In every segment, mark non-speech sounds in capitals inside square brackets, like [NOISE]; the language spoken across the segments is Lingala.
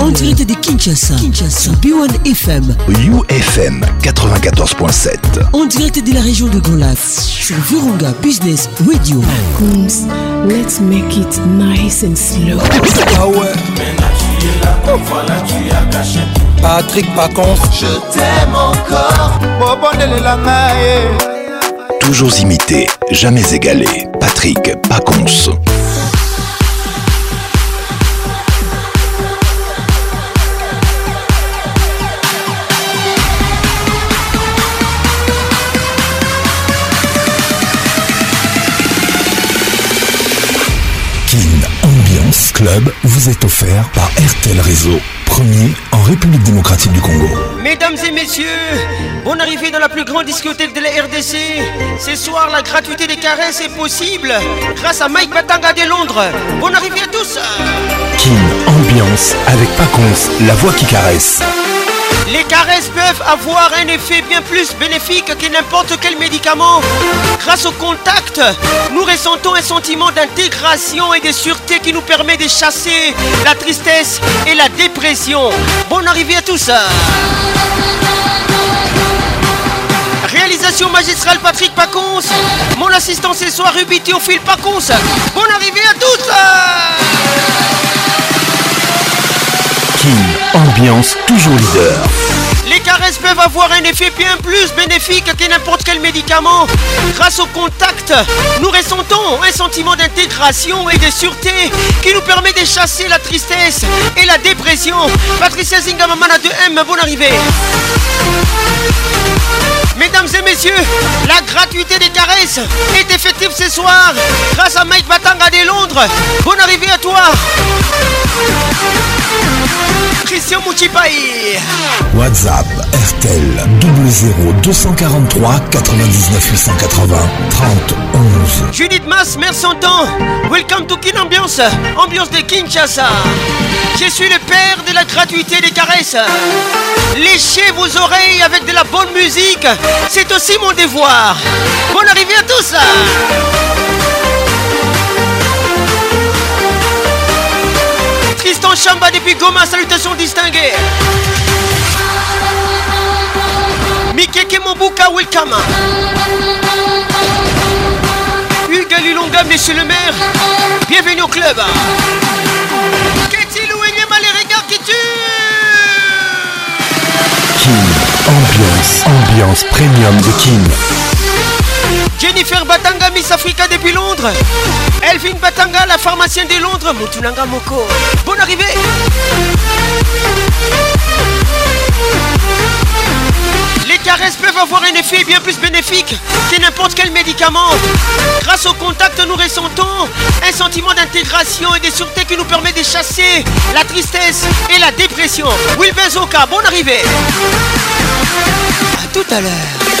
en direct de Kinshasa, Kinshasa. B1 FM, UFM 94.7, en direct de la région de Golas, sur Virunga Business Radio. let's make it nice and slow. Ah Patrick Pacons, je t'aime encore. Eh. Toujours imité, jamais égalé. Patrick Pacons. vous est offert par RTL Réseau, premier en République démocratique du Congo. Mesdames et messieurs, on arrivée dans la plus grande discothèque de la RDC. Ce soir, la gratuité des caresses est possible grâce à Mike Batanga de Londres. Bon arrivée à tous. Kim, ambiance avec Paconce, la voix qui caresse. Les caresses peuvent avoir un effet bien plus bénéfique que n'importe quel médicament. Grâce au contact, nous ressentons un sentiment d'intégration et de sûreté qui nous permet de chasser la tristesse et la dépression. Bonne arrivée à tous. Réalisation magistrale Patrick Pacons. Mon assistant ce soir Ruby Théophile Pacons. Bonne arrivée à tous. Ambiance toujours leader. Les caresses peuvent avoir un effet bien plus bénéfique que n'importe quel médicament. Grâce au contact, nous ressentons un sentiment d'intégration et de sûreté qui nous permet de chasser la tristesse et la dépression. Patricia Zingamamana de M, bonne arrivée. Mesdames et messieurs, la gratuité des caresses est effective ce soir grâce à Mike Batanga de Londres. Bonne arrivée à toi. Christian Mouchipaï. WhatsApp RTL 00243 99 880 30 Judith Mas, merci en Welcome to Kin Ambiance, ambiance de Kinshasa. Je suis le père de la gratuité des caresses. Léchez vos oreilles avec de la bonne musique, c'est aussi mon devoir. Bonne arrivée à tous. Tristan Chamba depuis Goma, salutations distinguées. Mikeke Mobuka, welcome. Hugues Lulonga, monsieur le maire, bienvenue au club. Qu'est-il les regards qui tuent King, ambiance, ambiance premium de King. Jennifer Batanga, Miss Africa depuis Londres. Elvin Batanga, la pharmacienne de Londres. Motulanga Moko. Bonne arrivée. Les caresses peuvent avoir un effet bien plus bénéfique que n'importe quel médicament. Grâce au contact, nous ressentons un sentiment d'intégration et de sûreté qui nous permet de chasser la tristesse et la dépression. Will bonne arrivée. À tout à l'heure.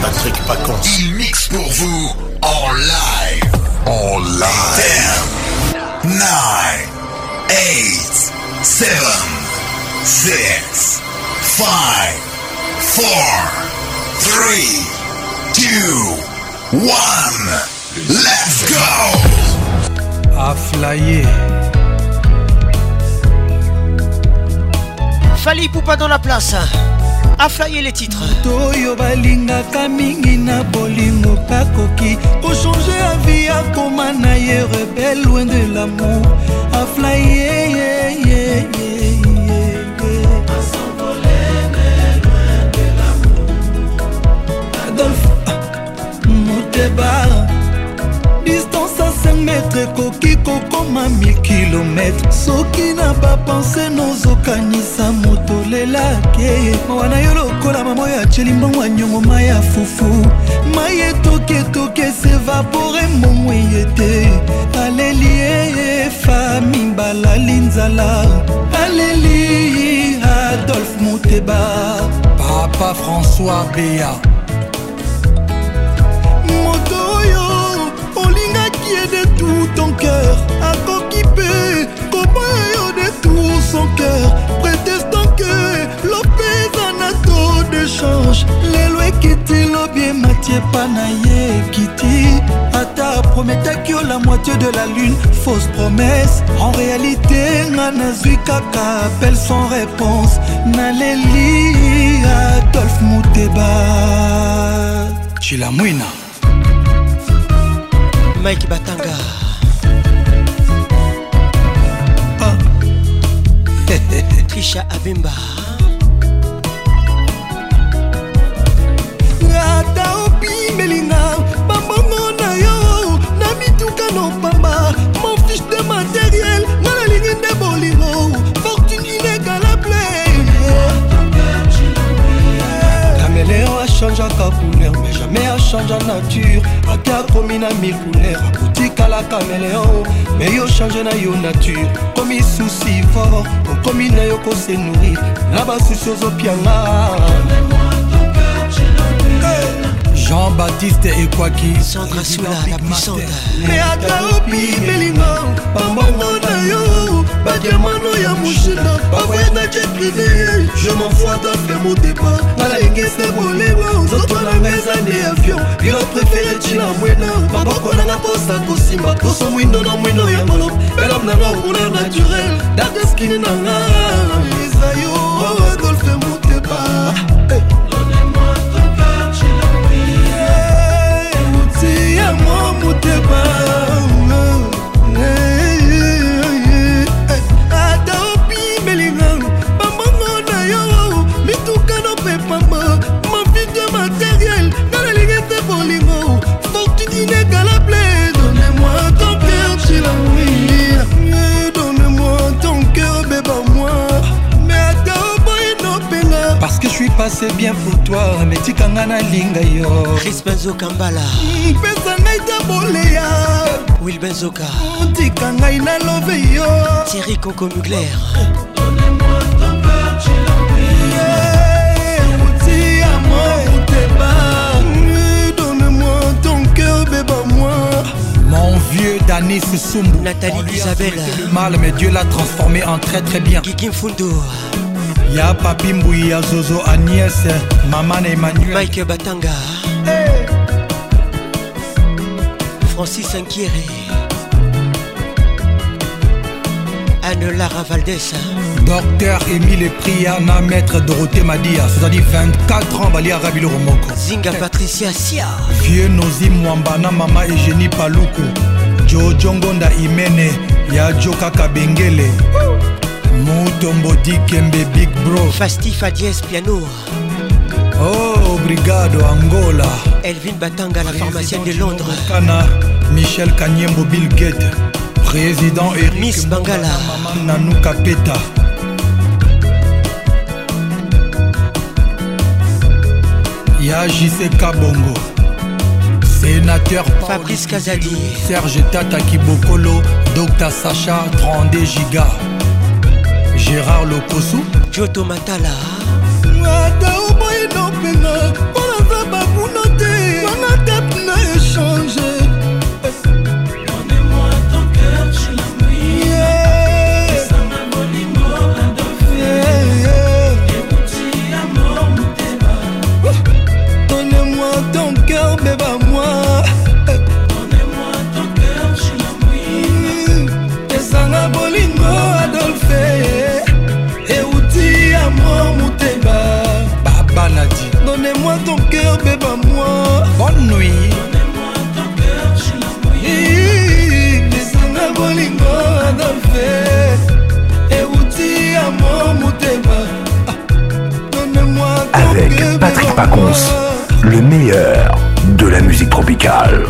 Patrick Pacons. Il mixe pour vous en live. En live. 10, 9, 8, 7, 6, 5, 4, 3, 2, 1. Let's go! À flyer. Fali Poupa dans la place. Hein. aflaye les titres moto oyo balingaka mingi na bolingo kakoki kochange avi akoma na ye rebel loin de lamour aflaye adolf ah, moteba ekokoma mikilometre soki na bapense nozokanisa moto lelake mawa na yo lokola mama oyo aceli mbongo anyongo mai ya fufu mai etoketoki esevapore mbongo eye te aleli eyefa mibalali nzala aleli adolphe moteba papa françois bea son cœur prétestant que lopeza na to d'échange lelo ekiti lobie matie epa na ye ekiti ata prometaki o la moitié de la lune fausse promesse en réalité nga nazwi kaka appel sans réponse naleli adolphe muteba chilamwina mike batanga trisha abimba achangeaka couleur mais jamais achange nature ate akomi na mille couleur akotikalaka meleo me yo change na yo nature komi susi fort okomi na yo kose nourrir na basusi ozopianga jean-baptiste ekwaki sandra sula la puissante me ata opimelinga bambongo na yo badiamano ya mushina bavoyanga je privé je m'enfoite après mon départ nalengese bolemba nzoto nanga eza nde avion bilo préféré ntina mwena maboko nanga mposa kosimba poso mwindo na mwindo ya molo elam nanga okuna naturel dardeskine nanga ezayo oh, adolfe mo the bus. c'est bien pour toi mais tikanga nalinga yo crisbenzoka mbala mpesa ngai taboleya wilbenzoka otika oh, ngai nalobe yo tieri coco mugler oh, Mon vieux Danny Sousoumou Nathalie Isabelle Le mal mais Dieu l'a transformé en très très bien Kikim Fundo ya papi mbui ya zozo agnès mama na emmanuel mike batanga hey. francis ankiere anne lara valdes docteur émile priana maître dorothé madia cezali 24 ans baliaka biloko moko zinga patricia sia vieux nozi mwamba na mama egénie paluku jojongonda imene ya joka kabengele mutombo dikembe big bro fastifa dies piano oh brigado angola elvin batanga la pharmacienne de londres kana michel kanyembo bill gate président eric miss bangala maman nanuka peta ya jc kabongo sénateur fabrice kazadi serge tata kibokolo dr sacha 32 giga gérard lokosu joto matala ata oboyino mpenga Pacons, le meilleur de la musique tropicale.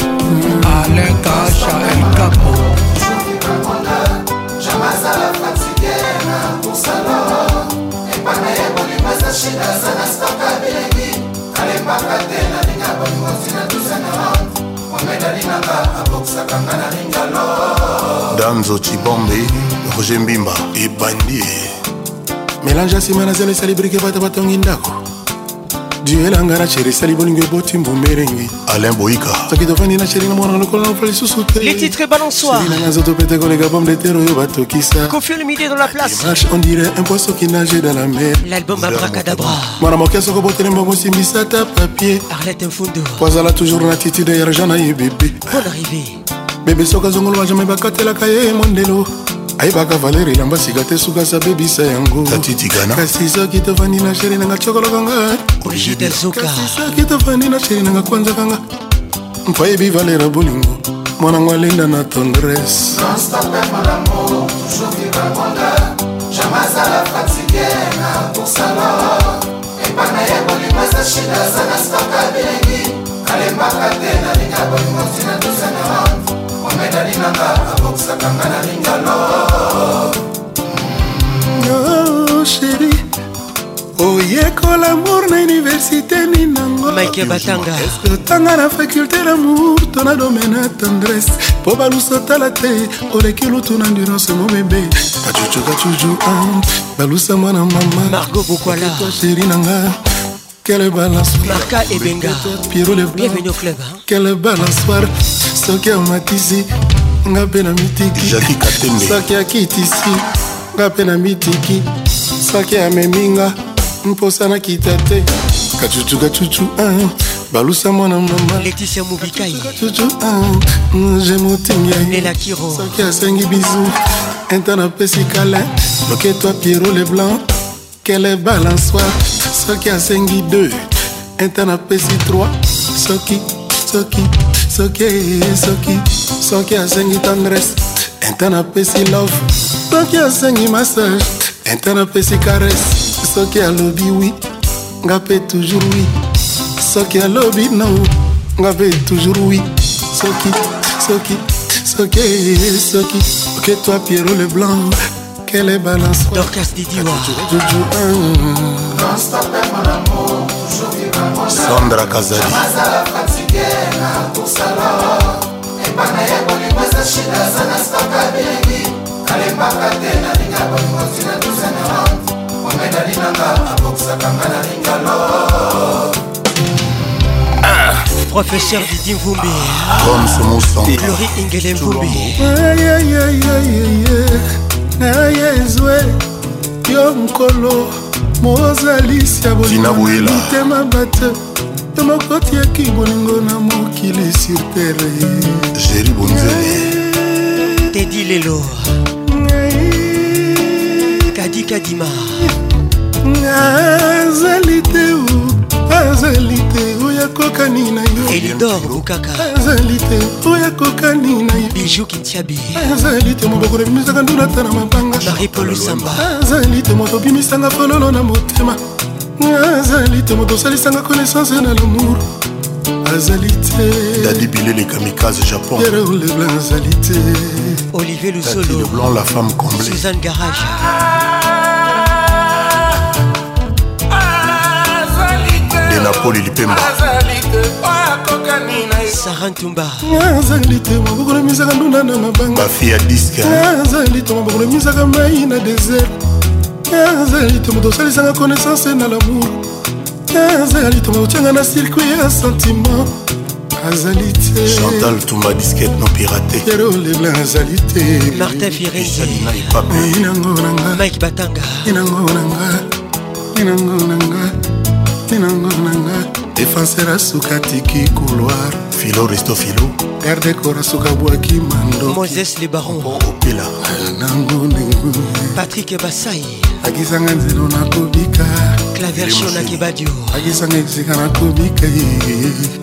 Alain Cacha, El Capo. shida aza na stoka bilengi alembaka te nalinga bolingosi na dusana momedalinanga abokisaka nga na lingalo danzo cibombe roger mbimba ebandi melange nsima na zelo esali brike bato batongi ndako duelanga na sheri esali bolingo eboti mbumberengi alain boyika soki tofandi na sheri na mwana lokola nofa lisusu telinanga nzoto pete koleka bome de tere oyo batokisa dimanche on dire un poiso ki nage dans la mer mwana moke soko botelema bosimbisa ta papier kozala toujours na attitude ya argent na ye bebe bebe soki azongolowa jamai bakatelaka ye mondelo ayebaka valer elamba sika te suka sa bebisa yango kasi soki tofandi na sheri nanga cokolaka ngasoki tofandi na sheri nanga kwanzaka nga mpayebi valer ya bolingo mwanango alinda na tendresse shida sana spaka bilengi kalembaka te nalinga bolingo tina tozana ngai nalinanga abokisaka ngai na lingalo sheri mm, oh, oyekola amour na université nini nangomaike batanga otanga na faculté d'amour to na domaine ya tendresse mpo balusu otala te oleki lutu na endurance mobebe kacucu kacucu ah, balusa mwana mama margo bukwala sheri na ngai Quelle balançoire Marca et Benga Bienvenue au club hein? Quelle balançoire soki ya matisi nga mpe na mitiki soki akitisi nga mpe na mitiki soki amemi nga mposa nakita te kacucu kacucu balusa mwana mamaleticia mobikai cucu je motingiaelakiro soki asengi bizu enta napesi kala loketo a piero leblanc kele balansoir soki asengi 2 interne apesi 3 soki soki soki soki soki asengi tendresse interne apesi love soki asengi massage interne apesi caresse soki alobi wi nga mpe toujours wi soki alobi no nga mpe toujours wi soki soki soki soki oke toi pierrot le blanc kele balanceorcas didiwasandra kazali alembaka ah, te nalinga bamozi na tuzenera ongai nalinanga abokisaka nga nalingalo professeur Didi Mvumbi Tom Somoussan Glory Ingele Mvumbi nayezwe yo nkolo mozalisi ya bolingonamotema bate yo moko tiaki bolingo na mokili sur terre géri bonzele tedi lelo kadikadima azali te azali te oyo kokani na yo elidor bukaka azali te oyo kokani na yo biju kitiabi azali te mobokolo ebimisaka nduna ta na mabanga maripolusamb azali te moto obimisanga fololo na motema azali te moto osalisanga connaissance na lamour azali te dadi bilele kamikaze japon pierre leblanc azali te olivier lusolo leblanc la femme comblée suzanne garage ah de napoli lipemba sarantumbazali te mabokolemisaka nduna na mabanga bafi ya diske azali te mabokolemisaka mai na desert azali te moto osalisanga connaissance na lamour azali te moto otyanga na circuit ya sentiment azali te chantal tumba diskete no pirate erolebla azali te martin firenzinango nanga mike batanga inango nanga inango nanga ntina ngo na nga defenseur asuka tiki couloir filo resto filo garde kor asuka bwaki mando moses le baron opela nango nengu patrik basai akisanga nzelo nakobika claviershonaki badio akisanga esika nakobika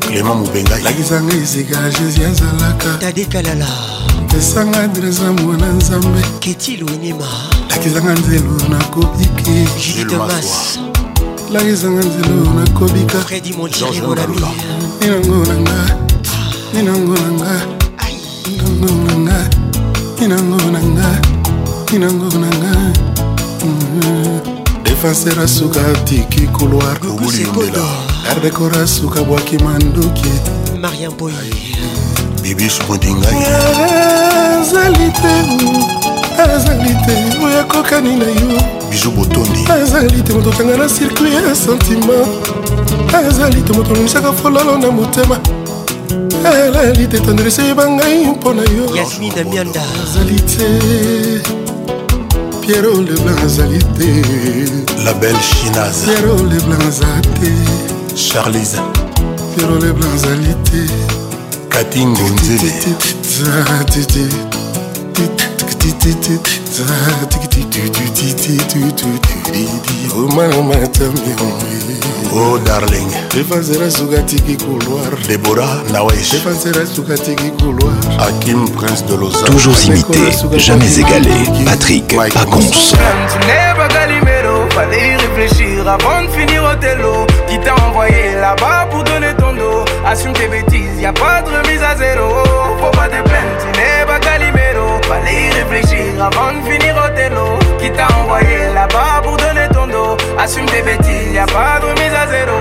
clément mobenga akisanga esika jésus azalaka tadekalala pesanga adresa mwana nzambe ketiloenema lakisanga nzelo nakobiki jitemas lai ezanga nzelo nakobika ninango na nga ninango na nga ninango na nga ninango na nga ninango na nga mm-hmm. défenseur asuka tiki couloir ardekor asuka bwaki manduki bibispondingai azali te azali te oyo akokani na yo biju botondi azali te moto okanga na circle ya sentima azali te moto olonisaka fololo na motema alali te tendrese yeba ngai mpo na yo yasmi damianda azali te pierrot leblanc azali te la belle chinase pierrot leblanc aza te charlise pierrot leblanc azali te katingonzele Oh darling epanzera tiki couloir Deborah Nawesh tiki couloir Hakim Prince de Lausanne Toujours imité, jamais égalé Patrick Pacons Fallait y réfléchir avant de finir au télo Qui t'a envoyé là-bas pour donner ton dos Assume tes bêtises, y a pas de remise à zéro Faut pas te plaindre, Fallait y réfléchir avant de finir au télo. Qui t'a envoyé là-bas pour donner ton dos Assume tes bêtises, y'a a pas de remise à zéro.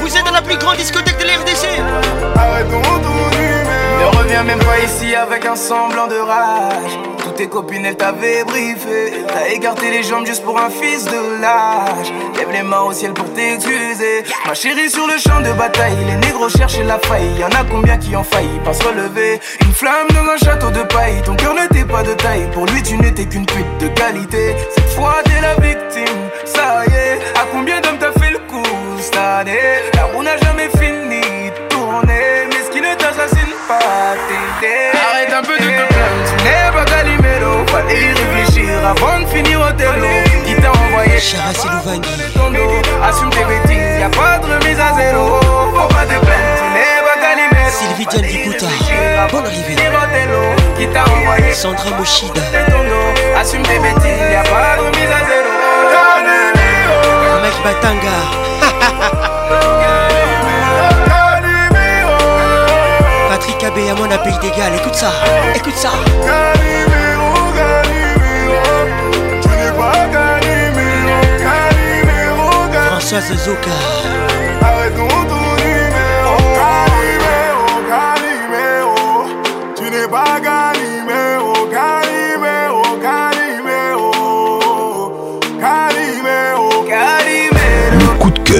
Vous êtes dans la plus grande discothèque de l'RDC. Ne reviens même pas ici avec un semblant de rage. Toutes tes copines, elles t'avaient briefé. T'as écarté les jambes juste pour un fils de l'âge Lève les mains au ciel pour t'excuser. Ma chérie, sur le champ de bataille, les négros cherchent la faille. Y en a combien qui ont failli pas se relever. Une flamme dans un château de paille. Ton cœur n'était pas de taille. Pour lui, tu n'étais qu'une pute de qualité. Cette fois, t'es la victime. Ça y est, à combien d'hommes t'as la roue n'a jamais fini de tourner, mais ce qui ne t'assassine pas t'es Arrête un peu de te plaindre, tu n'es pas Calimero. Fallait y réfléchir avant de finir au Qui t'a envoyé Chara Silouvani. Assume tes bêtises, y'a pas de remise à zéro. Faut pas te plaindre, tu n'es pas Calimero. Sylvie Diane Duputa, bonne arrivée. Qui t'a envoyé Sandra Moshida. Assume tes bêtises, y'a pas de remise à zéro. Mec Batanga Patrick Abé à mon appel d'égal Écoute ça, écoute ça Françoise Zoka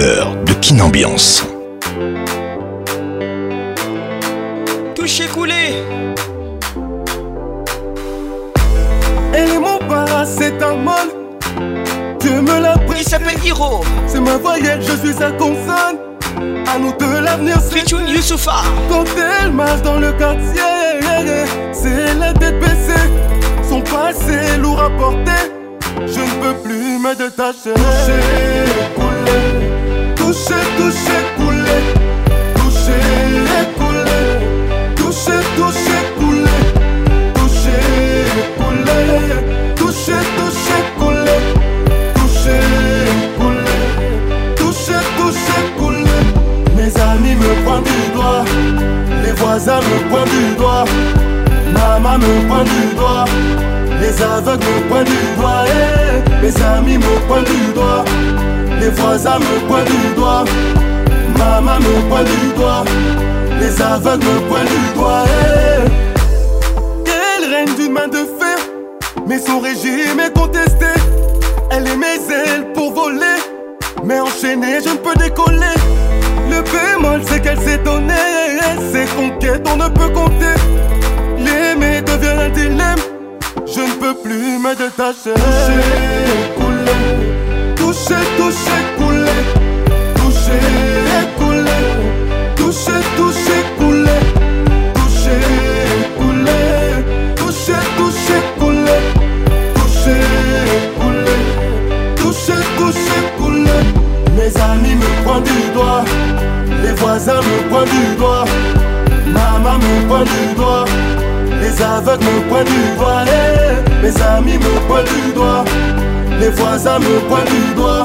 de Kinambiance. Touché coulé. Et mon c'est un mal. Tu me la Il s'appelle Hiro. C'est ma voyelle, je suis sa consonne. À nous de l'avenir, c'est une Quand elle marche dans le quartier, c'est la tête baissée. Son passé lourd à porter. Je ne peux plus me détacher. Toucher, couler toucher toucher Touché, touché, touche, toucher couler. Toucher Mes amis me pointent du doigt. Les voisins me pointent du doigt. Maman me pointe du doigt. Les aveugles me pointent du doigt. Eh, mes amis me pointent du doigt. Les voisins me pointent du doigt Maman me pointe du doigt Les aveugles me pointent du doigt Elle règne d'une main de fer Mais son régime est contesté Elle est mes ailes pour voler Mais enchaînée je ne peux décoller Le bémol c'est qu'elle s'est donnée Ses conquêtes on ne peut compter L'aimer devient un dilemme je ne peux plus me détacher. J'ai coulé toucher, toucher, couler. Toucher, couler. Toucher, toucher, couler. Toucher, couler. Toucher, toucher, couler. Toucher, couler. Toucher, touche, couler. Mes amis me pointent du doigt. Les voisins me pointent du doigt. Maman me pointe du doigt. Les aveugles me pointent du doigt. mes amis me pointent du doigt. Les voisins me pointent du doigt,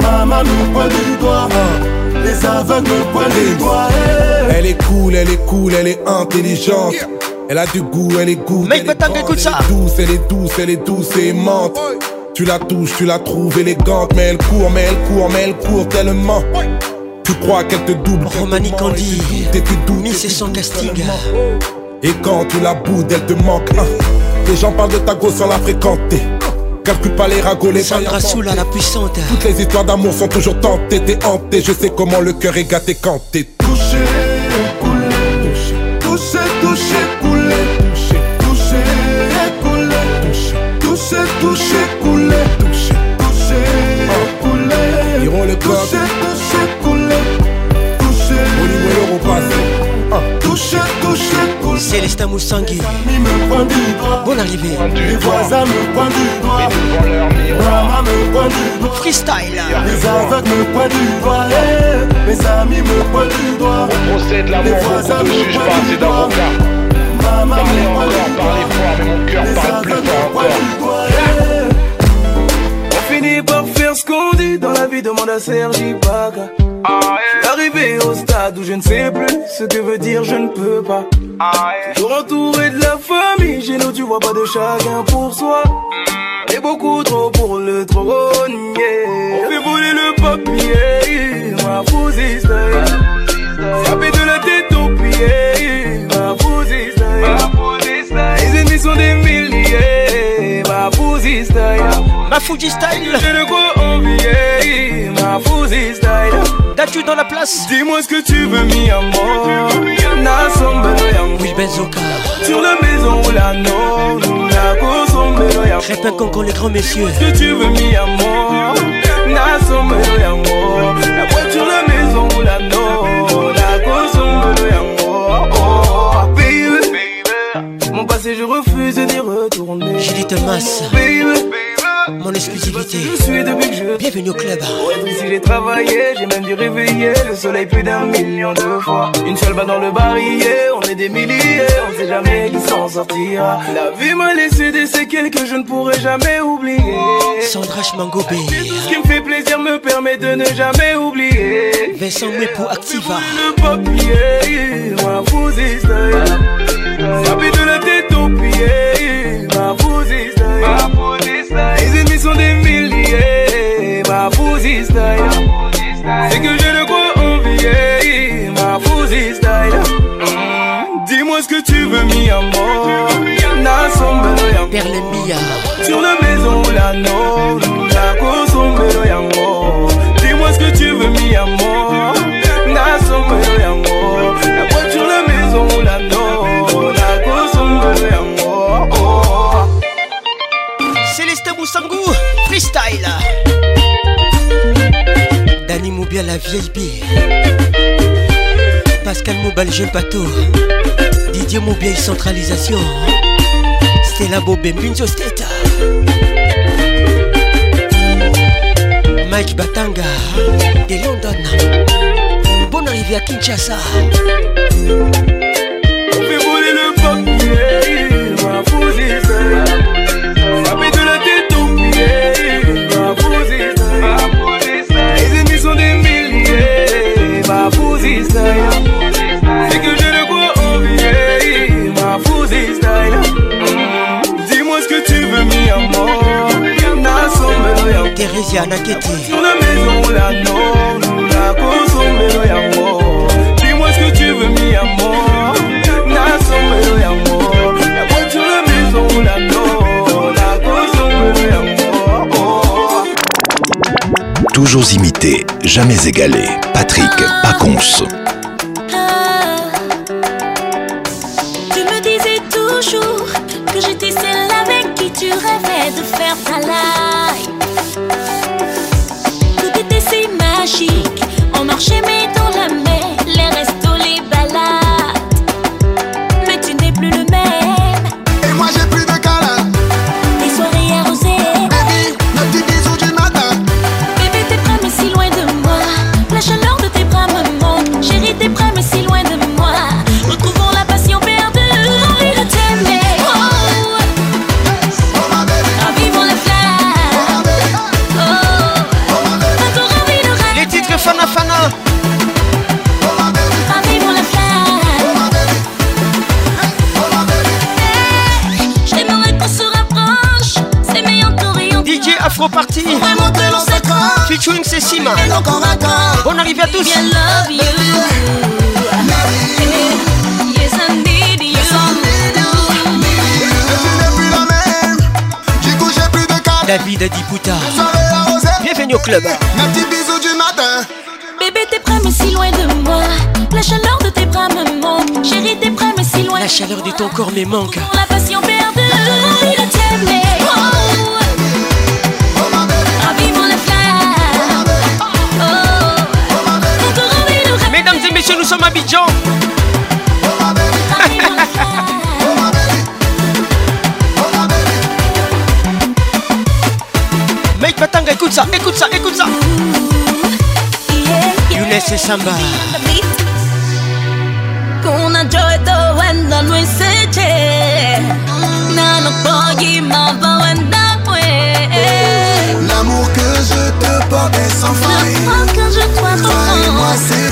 maman me pointe du doigt. Les aveugles me pointent du doigt. Elle est cool, elle est cool, elle est intelligente. Elle a du goût, elle est goût. Mec, elle, est douce, elle est douce, elle est douce et aimante. Tu la touches, tu la trouves élégante, mais elle court, mais elle court, mais elle court tellement. Tu crois qu'elle te double. Romani Candy, Miss c'est son casting. Et quand tu la boudes, elle te manque. Hein. Les gens parlent de ta gosse sans la fréquenter. Calcule pas les ragots, les la puissante Toutes les histoires d'amour sont toujours tentées, t'es hantée Je sais comment le cœur est gâté quand t'es touché Touché, touché, touché, coulé Touché, touché, coulé Touché, touché, touché, coulé Touché, touché, coulé le Touché, touché, coulé Touché, touché, touché Célestin Moussangui Bon arrivée Les voisins me pointent du doigt Maman me pointe du doigt Freestyle Mes aveugles me pointent du doigt eh, Mes amis me pointent du doigt On procède la on ne juge pas, du d'avocat Maman parler encore, parler fort, mais mon cœur parle plus fort encore. Eh. On finit par faire ce qu'on dit dans la vie, demande à Sergi Baga. Arrivé au stade où je ne sais plus ce que veut dire je ne peux pas. Toujours entouré de la famille, j'ai nous tu vois pas de chacun pour soi. Hmm. Et beaucoup trop pour le trône, On fait voler le papier, ma fousiste. Frapper de la tête aux pieds, ma fousiste. Les ennemis sont des milliers fuzi style Ma fuji style J'ai de quoi envier Ma Fuji style T'as-tu dans la place Dis-moi ce que tu veux mi amour Nasombelo Oui Benzoka Sur la maison ou la non La kosombelo yamo Répète encore les grands messieurs Ce que tu veux mi amour Nasombelo yamo Et je refuse d'y retourner. J'ai des masse. Mon exclusivité. Je suis depuis que je. Bienvenue au club. Pour ici, j'ai travaillé, j'ai même dû réveiller le soleil plus d'un million de fois. Une seule va dans le barillet, on est des milliers, on sait jamais qui s'en sortira. La vie m'a laissé des séquelles que je ne pourrai jamais oublier. Sandra Chmangobé. Tout ce qui me fait plaisir me permet de ne jamais oublier. Vincent Mwepo Activa. Le papier, moi, vous de la ma poussiste Les ennemis sont des milliers, ma poussiste C'est que j'ai de quoi envier, ma poussiste mm-hmm. Dis-moi ce que tu veux, mi amour N'assemble perd les Mia Sur la maison la nôtre Sangu Sangu Freestyle Dani Moubia la vieille bille Pascal Moubal jeune bateau Didier Moubia centralisation Stella Bobé Minzo Steta Mike Batanga de London Bonne arrivée à Kinshasa C'est que le C'est quoi envie, Ma foodie style mm. Dis-moi ce que tu veux mi amour Nasomelo ya Na Naketi Sur la maison la Nous La consommelo ya Dis-moi ce que tu veux mi amour Nasomelo ya amor La voiture, la maison la Nous La consommelo ya toujours imité, jamais égalé. Patrick Paconce. David à tous. David Bienvenue au club. du matin. Bébé, t'es prêt, mais si loin de moi. La chaleur de tes bras me manque. Chérie, t'es prêt, mais si loin La chaleur de ton corps me manque. Abidjan. Mec écoute ça, écoute ça, écoute ça. Younes L'amour que je te porte est sans faille je moi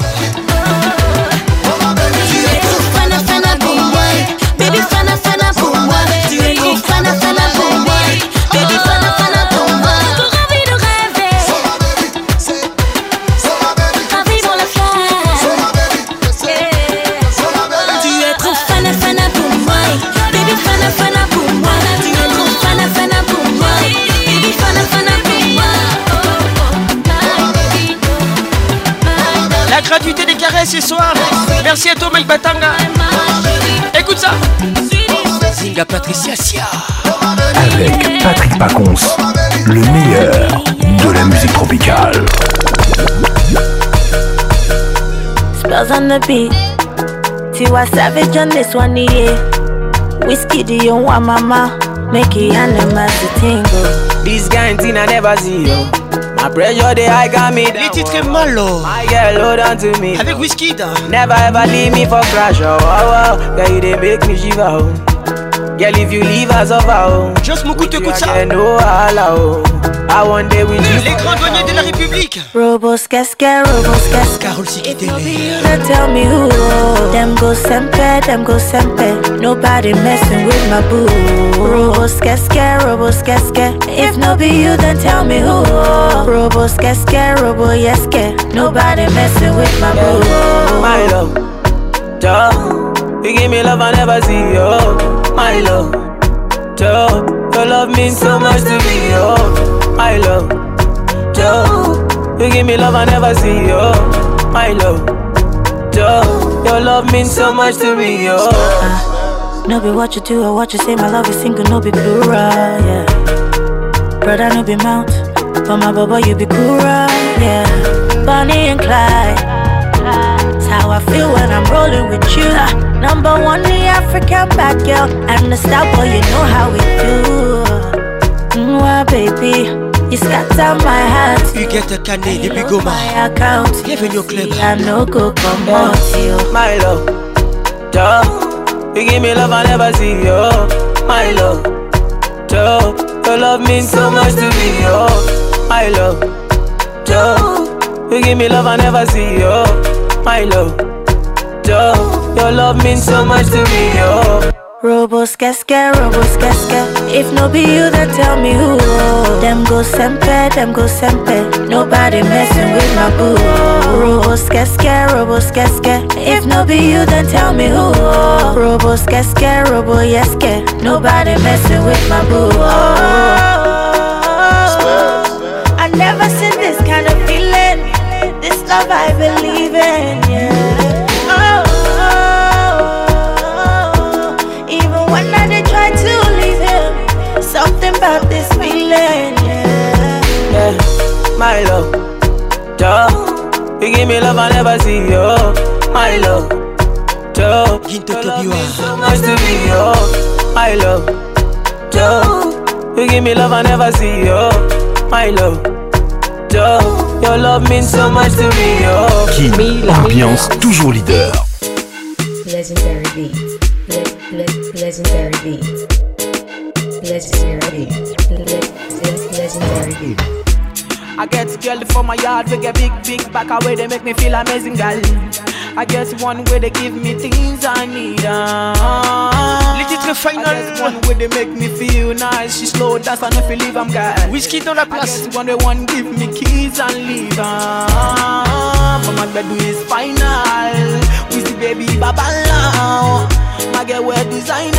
wanna be. Tiwa Savage on this one, yeah. Whiskey, the you want mama? Make it animals to tingle. Oh. This guarantee I never see you. My pressure they high got me down. Les titres oh. malo. My girl hold on to me. Avec oh. Whiskey down. Never ever leave me for crash. Oh, oh, oh. Girl, you they make me shiver. Oh. Girl, if you leave us of our Just mon coup de coup de ça. Oh. I one day with you. Les grands douaniers de la République. Robos casca, Robos casca. Carole Sikitele. Now tell me who. Oh. Them go sempe, them go sempe. Nobody messing with my boo. Robos casca, Robos casca. If no be you, then tell me who. Oh. Robos casca, Robo yes yeske. Nobody messing with my boo. My love, duh. You give me love I never see, oh my love. Joe, your love means so much to me, oh, my love. Joe, you give me love I never see, oh, my love. Joe, your love means so much to me, oh. Uh, no be what you do or what you say, my love is single, no be plural, yeah. Brother, no be mount, but my baba, you be cool, yeah. Bonnie and Clyde how I feel when I'm rolling with you. Uh, number one, the African bad girl. I'm the star boy, you know how we do. Mwah, baby. You scatter my heart. You get a candy, you go my account. Giving your clip. I no go come out you. My love, duh. You give me love I never see you. Oh. My love, duh. Your love means so, so much to me. Oh. My love, duh. You give me love I never see you my love. Duh, your love means so much to me, yo. Robos keske, robos scared. If no be you, then tell me who. Them go sempe, them go sempe. Nobody messing with my boo. Robos keske, robos scared. If no be you, then tell me who. Robos keske, robo scared. Nobody messing with my boo. oh, I never seen this kind of love I believe in, yeah. Oh, oh, oh, Even when I did try to leave him, something about this feeling, yeah. Yeah, my love, Joe. You give me love I never see, yo. My love, Joe. You love me so much to be, yo. My love, Joe. You give me love I never see, yo. My love. oh. Your love means so much to me, oh. ambiance toujours leader. Legendary beat. Le le legendary beat. Legendary beat. Le legendary beat. I get girl from my yard, we get big, big back away. They make me feel amazing, girl. I guess one way they give me things I need. Uh, Les titres final. I guess one way they make me feel nice. She slow dance and if you leave, I'm got Whiskey dans la place. I guess one way one give me keys and leave. Uh, but my bedroom is final. We see baby baba I get wear designer.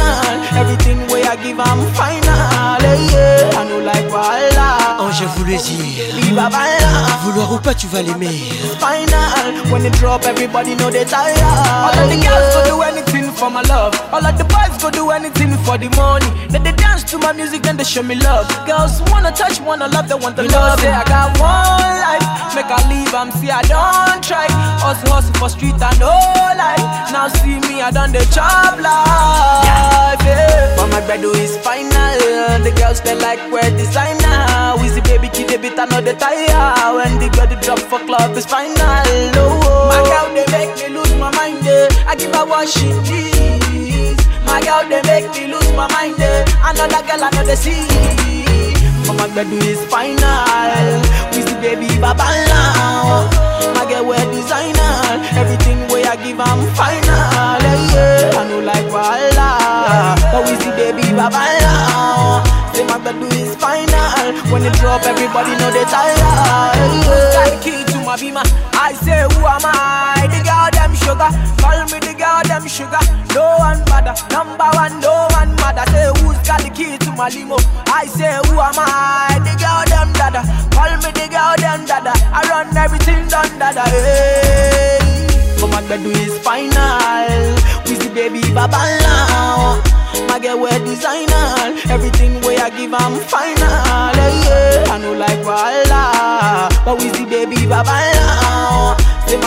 Everything way I give, I'm final. Hey, yeah. I know like Walla. Oh, je vous le dis. Vouloir ou pas, tu vas l'aimer. Final. When it drop, everybody no they tired. All of the girls will do anything for my love. All of the boys go do anything for the money. Then they dance to my music, then they show me love. Girls wanna touch, wanna love, they want the you love. Know, say I got one life, make I leave, I'm see I don't try. Hustle, hustle for street, I know life. Now see me, I done the job life. Yeah. But my bread is final. The girls they like wear designer. Wheezy baby, keep they beat another tire. When the girl drop for club is final. Oh, oh. My girl they make me lose my mind. Yeah. I give her what she needs my girl, they make me lose my mind. Eh. Another girl, another see. Mama do is final. We see baby Baba now. My girl, we're designer. Everything we I give, I'm final. Yeah, yeah. I know like Walla. But we see baby Baba now. Say my do is final. When they drop, everybody know they tired. Yeah. Like key to my beamer. I say, who am I? The girl, them sugar. Call me of them sugar. No one bother. Number one, no one matter. Say who's got the key to my limo? I say who am I? The girl them dada. Call me the girl them dada. I run everything done dada. Hey. Come on, do his final. We see baby baba now. My girl wear designer. Everything way I give I'm final. Yeah, yeah. I know like Walla, but we see baby baba now. him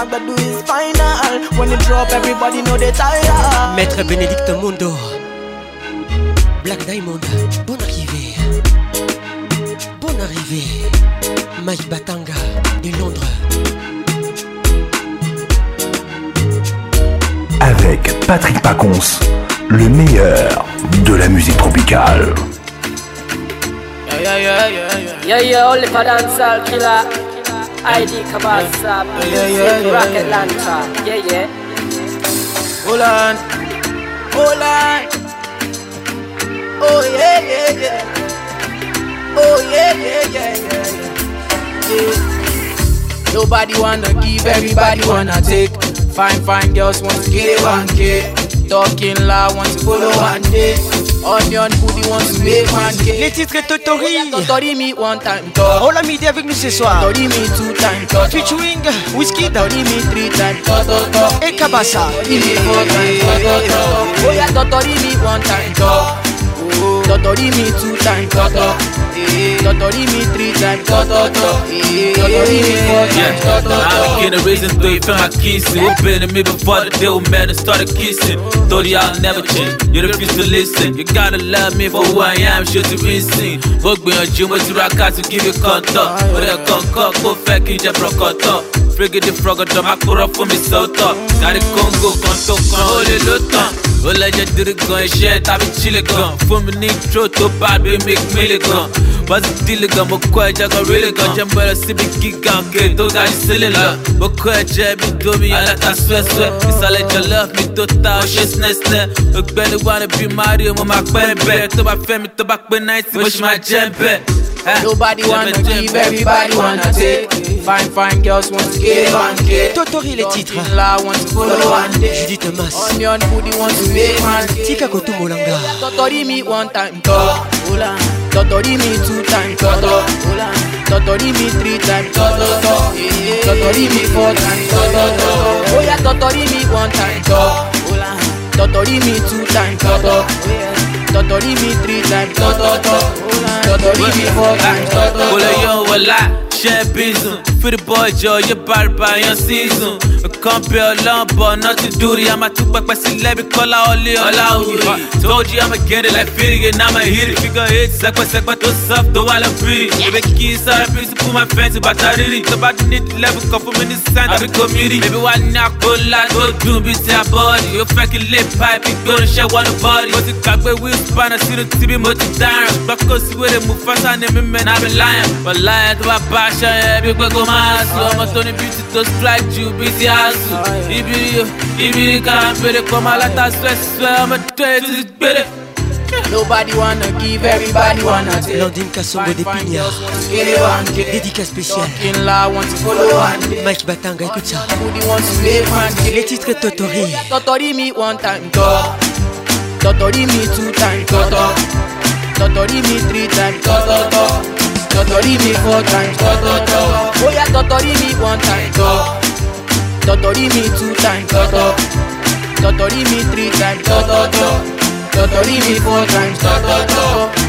When drop, everybody know they tired. Maître Bénédicte Mondo, Black Diamond, bonne arrivée. Bonne arrivée, Mike Batanga de Londres. Avec Patrick Pacons, le meilleur de la musique tropicale. Yeah, yeah, yeah, yeah, yeah. Yeah, yeah, all the killer. ID Kabasa music, yeah, yeah, yeah, rocket launcher. Yeah, yeah. Hold on, hold on. Oh yeah, yeah, yeah. Oh yeah, yeah, yeah, yeah. yeah. Nobody wanna give, everybody wanna take. Fine, fine girls want to get one K. Talking loud, want to follow one day. Onion, Pudi wants to make man cake. Les titres et Totori. Oh, Totori me one time talk. All Amidi avec nous ce soir. Totori me two time talk. Featuring Whiskey. Totori me three time talk. Et Kabasa. Totori me four time talk. Oh yeah, Totori me one time Totori me two time talk. Totori me three times, tototo. Totori you four i my kids. we been to me before the deal, man, and started kissing. Thought y'all never change, you refuse to listen. You gotta love me for who I am, sure to be seen. Mo gbìyànjú mo ti ra ká to give you contour. Ó lè kọ̀ọ̀kan kó fẹ́ kí n jẹ prọkọ̀tọ̀. Frigidi top. máa kúrọ fún mi sọ́tọ̀. Kárí kóńgò kan tó kan ó lè ló tán. Ó lẹ́jẹ̀ dírí gan iṣẹ́ tàbí chile gan. Fún mi ní intro tó bá gbé mi gbélé gan. bazidiliga mu kwajaga riliga jambara sibigiga ngendo ngarisilila mu kwaje midomi alakasweswe misale jala midota oshesinẹsinẹ ọ̀gbẹ́ni wani bi mario mo ma pẹ bẹ tó bá fẹ́ mi tó bá pé mo Nobody wanna give, everybody wanna take. Fine, fine girls want to give and get. Totori les titres. La want to Thomas. Onion booty want to make Tika Totori me one time. tọ̀tọ̀rí mi two times tọ̀tọ̀ tọ̀tọ̀rí mi three times tọ̀tọ̀tọ̀ tọ̀tọ̀rí mi four times tọ̀tọ̀tọ̀ bóyá tọ̀tọ̀rí mi one time tọ̀ tọ̀tọ̀rí mi two times tọ̀tọ̀ tọ̀tọ̀rí mi three times tọ̀tọ̀tọ̀ tọ̀tọ̀rí mi four times tọ̀tọ̀tọ̀. kò lè yọ wọlá ṣẹ́ bísùn. For the boy, yo, you bad by your season. I can't be alone, but not to do I'm a two back by celebrity, call out only all out. Told you I'ma get it like feeling. and I'ma hit it. Figure it, sack by sack by to soft, though I love pretty. Baby, kiss her, to put my fancy, but I really. Somebody need level, couple minutes, sign, I be committee. Baby, why not go lie, go do, be that body. Your fucking lip pipe, you go to share one body. But the got where we span, I see the TV, but you down. But cause you with it, move fast, I name me, man, I be lying. But lying to my passion, yeah, big go my hustle ọmọ tó ní beauty tó strike you busy hustle ibiri o ibiri kan péré kọ́ máa látà stress stress ọmọ tó yẹ ti gbére. Nobody wanna give, everybody wanna take. L'indication de pinya. Dédicace special. Mike Batanga, écoute ça. Les titres Totori. Oh, Totori me one time, go. Totori me two time, go. Totori me three time, go tọ̀tọ̀rí mi four times to. tọ̀tọ̀tọ̀ bóyá tọ̀tọ̀rí mi one time tọ̀ tọ̀tọ̀rí mi two times tọ̀tọ̀ tọ̀tọ̀rí mi three times to. tọ̀tọ̀rí mi four times to. tọ̀tọ̀tọ̀.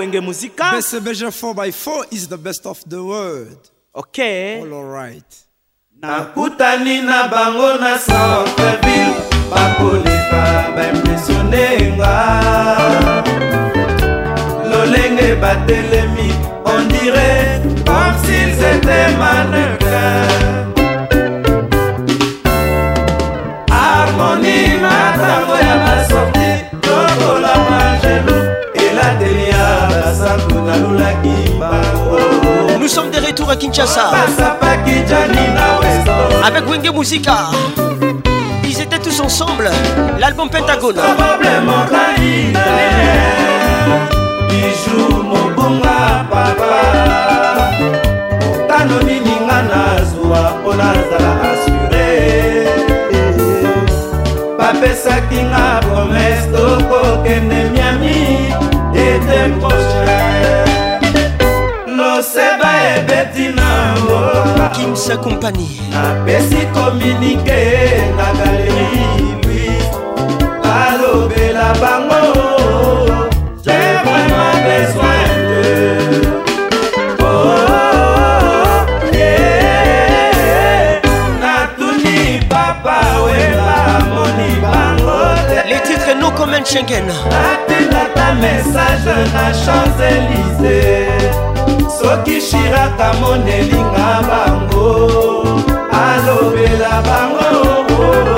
Wenge musical. Best Beja 4x4 is the best of the world. Okay. All alright. nakutani na bango na centreville bakoleka baimpresione nga lolenge batelemi ondire comme s'ils étaient mannequins harmonie matango ya basorti tokolama gelo elateli ya basantu nalulaki Nous sommes de retour à Kinshasa. Avec Wenge Musica. Ils étaient tous ensemble. L'album Pentagone. tano nini nga nazwa mpo nazala asure que mes amis tokokende miami ete mpoche moseba ebeti nango kimsa kompani napesi kominike na galeri louis alobela bango j'ai vraiment besoin de oh, Les titres No Comment Schengen. Attendat ta message na Champs-Élysées. soki shiraka monelinga bango alobela bango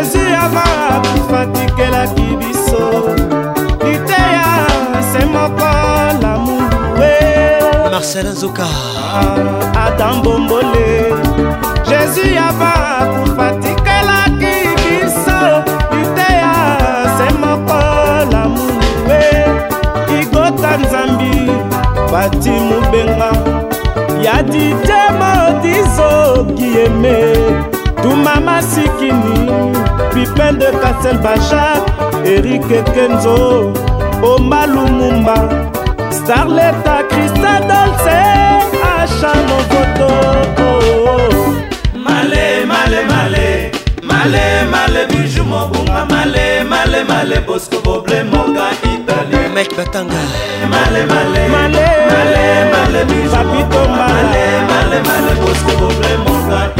jésus amakufa tikelaki biso liteya se moko lamourue marcelin zoka ah, adam bombole jésus amakufa tikelaki biso liteya se moko lamourue igota nzambi bati mobenga ya didie modizokieme Touma Masikini, Pipin de Castelbajac, Eric Kenzo, Oma Lumumba, Starleta Christa Dolce, Acha Mokoto. Male, male, male, male, male, bijou mobunga, male, male, male, bosco boble monga Italie. Mec Batanga. Male, male, male, male, male, bijou mobunga, male, male, male, bosco boble monga Italie.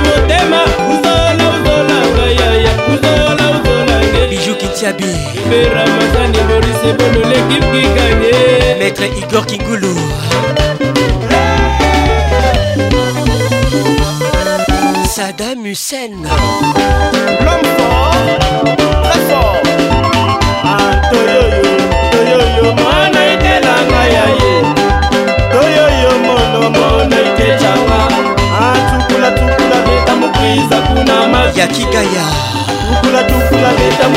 Tiabi Maître Igor Kingulu Saddam Hussein L'homme fort, ah, la fort Antoyoyo, toyoyo, mona ite langa yaye Toyoyo mono, mona ite changa Antukula ah, tukula beta mukwiza kuna mazi Yakigaya tukula beta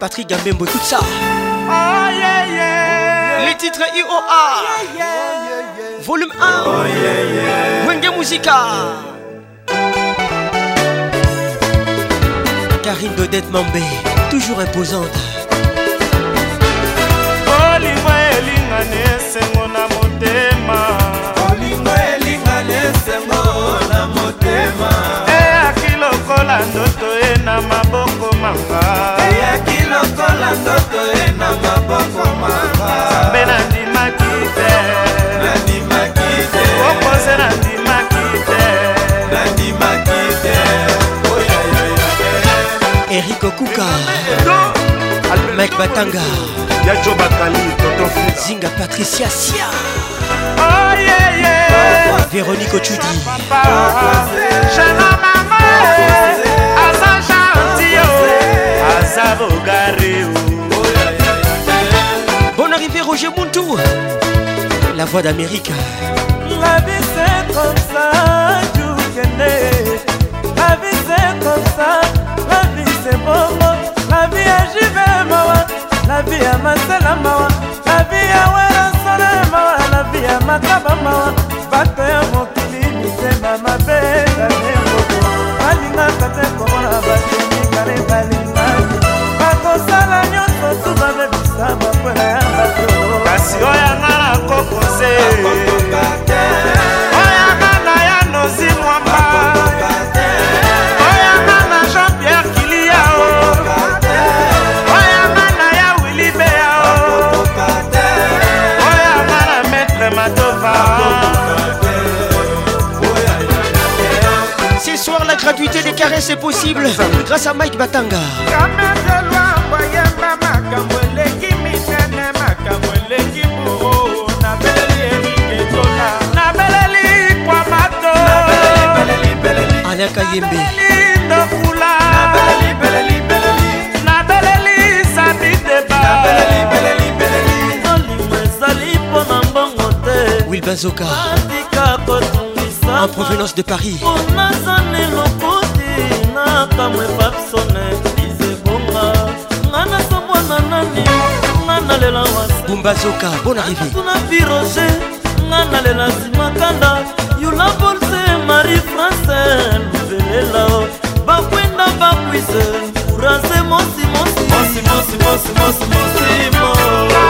Patrick Gambembo, tout ça. Oh, Les titres IOA. Volume 1. Oh, Wenge Musica. Karine Dodette Mambé, toujours imposante. na maboko manga eyaki lokola ndoto ye na maboko manga nzambe nandimaki te nandimaki te okose nandimaki te nandimaki te erik okuka mike batanga yajo bakali totozinga patricia sia oh, yeah, yeah. véronique ocudi eza bogare bon arrivé roger montou la voix d'amérique la vie c'est comme ça jukene la vie c'est comme ça la vie c'est bongo la vie ya jive mawa la vie ya masela mawa la vie ya werasole mawa la vie ya makaba mawa bato ya mokili mitema mabe balingaka te komona batemika lebali mosala nyonso tubamemisa mapona ya bato kasi oyanga na kokose oyanga na ya nozi mwamba oyanga na jean pierre kiliyao oyanga na ya wilibeao oyanga na maître matova Ce soir, la gratuité des caresses est possible grâce à Mike Batanga. nalia kayembe wilbazoka en provenance de paris onazane lokoti na kamwe papsone izebonga nga nasobwana nani nga nalela wabumbazoka bon arrivé tuna viroge nga nalela nsimakanda yulabol marie francel velela bakwinda bakwise urase mosi mosi mosi mosi mosi mosi mosi mosi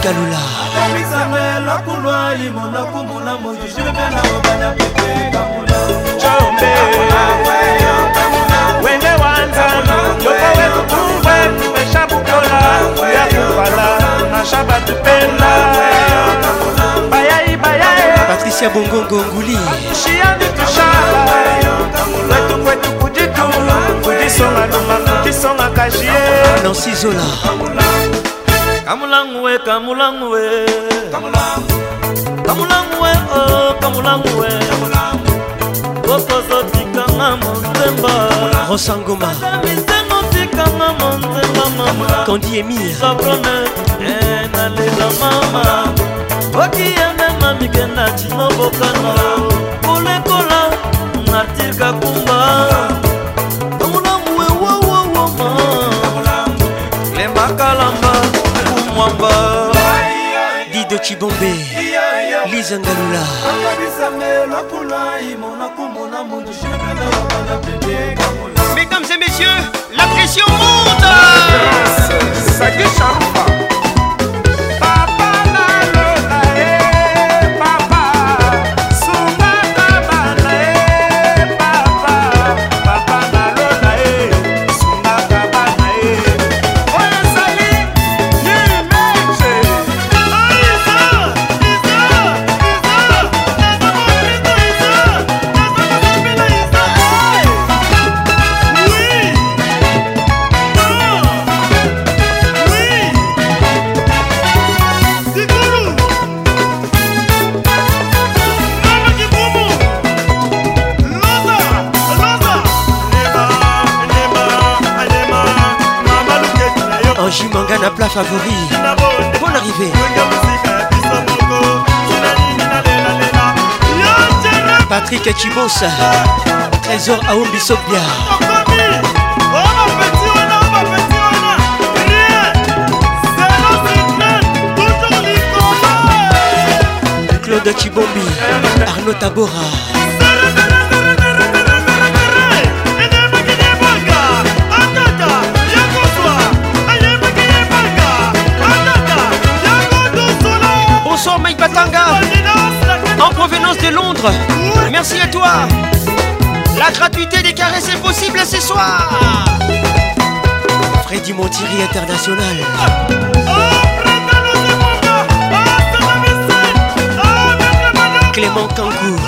wenge wa nzambe yoko wetu tuve tumesha bukola ya kufala nasha batupenda bayai bayai patricia bongongo nguli shiyandi tushala wetu kwetu kujitu kujisonga luma kujisonga kashie nansizola kamulangu we kamulangu we kamulangu we o oh, kamulangu we kokoso tikanga monzemba rosangoma misengo tikanga monzemba mama kandi emir sabrone eh, nalela mama okiyemema mikenda cino bokano kolekola na tirka kumba chibombe liza ngalula mesdames et messieurs la pression monte na plat favori Bonne arrivée Patrick Chibos Trésor Aoumbi Sobia Claude Chibombi Arnaud Tabora en provenance de Londres. Merci à toi. La gratuité des caresses est possible ce soir. Freddy Motiri International. Clément Kankou.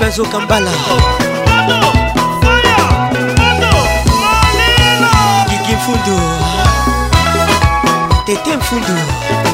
Benzo Kambala. Kiki Fundo. Tete Fundo.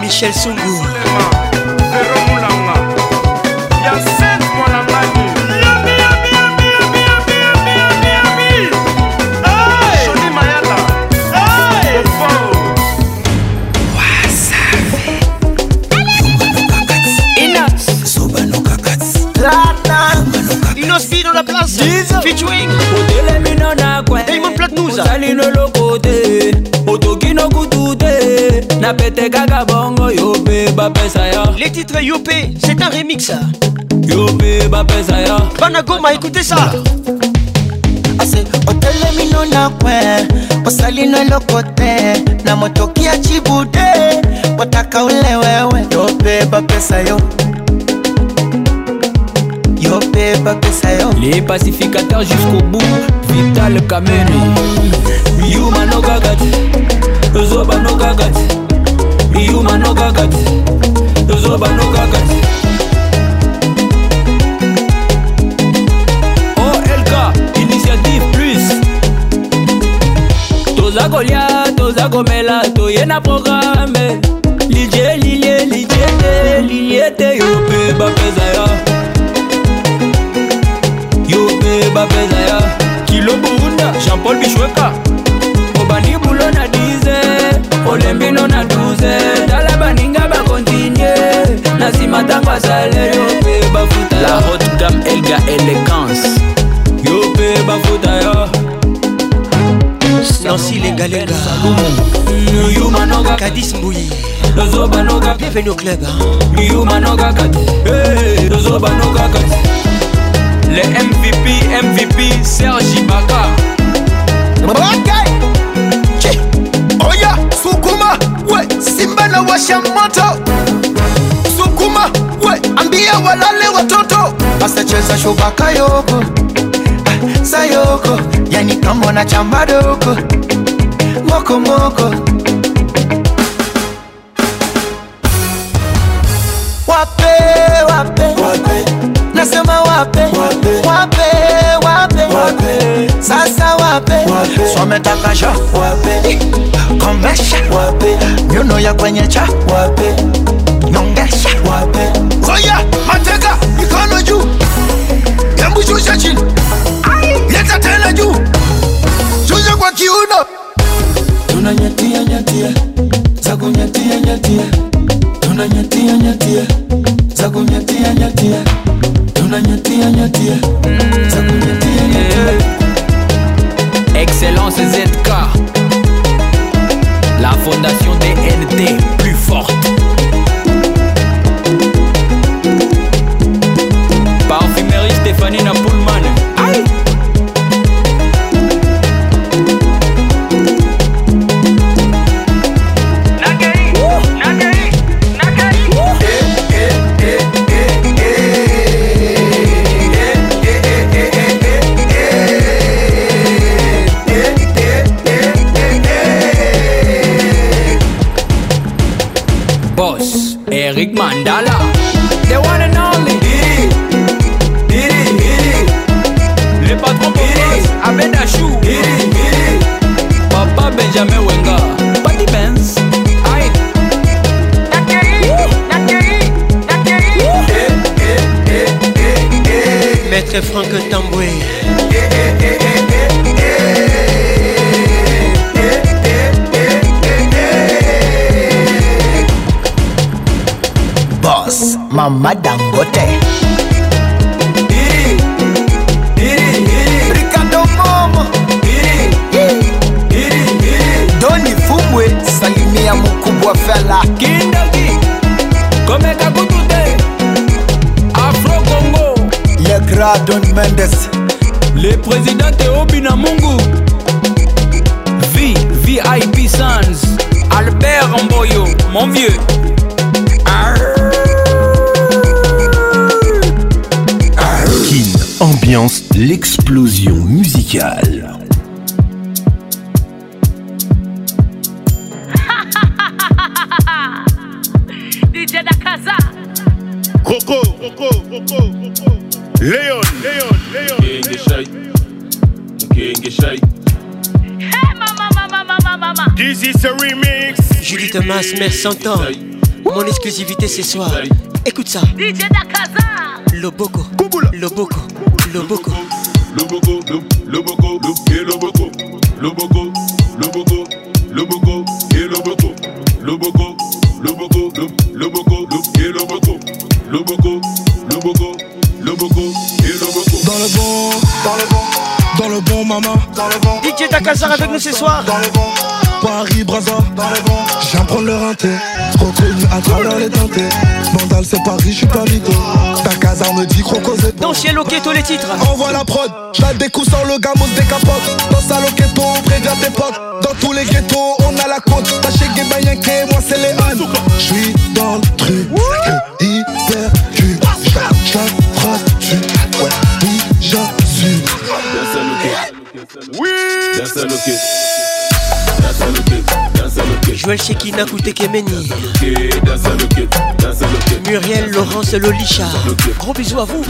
michel sungu Inocino la place, featuring Diamond Platnouza Diamond Locote no kutu te napete kaka bongo yo mpe bapesa ya les titres yo mpe c'est un remix yo mpe bapesa ya bana goma écoute ça ase otelemino na kwe osalino eloko te na motoki ya cibude otaka ule wewe yo mpe bapesa yo yo mpe bapesa yo les pacificateurs jusqu'au bout vital kameni yumanokaka te yozoba nokaka te biyuma nokaka te yozoba nokaka te olk oh, initiative plus toza kolia toza komela toye na programe lilie lilie lilie te lilie te yo mpe bapeza ya yo mpe bapeza ya kilo burunda jean paul bishweka olembino na 12 tala baninga bakontinye na nsima ntango asalere yo mpe bafuta la haute gamme elga elegance yo mpe bafuta yo nancy lengalenga kadis mbuyi tozobanokaka bienvenue au club miyumanokaka te tozobanokaka te le mvp mvp serge ibaka okay. washa moto, sukuma we, ambia walale watoto, asacheza shubaka yoko ah, sayoko yani kama na chamba doko moko moko wape wape, nasema wape wape wape, wape. wape. wape. wape. wape. wape. wape. wape. wape wape so ametakasha wape komesha eh, wape nyuno ya kwenye cha wape nyongesha wape oya mateka mikono juu hebu shusha chini leta tena juu shusha kwa kiuno tuna nyatia nyatia za kunyatia nyatia tuna nyatia nyatia za kunyatia nyatia tuna nyatia nyatia za kunyatia nyatia Excellence ZK. La fondation des ND plus forte. Parfumerie Stéphanie Napoléon Franck Tamboué. Don Mendes le président de Robin V VIP Sons Albert Mboyo mon vieux Kin ambiance l'explosion musicale mère s'entend. Mon exclusivité ce soir. Écoute ça. DJ Nakaza. le Loboko. Loboko. le Loboko. le Loboko. Loboko. Loboko. Loboko. Loboko. Loboko. Loboko. Loboko. Loboko. Loboko. Loboko. Loboko. Dans le bon. Dans le bon. Dans le bon, maman. Dans le bon. DJ Le avec nous ce soir. Dans le bon. Paris, Braza, dans les vents. J'viens prendre le rinté, une à travers les teintés. Mandal, c'est Paris, j'suis pas mytho. Ta caserne me dit crocosé. Dans chez ghetto les titres. Envoie la prod, j'la découpe sans le gamos des capotes. Dans sa Loketo, on prévient tes potes. Dans tous les ghettos, on a la côte. T'as chez Gebayanke, moi c'est les J'suis Joël Chekina Koutekemeni Muriel Laurence Lolisha Gros bisous à vous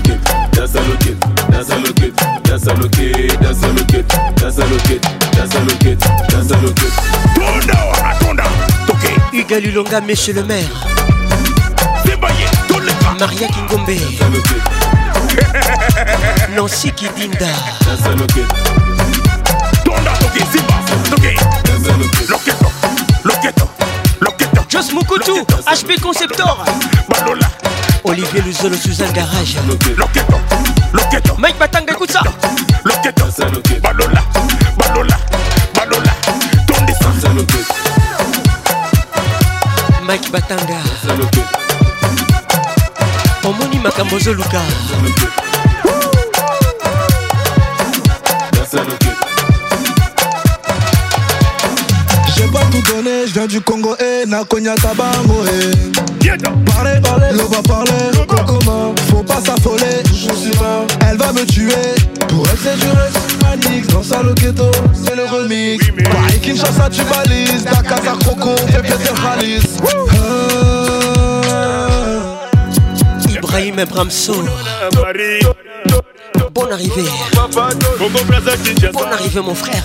Hugues Lulonga, monsieur le maire Maria Kingombe Nancy Kidinda Tonda, toke, zimba, toke Loke, toke Joss Moukoutou, HP Conceptor. Olivier Luzolo, un Garage. Mike Batanga, écoute ça. Balola, Balola, Balola, ton dessin. Mike Batanga. omoni makambo ozoluka je viens du Congo et eh, Nakonya Tabango eh. Parlez, Parlez, l'eau va parler, Faut pas s'affoler, je suis elle va me tuer Pour elle c'est du reste, dans sa loqueto, c'est le remix oui, et Kinshasa tu balises Dakar Coco, fais péter Khalis ah. Ibrahim Bramso Bonne arrivée Bonne arrivée mon frère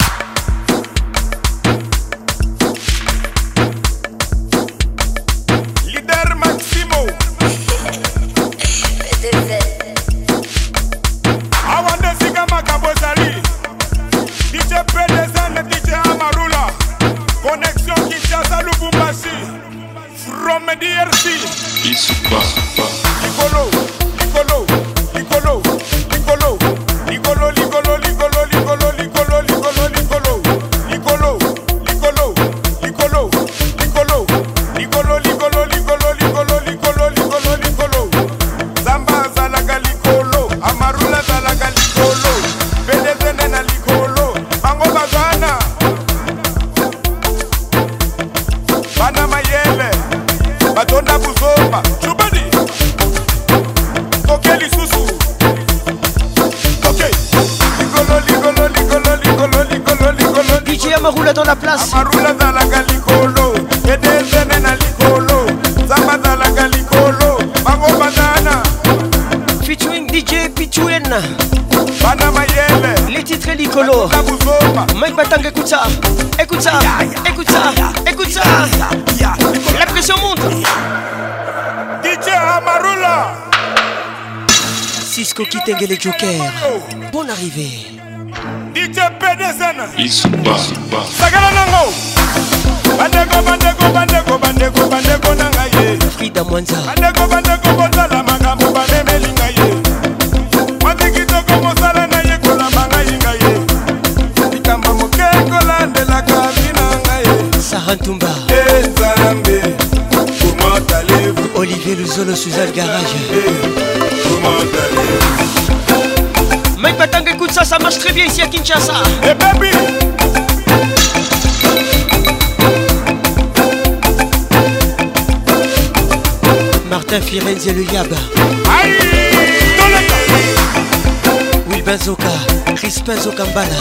Plus. Diablo Mike Batang écoute Écoute Écoute Écoute La pression monte DJ Amarula Cisco Kitenge les Joker Bonne arrivée DJ PDZ Ils sont pas Suzanne Garage. Mike Batang, écoute ça, ça marche très bien ici à Kinshasa. Hey eh, baby Martin Firenze et le Yab. Aïe Wilben Zoka, Crispin Zokambala.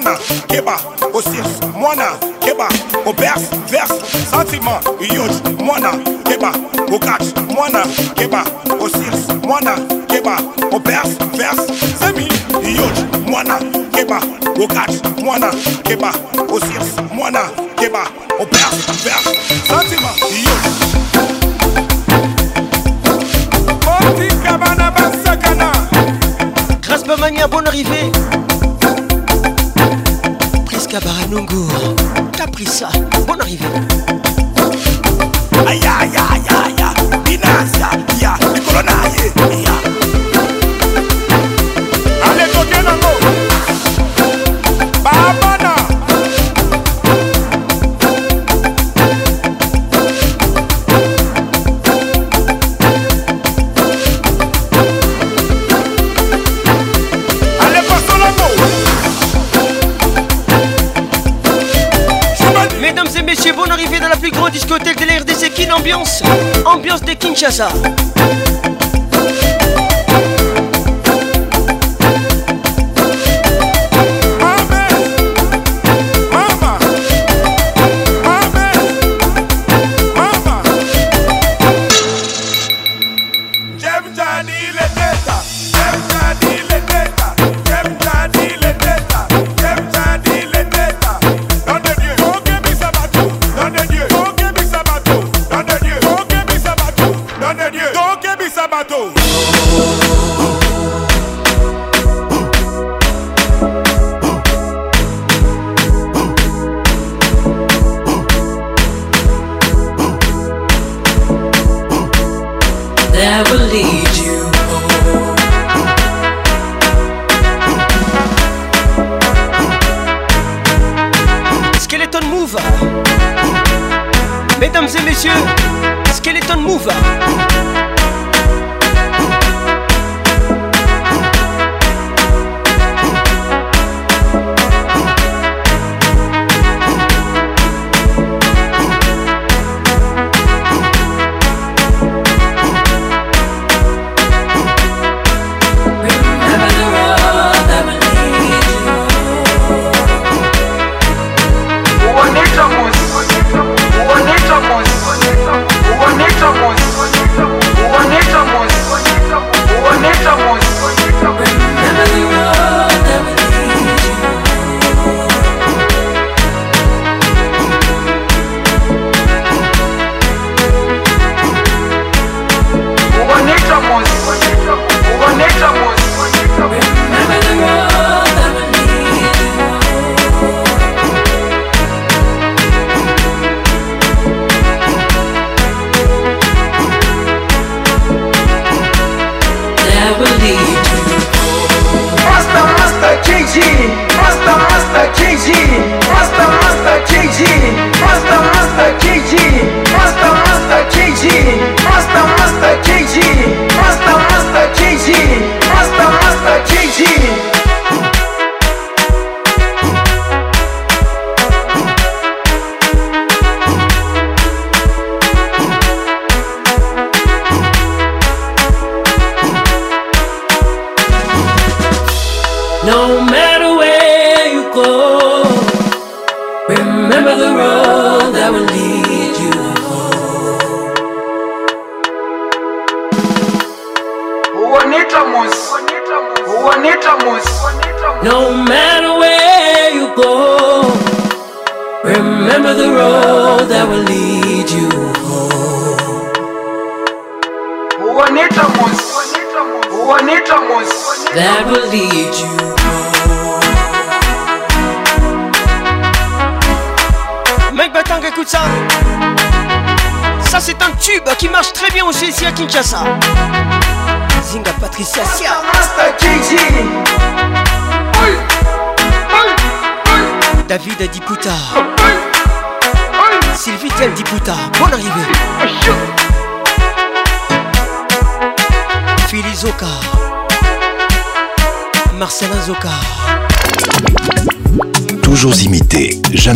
not. anxious. Uh. Mesdames et messieurs, Skeleton mover.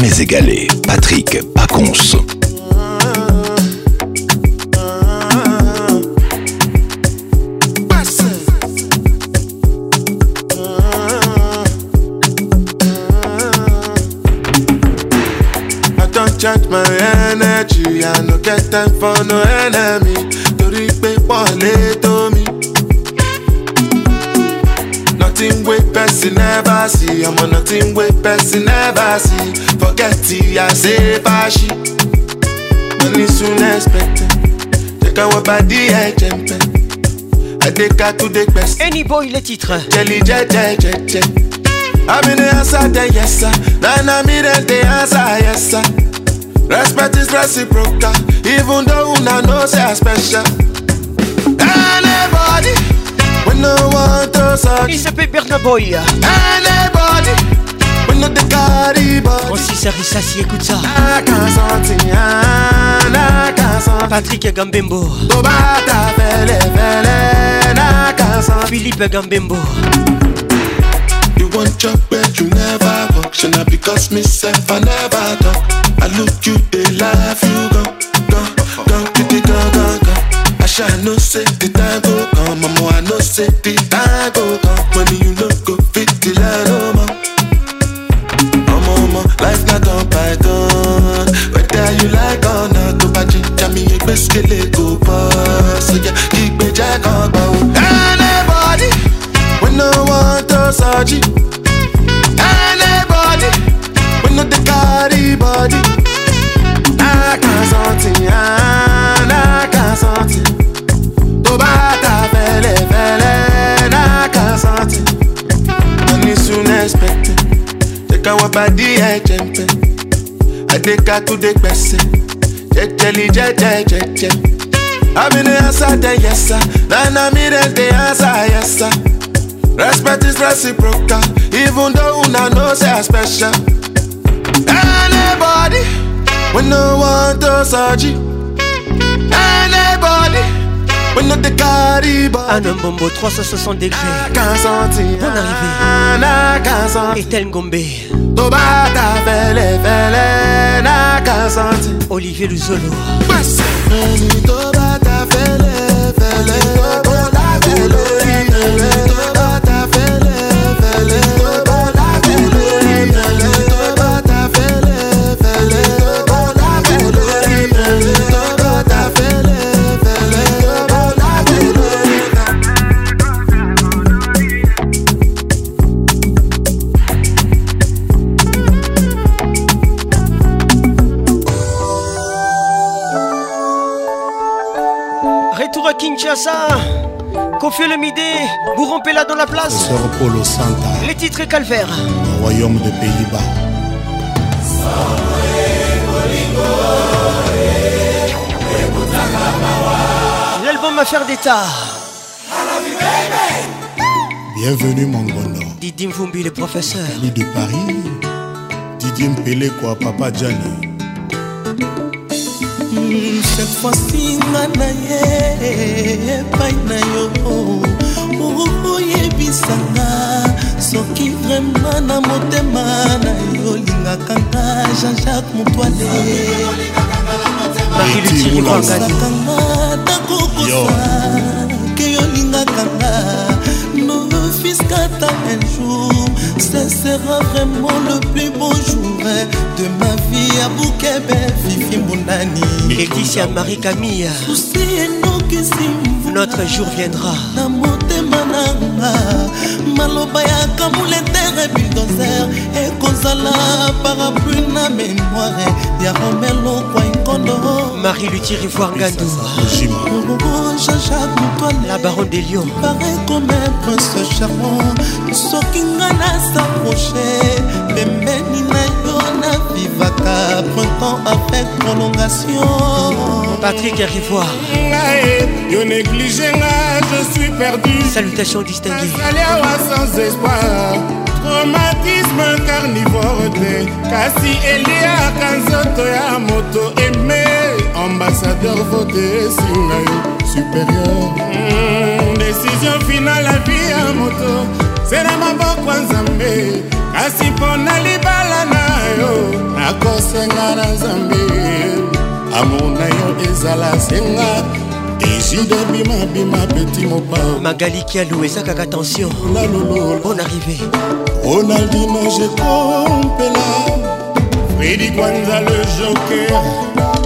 Mes égalé. tout to the best. Any boy, les titres. Jelly, I'm in the answer, yes, sir. Then I'm in the yes, Respect is reciprocal, even though una know say special. Anybody, when no one to suck. Il Boy. Anybody, when no the oh, Aussi, ça, ça, écoute ça. Patrick Gambembo Bobata vele na nakasa Philippe Gambimbo You want job but you never work Should not because myself I never talk I look you they laugh you go Go, go, pretty go, go, go I shall no say the time go come Mama I no say the time go come deka tu de gbese jejeli jeje jeje. Abi ne answer then yes sir, na na de then dey answer Respect is reciprocal, even though una no say I special. Anybody we no want to surgery. Anybody. When not the calibre Anam Bombo 360 degrés Bon Et Etel Ngombe Toba vele vele nakazanti olivier luzolo Fais le midi, vous rompez là dans la place. Santa. Les titres et royaume des Pays-Bas. L'album affaire d'État. Bienvenue mon nom. Didim Fumbi le professeur. de Paris. Didim Pelé quoi, Papa Djali. chaque fois singa na ye epai na yo oyebisanga soki vraimen na motema na yo olingaka nga jean-jacques motoaleakanga ntango okosa ke yolingaka nga regrette un jour Ce sera vraiment le plus beau jour De ma vie à Boukebe, Fifi Mounani Laetitia Marie Camille Notre jour viendra maloba ya kamuletere buldozer ekozala parapluie na mémoire ya romelo kwaingondo marie lutiri voir ngando jean-jacques motoine la baron de lion pare comme prince charmant soki nga nasaproche pembeni na kaka printemps avec prolongation Patrick Arrivois Yo néglige je suis perdu Salutations distinguées espoir Traumatisme carnivore te Elia, eliaka nzoto ya moto aimé Ambassadeur vote esinga supérieur hmm, Décision finale la vie à moto C'est maboko nzambe Kasi mpona libala na yo nakosenga na nzambe amour na yo ezala senga ejide bimabima peti mopa magali kialu eza kaka tension bon arrivé ronaldino jekompela fredi kwanza le joker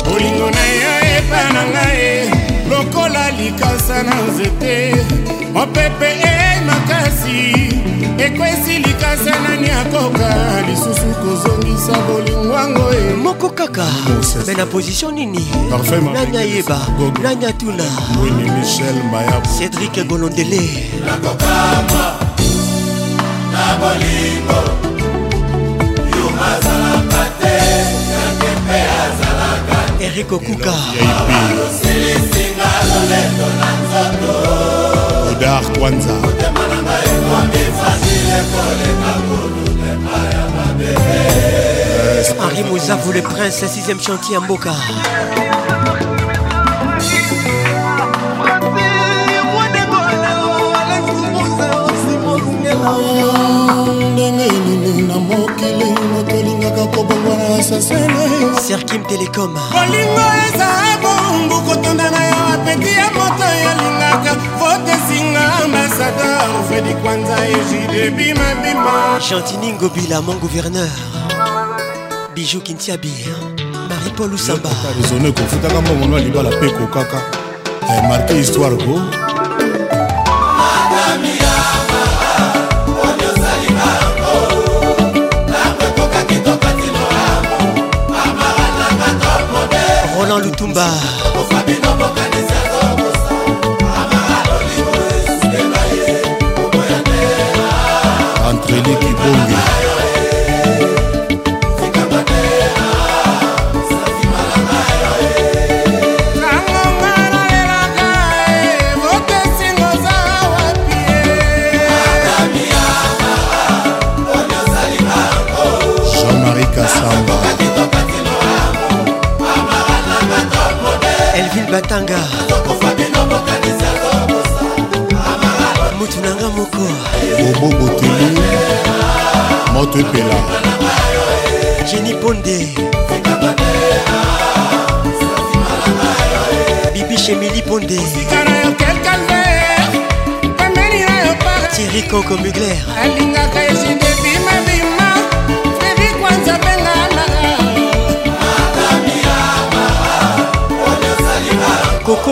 bolingo na yo epa na ngai lokola likasa na nzete mopepe e makasi ekwesi likasa nani akoka lisusu kozongisa bolingwango e moko kaka me na position nini nani ayeba nani atuna cédrik golondele nakokama na bolingo yomazalaka te yake mpe azalaka erik okuka osilisinga loleto na nzoto odar kwanza voulait vous le prince, sixième chantier à boca. serkim telekom kolingo eza bongu kotonda na yo apeti ya moto yolingaka votesinga ambasador fredi kwanza ejide bimabima chantiningobila mon gouverneur bijou kintiabi marie paul usamba ezone kofutaka mbongono ya libala mpe kokaka marke histoire ko ronan lutumba antreliki bonge batanga mutu na nga moko bobo botelu moto epela jeni ponde bibi chemili ponde thierry koko mugler alingaka esinde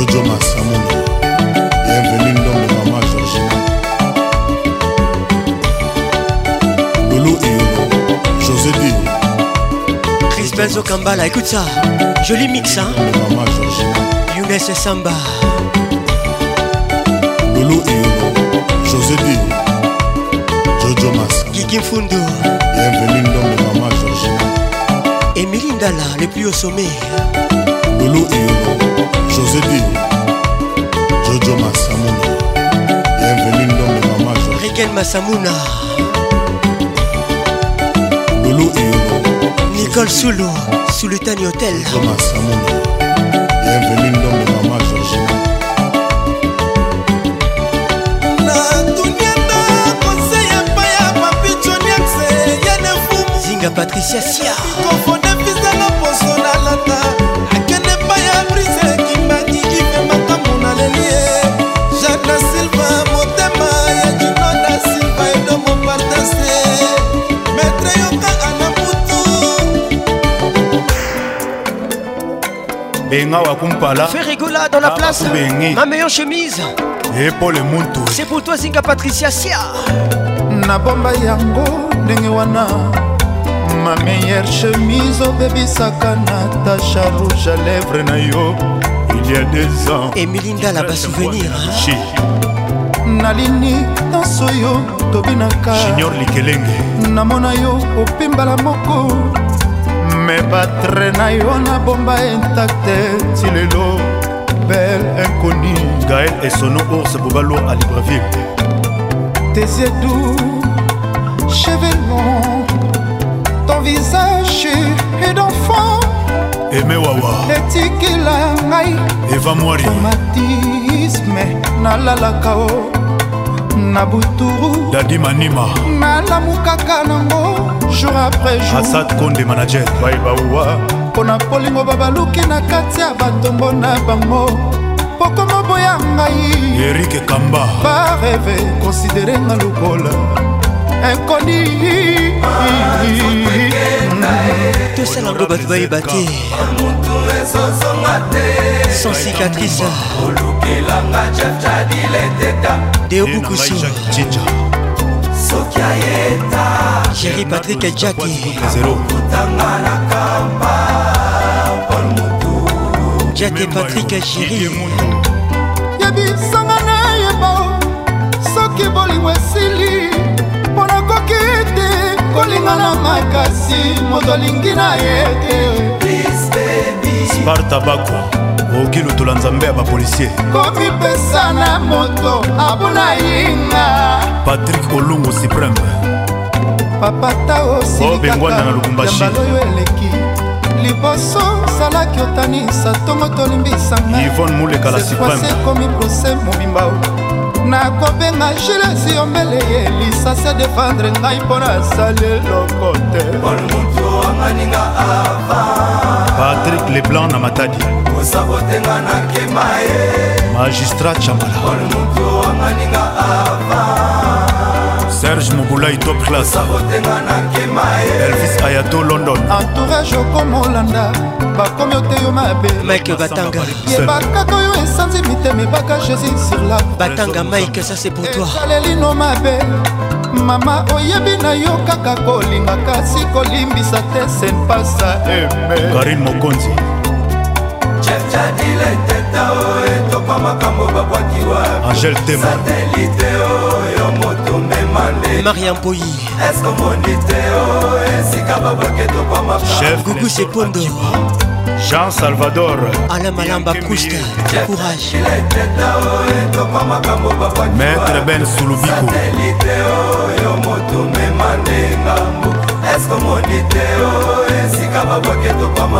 jojo masamuni bienvenu ndongo mama georgina lulu iyolo josé di crispenzo kambala écoute ça joli mix hein? mama georgina younes samba lulu iyolo josé di jojo mas gigi mfundu bienvenu ndongo mama georgina émilie ndala le plus au sommet lulu iyolo josé di jojo masamuna bienvenu ndombe mama riken masamuna lulu iyolo nicole sulu sulutani hotel jojo masamuna bienvenu ndombe mama georgina zinga patricia sia naleli ye jacques da silva motema ya juno da silva edomo partase maître yoka anamutu benga wakumpala fais rigola dans la place ma meilleure chemise e paul emuntu c'est pour toi zinga patricia sia nabomba yango ndenge wana ma meilleure chemise obebisaka natasha rouge a lèvre na yo il y a des ans emili ndala basouvenir nalini nyonso yo tobinaka junior likelenge namona yo opimbala moko me batre na yo nabomba intakte ti lelo belle inconi gaël esono ours bobalo à libreville tesedu chevelon ton visage est d'enfant emewawa etikila ngai eva mwari amatisme nalalaka o na buturu dadi manima nalamukaka nango jour après jour asad konde manager baebauwa mpo na polingo babaluki na kati ya batombo na bango pokoma boya ngai erike kamba bareve konsiderenga lokola inkoni tosalango bato bayeba te sans cicatrice deobukusu jeri patrik jaki jake patrik jeri yebisanga kolinga na makasi moto alingi na ye te sparta bako okoki lotola nzambe ya bapolisier komipesa na moto abuna yinga patrik olungu supreme papata osilikaka yambaloyo eleki liboso salaki otanisa ntongo tolimbisanga ivone mulekala supreme ekomi prose mobimba nakobenga gilesi yombele ye lisasi adefendre ngai mpo nasali eloko te patrik leblanc na matadi kosabotenga na nkema ye magistrat chambala serge mobulai top classeelvis ayato london entourage okomolanda bakomi oteyo mabe mike batanga yebakaka oyo esanzi mitema ebaka jésus sur la batanga mike ça c'est pour toi esalelino mabe mama oyebi na yo kaka kolinga kasi kolimbisa te senpasa karin mokonzi angel tema mariam boyi oh, chef gugu sepondo jean salvador ala malamba kusta courage oh, oh, maître ben sulubiko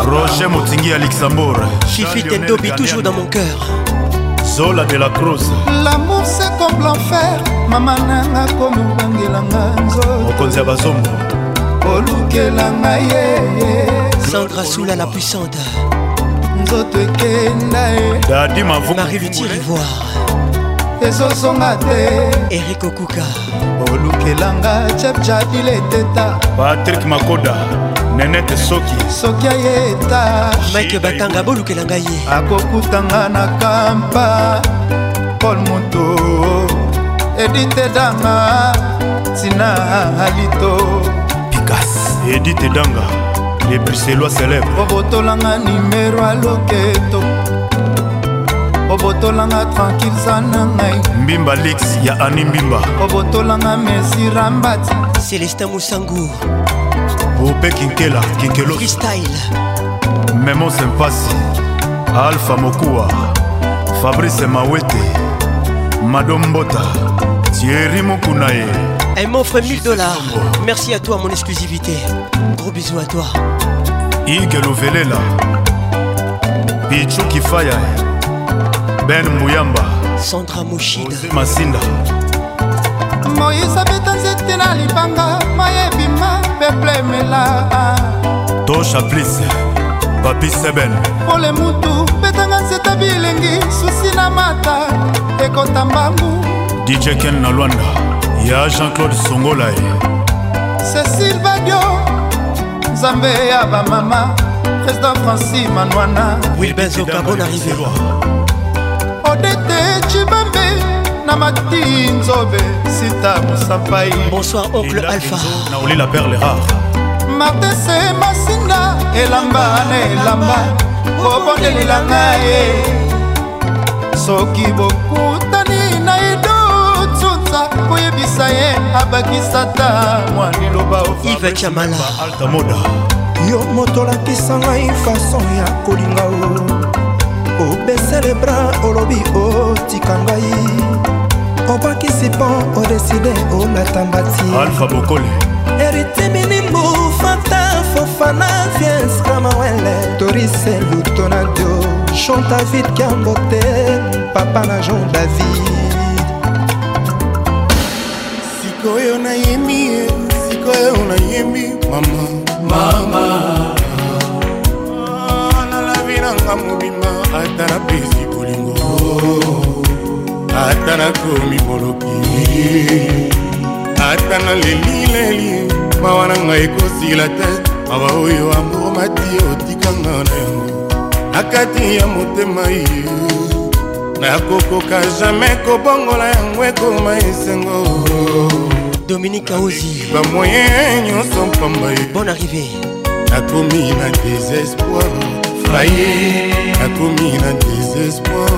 roger motingi ya luxembourg chifite dobi toujours dans mon cœur zola de la crose l'amour c'est comme l'enfer mama nanga komobangelanga nzomokonzi ya bazombo kolukelanga yeye sandra sula la puissante nzoto ekenda e dadi mavumarivuti eh. rivoire ezosonga te erik okuka olukelanga chapchapileketa patrik makoda nenete soki soki ayeta mike batanga bolukelanga ye akokutanga na kampa paul moto edite danga tina alito pikas edite danga les bruxellois célèbre obotolanga nimero aloketo obotolanga tranquille zana ngai mbimba lix ya ani mbimba obotolanga mesira mbati celestin mosangu ope kinkela kinkelo freestyle memo sempasi alpha mokuwa fabrice mawete madombota Thierry Mokunae. Elle eh, m'offre 1000 dollars. Merci à toi, mon exclusivité. Gros bisous à toi. Ike Louvelela. Pichu Kifaya. Ben Muyamba. Sandra Mouchida. Masinda. moïse abeta nzete na libanga mayebima peple emela tosha plis papi seben pole mutu betanga nzeta bilengi susi na mata ekota mbangu dj ken na lwanda ya jean-claude songolae cécile badio nzambe ya bamama président franci manwana wilbenzokabona riveroa odete cibambe na mati nzobe sita mosapai bonsoir oncle alpha na olila perle rare martese masinga elamba na elamba kobondelelanga ye soki bokuta abimisa ye abakisata mwa liloba altamoda yo moto olakisa ngai fason ya kolinga o obesele bra olobi otika ngai obakisi mpo odeside olata mbati alfa bokole eritiminimbu fata fofana viens kamawele torise lutonadio chontavid kiambote papa na jon david sikoyo nayembi ye sikoyo nayembi mama mama ah, nalabi nanga mobima ata napesi bolingo ata nakomi boloki ata nalelileli mawa na ngai ekosila te mawa oyo amoromati otikanga na yango na kati ya motema ye nakokoka jamai kobongola yango ekoma esengo dominike aozi bamoye nyonso mpamba ye bon arrivé nakomi na désespoir faye nakomi na désespoir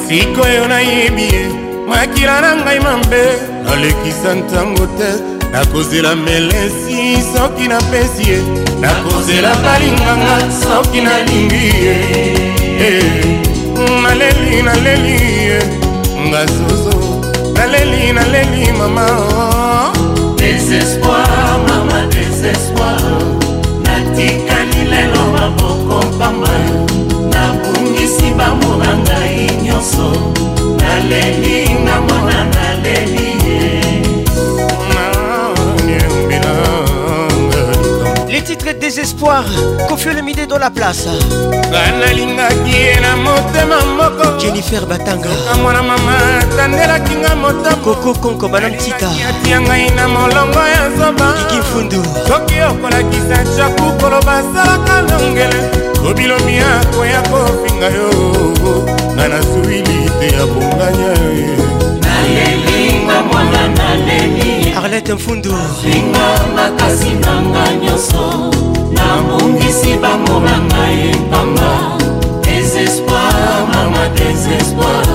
sikoyo nayebi ye makila na ngai mabe nalekisa ntango te nakozela melesi soki napesi ye nakozela balinganga soki nalingi ye naleli naleli nga zozo naleli naleli mama désespoir mama désespoir natikani lelo maboko pamba nabungisi bamona ngai nyonso naleli na mwana titre désespoir kofiole mide dans la place banalingaki ye na motema moko jennifer batangaa mwana mama atandelaki nga motamokoko konko banamtitaatia ngai na molongo ya zoba kiki mfundu soki okolakisa jaku koloba asalaka longele lobilobi yakoya kofinga yo nga na suwili te ya bonganya ya mwana naleli arlete mfundu linga makasi nanga nyonso nabongisi bango na ngai pamba désespoir mama désespoir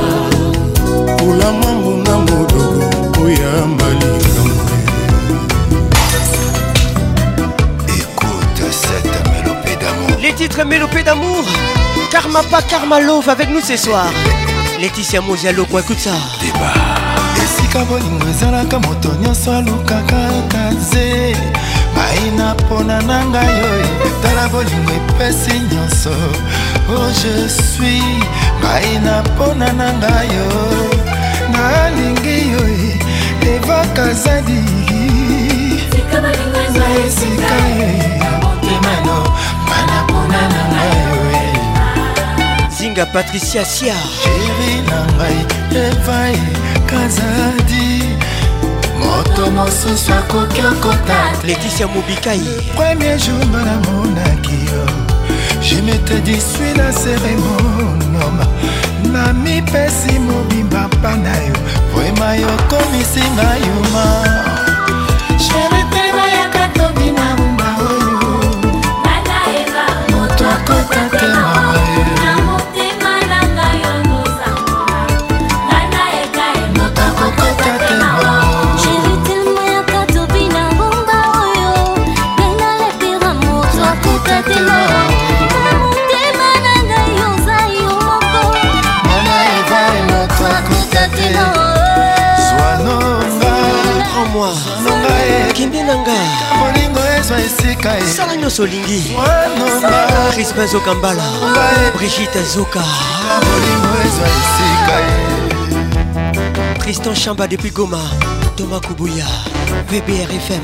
kolama monga modoko koyamba likambo écoute cette mélopée d'amour les titres mélopée d'amour karma pas karma love avec nous ce soir Laetitia Mozialo, quoi, écoute ça. Débat. tika bolingo ezalaka moto nyonso alukaka kaze maina mpona na ngai oyo etala bolingo epesi nyonso o oh, je suis maina mpona na ngai yo nalingi yo evaka zadii na esika ya motemano mana mpona na ngai yo zinga patricia siar sheri na ngai evai kazadi moto mosusu akoki okota leticia mobikai premier jour nga namonaki yo je mete disui na seremonoma na mipesi mobimba mpa na yo vrema yokomisinga yuma mboka esala nyonso olingi crispa zokambala brigite zuka bolingo ezwa esika tristan chamba depuis goma thomas kubuya vbrfm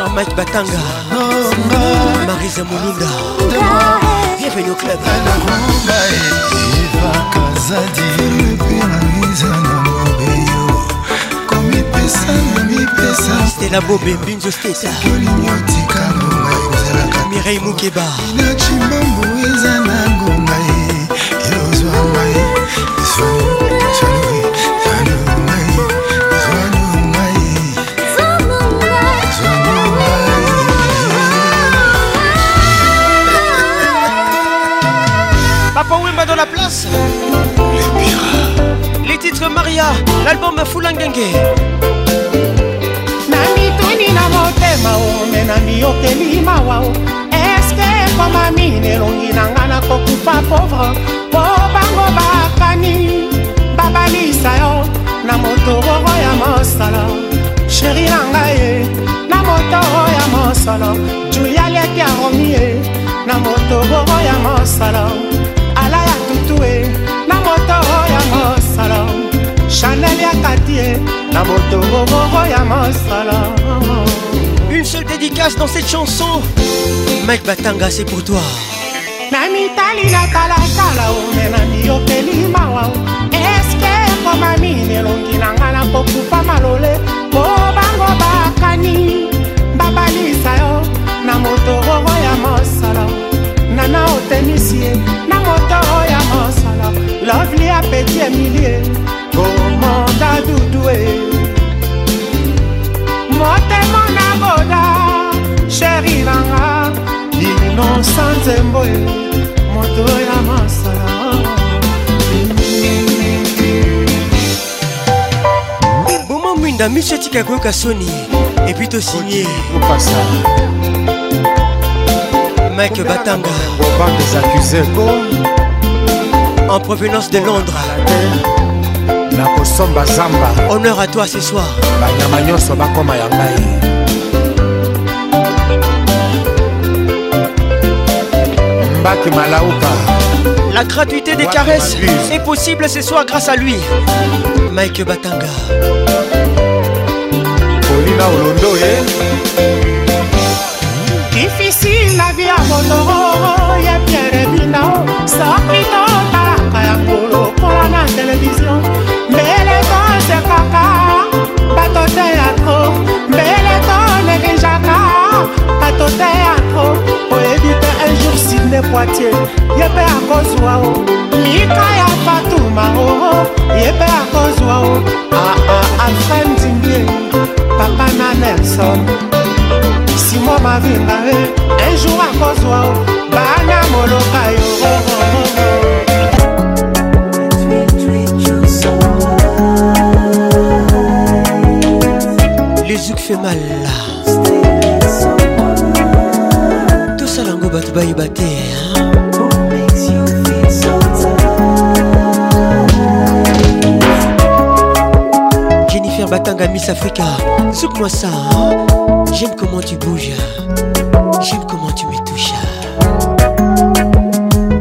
Bonsoir Mike Batanga Marisa Moulunda Bienvenue au club stela bobe mbinzo stetamirei mukeba inachimambu eza na ngonga ye yozwa ngai place Les pirates Les titres Maria, l'album Foulangenge namituni na motema ome na miyokeli mawa eske ekomami nelongi na nga nakokufa pauvre mpo bango bakani babalisa yo na motororo ya mosolo sheri na ngai e. na motoro ya mosolo juya leki aromie na motororo ya mosolo mosala chanel ya katie na botongogoro ya mosala une seule dédicace dans cette chanson mike batanga c'est pour toi na mitali na talakala ome na miyokeli mawa eske ekomamini elongi na nga na kokufa malole po bango bakani babalisa yo na motororo ya mosala nana otemisi ye na moto oya Lovely à petit Emilie Komanda Doudoué motema na boda sheri nanga inosa nzembo moto ya masala boma mwinda misha tika koyoka soni epui tosinye mike batanga en provenance de Londres. zamba honneur à toi ce soir la gratuité des caresses est possible ce soir grâce à lui mike batanga difficile la vie à y ya pierre bina na televizio mbele tosekaka bato te ya tro mbele toneglizaka bato te ya tro oyebi te un jour sidne poitier ye mpe akozwa o mika ya fatuma oo oh, oh, ye mpe akozwa o aa alfred ndimbie papa na nelson simo mavinga e eh, un jour akozwa o bana moloka yo oh, fait mal l'ango bat bat te jennifer batanga miss africa Soupe moi ça hein. j'aime comment tu bouges hein. j'aime comment tu me touches hein.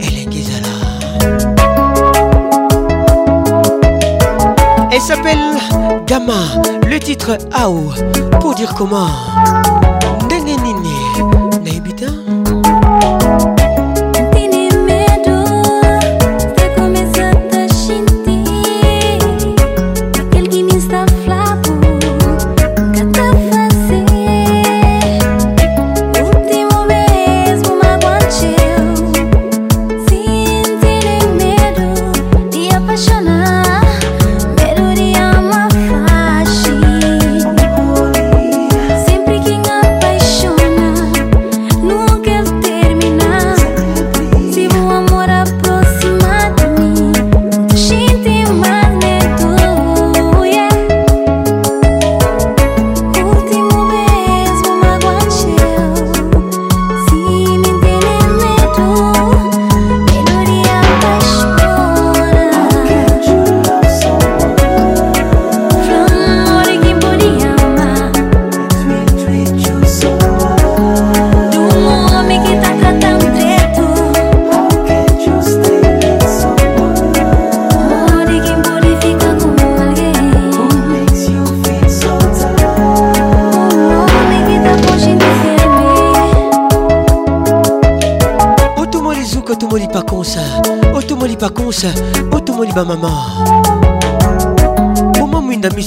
Elle est elle s'appelle le titre Ao, pour dire comment.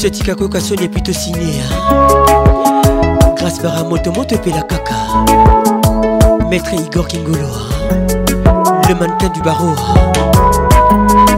Ce monsieur tikako kasoni plutôt signé hein. grâce bara motomoto la kaka maître igor kingoloa hein. le mannequin du barreau hein.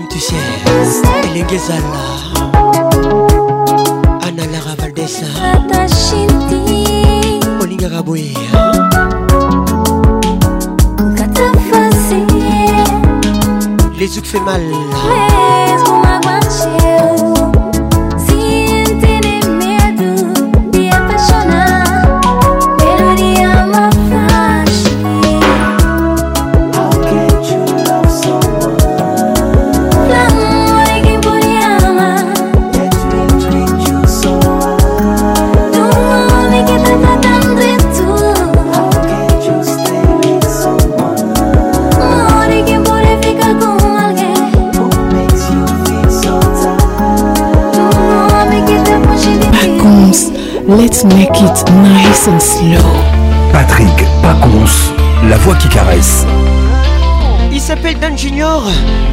Madame Tussier Elenge Zala Anna Lara Valdessa Olinga Raboué Les Zouk fait mal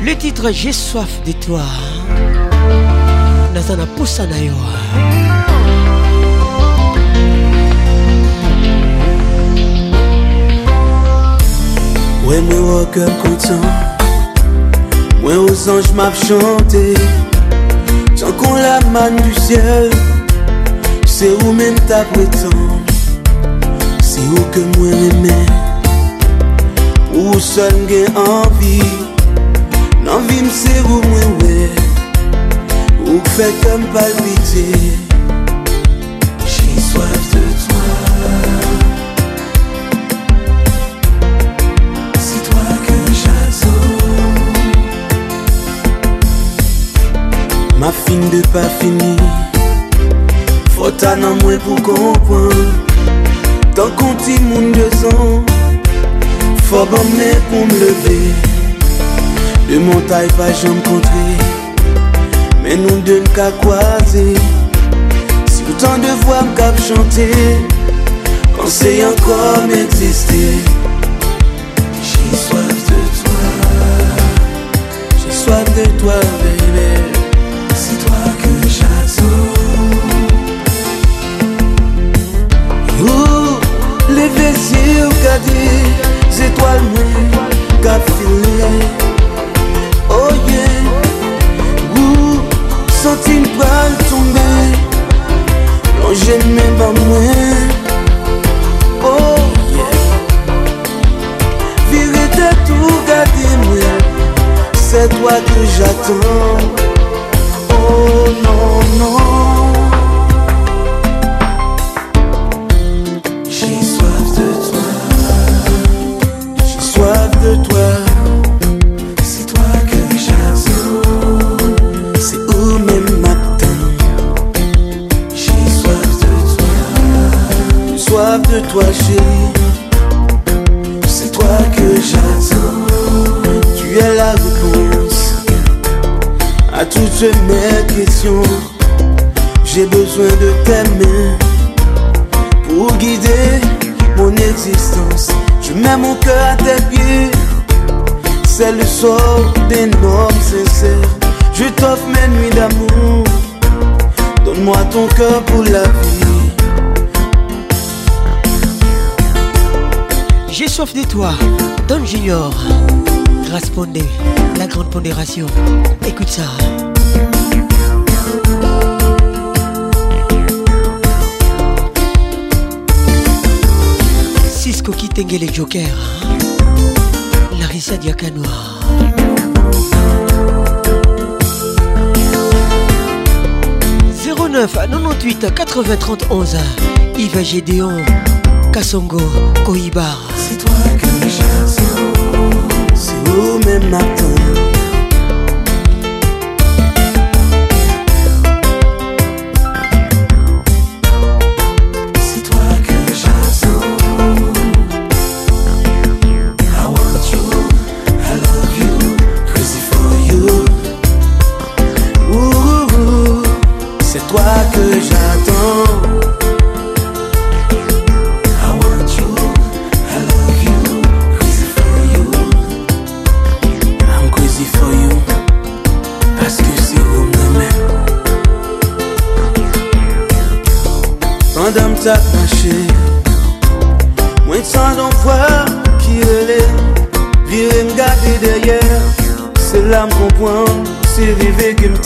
Le titre J'ai soif de toi la na poussa na yo Ouais we au cœur content Ouais aux anges m'a chanté Tant qu'on la manne du ciel C'est où même ta prétend C'est où que moi m'aimais Où seul j'ai envie An vi mse ou mwen wè Ou k fèk an palpite Jè yi swaf te twa Si twa ke jaso Ma fin de pa fini Fò tan an mwen pou konpwen Tan konti moun de zon Fò ban mnen pou mleve De mon montay me contrer, mais nous ne den qu'à croiser. Si autant de voix me chanter Pensez encore à m'exister J'ai soif de toi J'ai soif de toi bébé C'est toi que j'attends les vessiers ou kadi Zétoile mou cap tu une balle tomber Non oh, j'aime pas moins Oh yeah Viré de tout garder moi C'est toi que j'attends Oh non non je question, J'ai besoin de tes mains pour guider mon existence. Je mets mon cœur à tes pieds, c'est le sort d'un homme Je t'offre mes nuits d'amour, donne-moi ton cœur pour la vie. J'ai soif de toi, Don Junior. raspondez la grande pondération. Écoute ça. Cisco les jokers Larissa Diakano à 98 80 31 Yves Gédéon Kassongo Koibar C'est toi que je c'est au même matin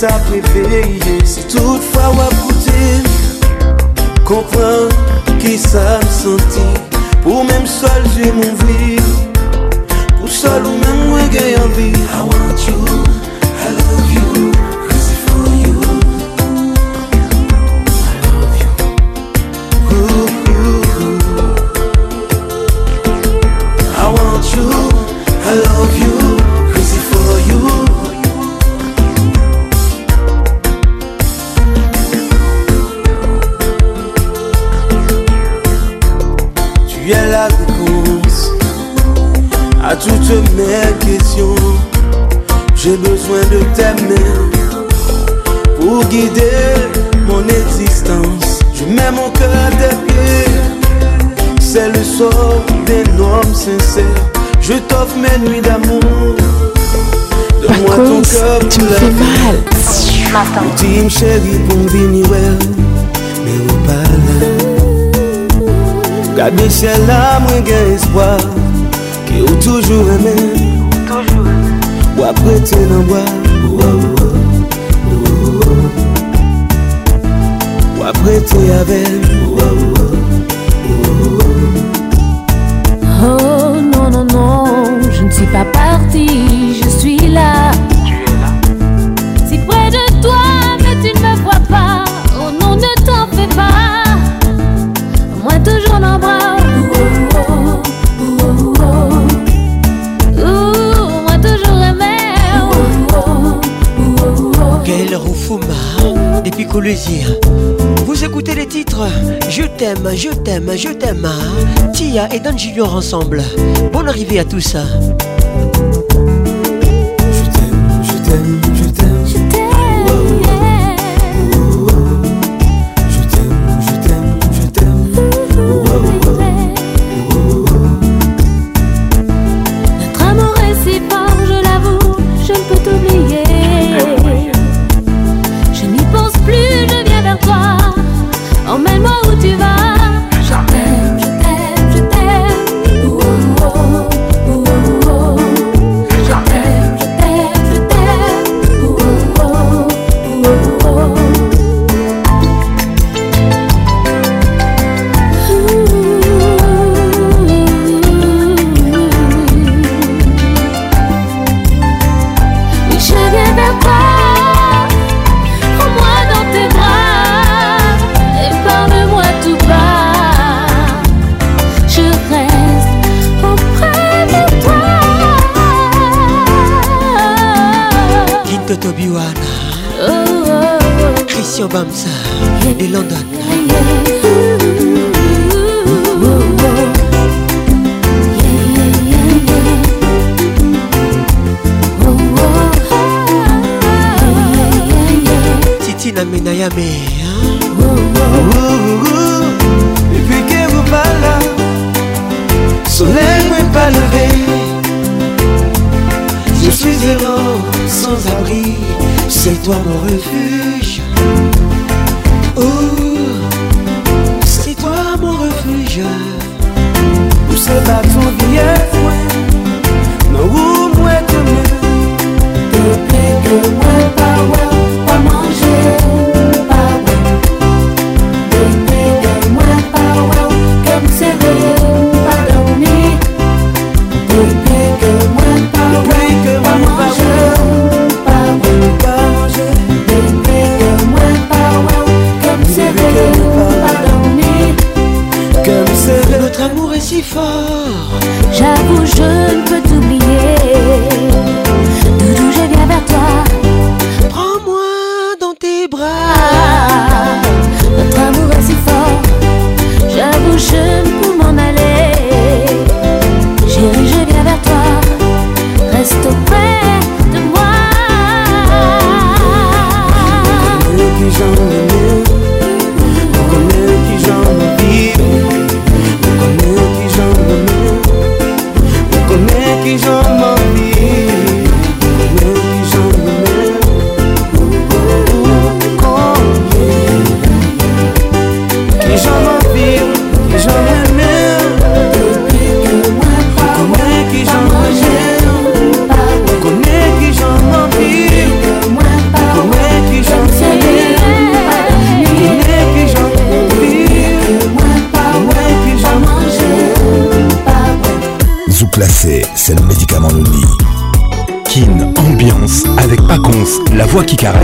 Stop with le ciel la Qui gen toujours que ou après tout Ou après avait vous Ou y Ou Vous écoutez les titres Je t'aime, je t'aime, je t'aime. Tia et Dan Junior ensemble. Bonne arrivée à tous.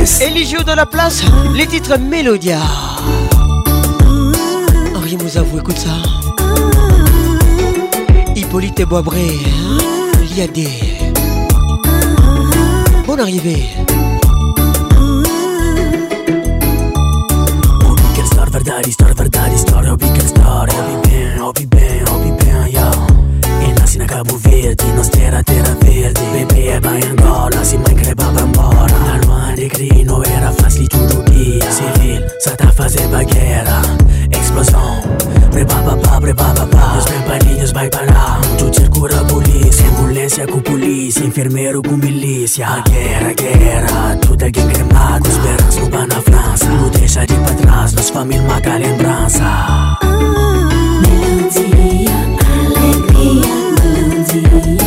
les Eligio de la place, les titres Mélodia. Henri avoue écoute ça. Hippolyte Boabré Liadé. Bonne arrivée. daddy, star for daddy, star, I'll be can star, I'll be star I'll be bem, I'll be bem, yo. E nasi na Cabo Verde, nos terra verde, bebê é bem Angola, se mãe creba bambora. pa bre pa pa pa Os vai parar Onde o cura a polícia Ambulância com polícia Enfermeiro com milícia A guerra, a guerra Tudo é Os Esperança no na França Não deixa de ir pra trás nos família marca lembrança ah, Melanzia, alegria Melanzia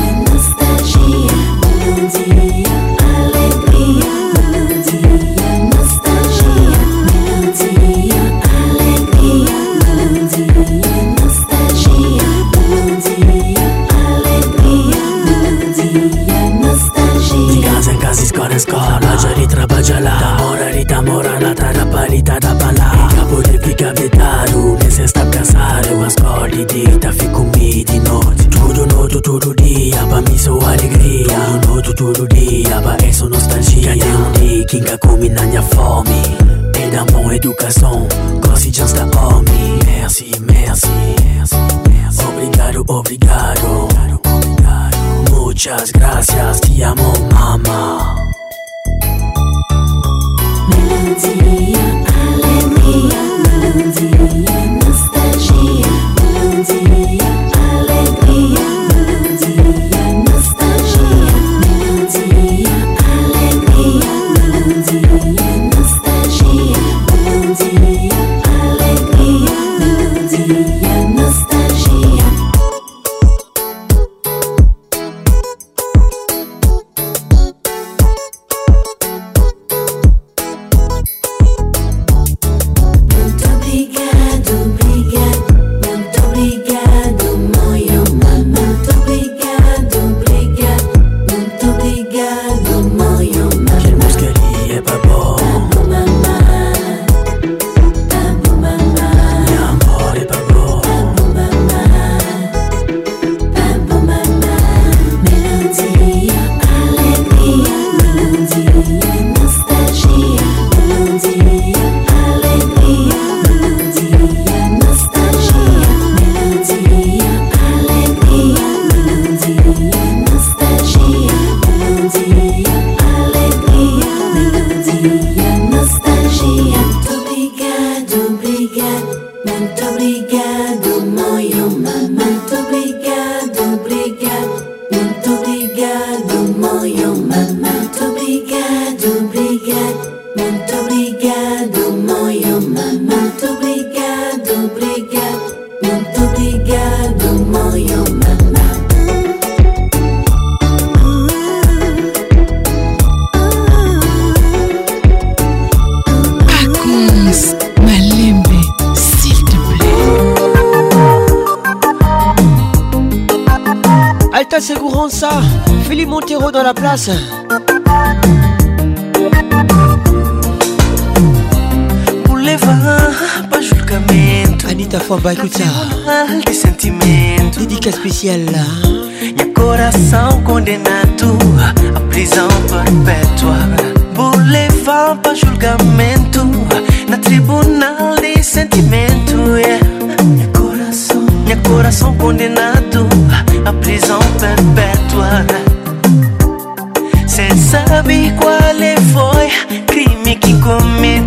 saber qual é, foi crime que cometeu.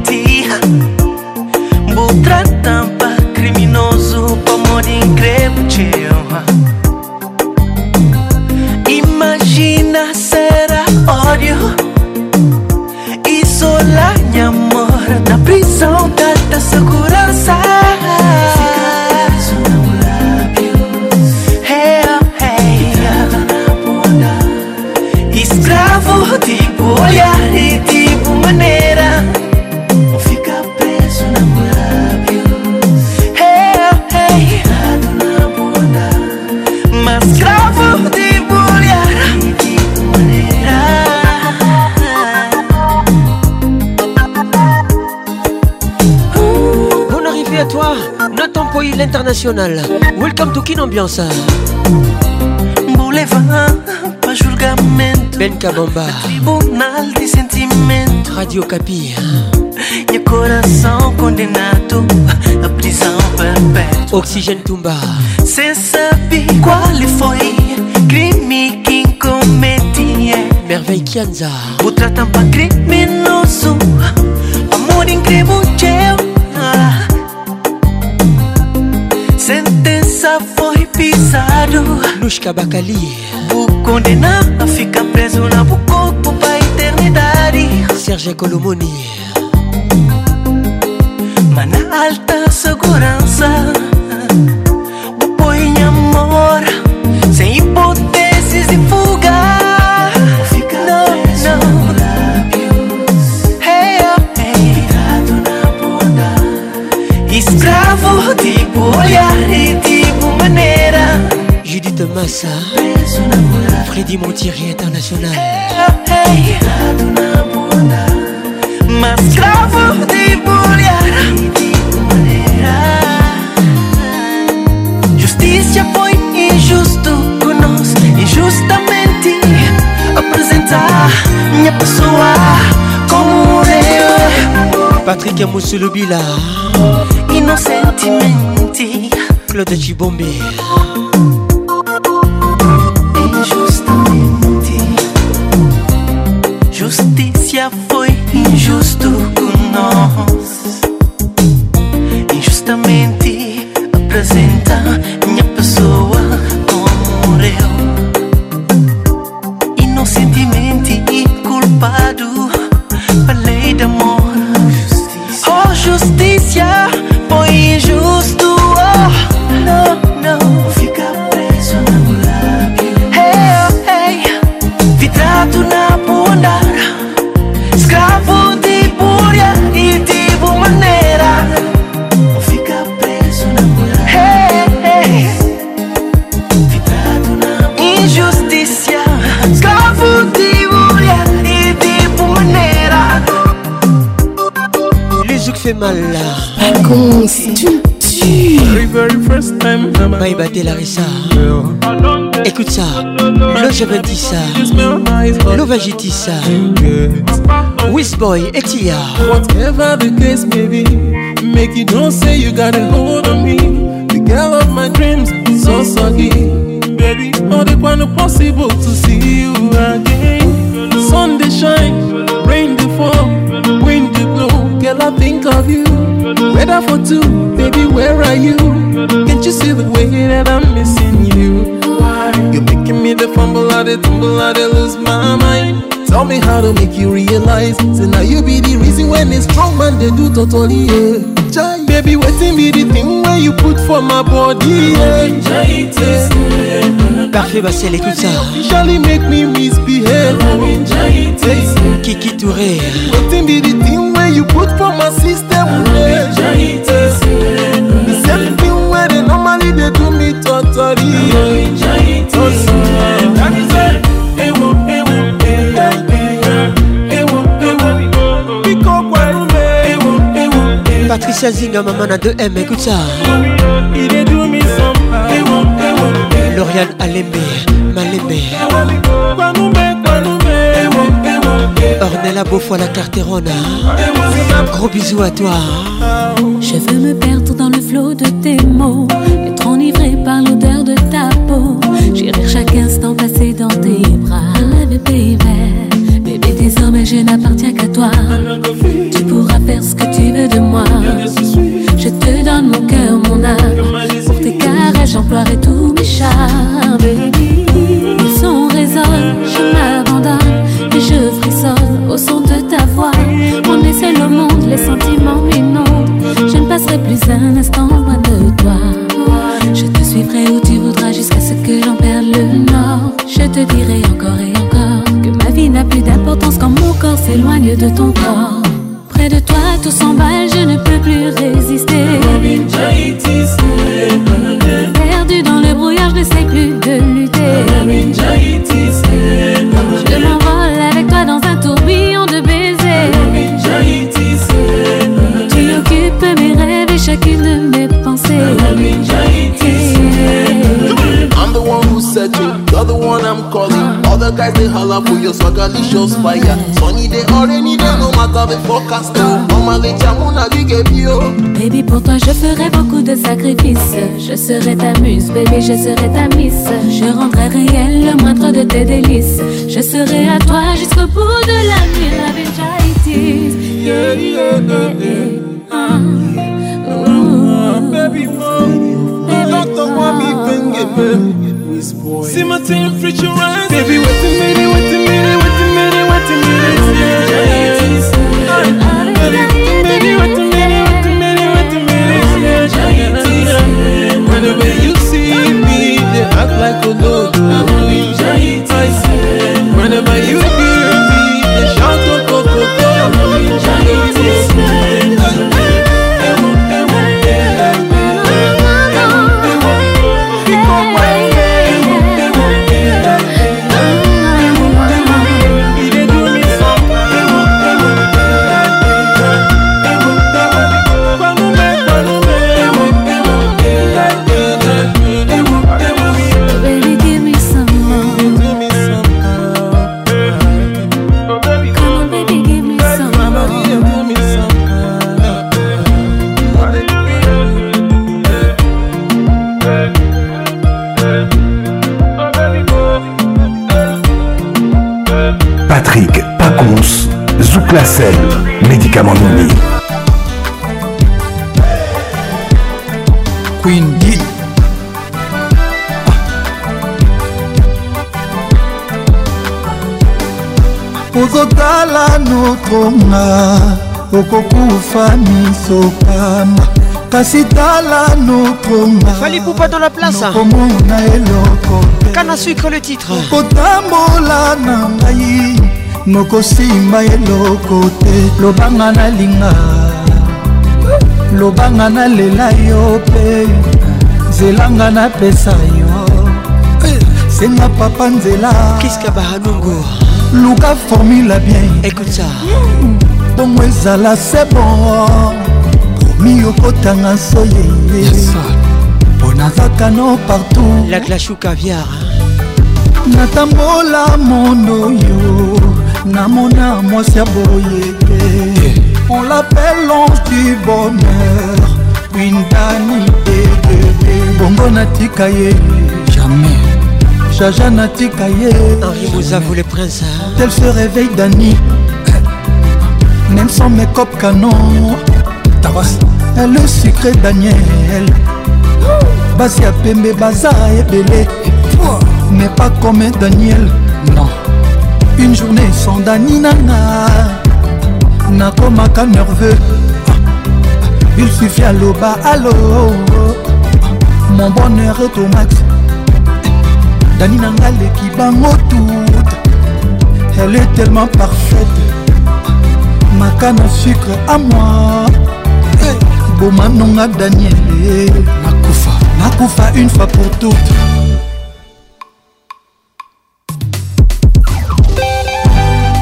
Welcome to Kin Ambiance. Ben Benkabamba, Tribunal de sentiments. Radio capia Y'a corazon condenato. La prison perpétue. Oxygène Tumba. C'est sa qual Quoi les crime Crimi qui commettie. Merveille Kianza. Vous traitant pas criminosu. Amour incrébouché. sado lushka bakali bukonde na afika mrezo na bukoko pa eternidadi serge kolomoni mana alta segurança Massa Freddy Montieri international Mascavo de mulher Justiça foi injusto conosco Injustamente apresentar minha pessoa como eu Patrick Moussoulou Bila Inocentemente Claude Chibombe Mamaï la Larissa. Écoute ça. ça Loge ça Whisboy et Tia Whatever the case may be, make you don't say you got a hold on me. The girl of my dreams, so soggy. Baby, not the possible to see you again. Sunday sun they shine, rain they fall, wind they blow. Girl, I think of you. Weather for two, baby, where are you? Can't you see the way that I'm missing you? Why? You're making me the fumble, I the tumble, I the lose my mind. Tell me how to make you realize. Say now you be the reason when it's strong man they do totally. Yeah. Jai, baby, waiting be the thing where you put for my body. Yeah. Parfait, Bastiel, écoute ça. Officially make me misbehave. Kiki Touré. Waiting be the thing where you put for my system. Yeah. Patricia Zinga, maman a 2M, écoute ça. Il est doux, mais l'aimé. Ornella beaufois la Carte Carterona. Gros bisous à toi. Je veux me perdre dans le flot de tes mots. Livré par l'odeur de ta peau. J'irai chaque instant passé dans tes bras. bébé baby, bébé, désormais je n'appartiens qu'à toi. Tu pourras faire ce que tu veux de moi. Je te donne mon cœur, mon âme. Pour tes caresses j'emploierai tous mes charmes. Ils sont résonnent, je m'abandonne et je frissonne au son de ta voix. On est seul au monde, les sentiments non Je ne passerai plus un instant loin de toi vivrai où tu voudras jusqu'à ce que j'en perde le nord. Je te dirai encore et encore que ma vie n'a plus d'importance quand mon corps s'éloigne de ton corps. Près de toi, tout s'emballe, je ne peux plus résister. Baby, pour toi, je ferai beaucoup de sacrifices. Je serai ta muse, baby, je serai ta miss. Je rendrai réel le moindre de tes délices. Je serai à toi jusqu'au bout de la nuit. ekolo okokufa misokama kasi tala nokomakomona eloko kana sucre le titre kotambola na ngai nokosimba eloko te lobanga nalinga lobanga nalela yo mpe nzelanga napesa yo eh, senga papa nzela kiska bahanungu luka formula bien écoute ça mm. bongo ezala se bon komi okotanga nsoye mpona zakano partout laglashu caviar natambola monoyo namona mwasi ya boye te eh. on l'appelle l'ange du bonheur windani dedede bongo natika ye jamais jaja natika ye henri mozavu le prince tel se réveille dani même sans mes copes canon taras le sucré daniel basi ya pembe baza ebele mais pas comme daniel non une journée sans dani nanga nakomaka nerveux il suffit aloba alo mon bonheur est au max dani nanga leki bango toute elle est tellement parfaite bomaka na sucre amoi boma nonga daniele nakufa nakufa une fois pour toute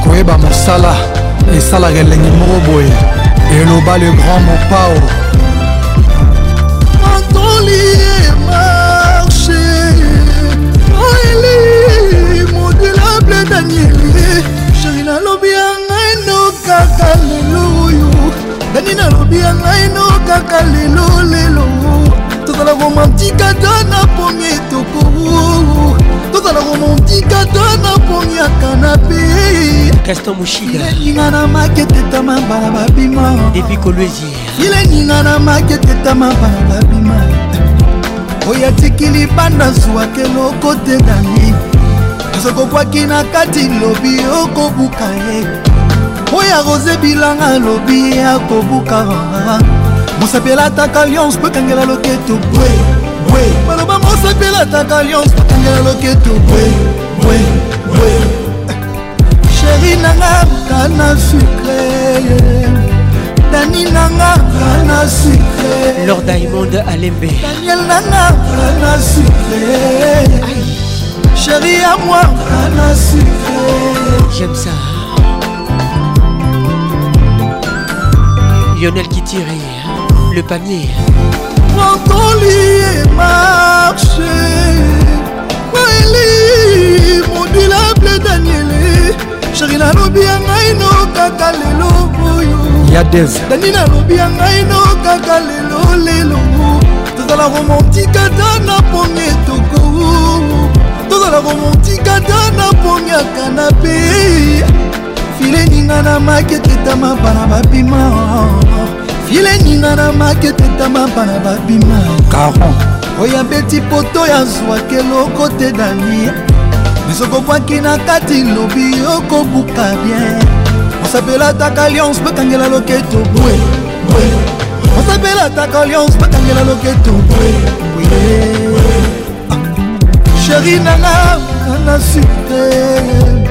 koyeba mosala esalaka elenge moko boye eloba le grand mopao antolie marché oeli modulable daniele kaka lelo oyo nani nalobi ya ngai no kaka lelo lelo tozala romantika to na pomi etoko tozala romantika to na pomi ya kanape kaston moshigailenginga na maketetama bana babima depi kolwezi ilenginga na maketetama bana babima oyo atikili banda zwwake lokotedani sokokwaki na kati lobi okobuka ye oyo rose bilanga alobi akobuka mosapela ataka alliance bekangela loketo bwe bwe baloba mosapela ataka alliance bekangela loketo bwe bwe bwe sheri nanga kana sucre dani nanga kana sucre lord diamond alembe daniel nanga kana sucre sheri ya moi kana sucre j'aime ça Lionel qui tire le panier. Brocoli et marché. Noélie, modulable Daniel. Chérie, la lobby à Naino, kaka lelo boyo. Yadez. Dani la lobby à Naino, kaka lelo lelo. tozala romantique ata na ponge toko tozala romantique ata na ponge ya kanape fileninga na makete tetama bana babima fileninga na make tetama bana babima caron oyo abeti poto yazwaki eloko te dani mesokokwaki na kati lobi okobuka bien osapelataka alliance bakangela loketo bwe bwe osapelataka alliance bakangela loketo bwe bwe sheri ah. nanga nanga sute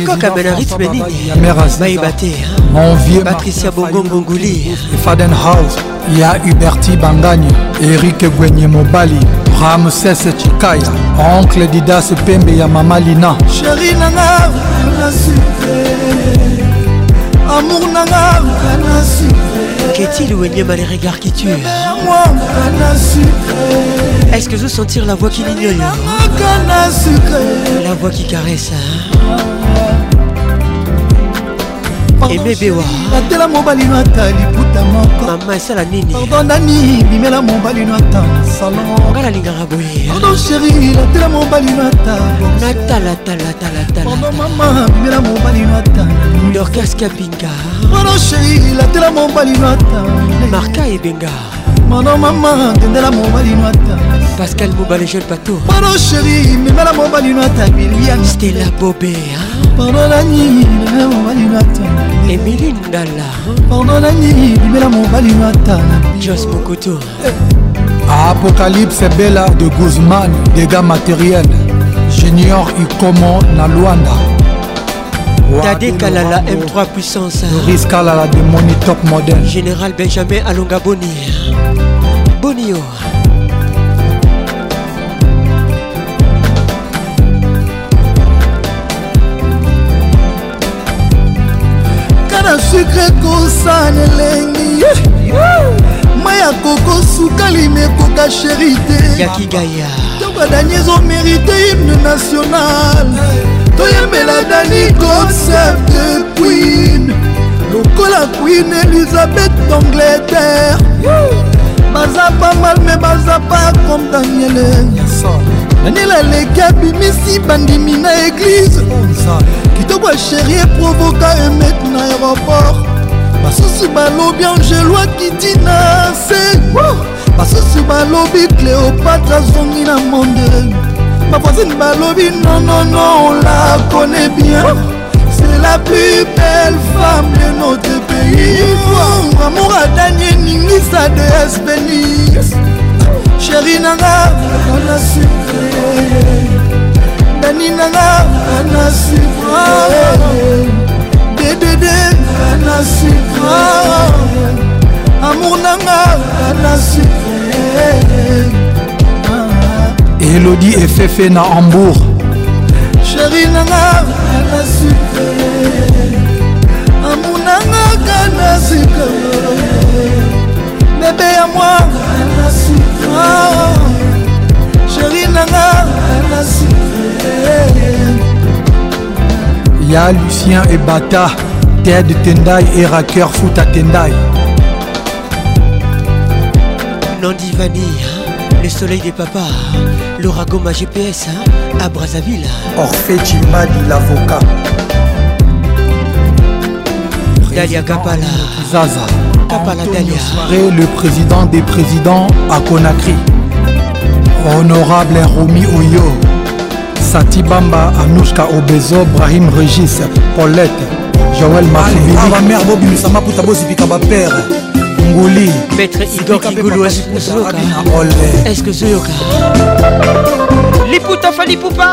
moko kaka me rythme mon vieux patricia bongo ngonguli Faden house ya huberti bangani Eric gwenye mobali ramses chikaya oncle didas pembe ya mama lina sheri nanga amour nanga qu'est-il m'a les regards qui tuent eh Est-ce que je veux sentir la voix qui m'ignore La voix qui caresse hein? emebewa natela mobali no ata liputa moko mama esala nini pardon nani bimela mobali no ata na salon nga nalingaka boye pardon sheri natela mobali no ata natalatalatalatalapardon mama bimela mobali no ata dorcas kapinga pardon sheri natela mobali no ata marka ebenga mano mama tendela mobali no ata pascal mobale jeune pato pardon sheri memela mobali no ata bilian stela bobe pardon nani memela mobali no ata emili ndala pardon nani bimela mobali mata jos mokoto eh. apocalypse bela de guzman dégâts matériel junior ikomo na lwanda dade kalala m3 puissance ris kalala de moni top model général benjamin alonga boni bonio ya sukre kosana elengi mai ya koko sukalimi ekoka sheri te yakigaya toko dani ezomerite hymne national toyembela dani concept queen lokola queen elizabeth d'angleterre baza pas mal me baza pas comme daniele daniel aleki abimisi bandimi na eglize kitoko asheri eprovoka emet na aéroport basusu balobi angelo akiti na se basusu balobi cléopatre azongi na monde bavoisine balobi nonono on la connaît bien c'est la plus belle femme de notre pays amour adanie ningisa de espénis chéri nanga naninanga anasivra dedede anasivra amour nanga anasivra elodie efefe na hambourg sheri nanga anasivra amour nanga kanasika bebe ya mwa anasivra Il y a lucien et Bata, ted tendai et raker à tendai nandi vanille le soleil des papas ma gps à brazzaville orphée chimbadi l'avocat Dalia Kapala Zaza Kapala Dalia le président des présidents à Conakry honorable romi oyo sati bamba anushka obezo brahim regis paulette joel mabamere ah, bobimisa maputa bozipika bapere nguli maître igor kiguluaeske zoyoka liputa falipupa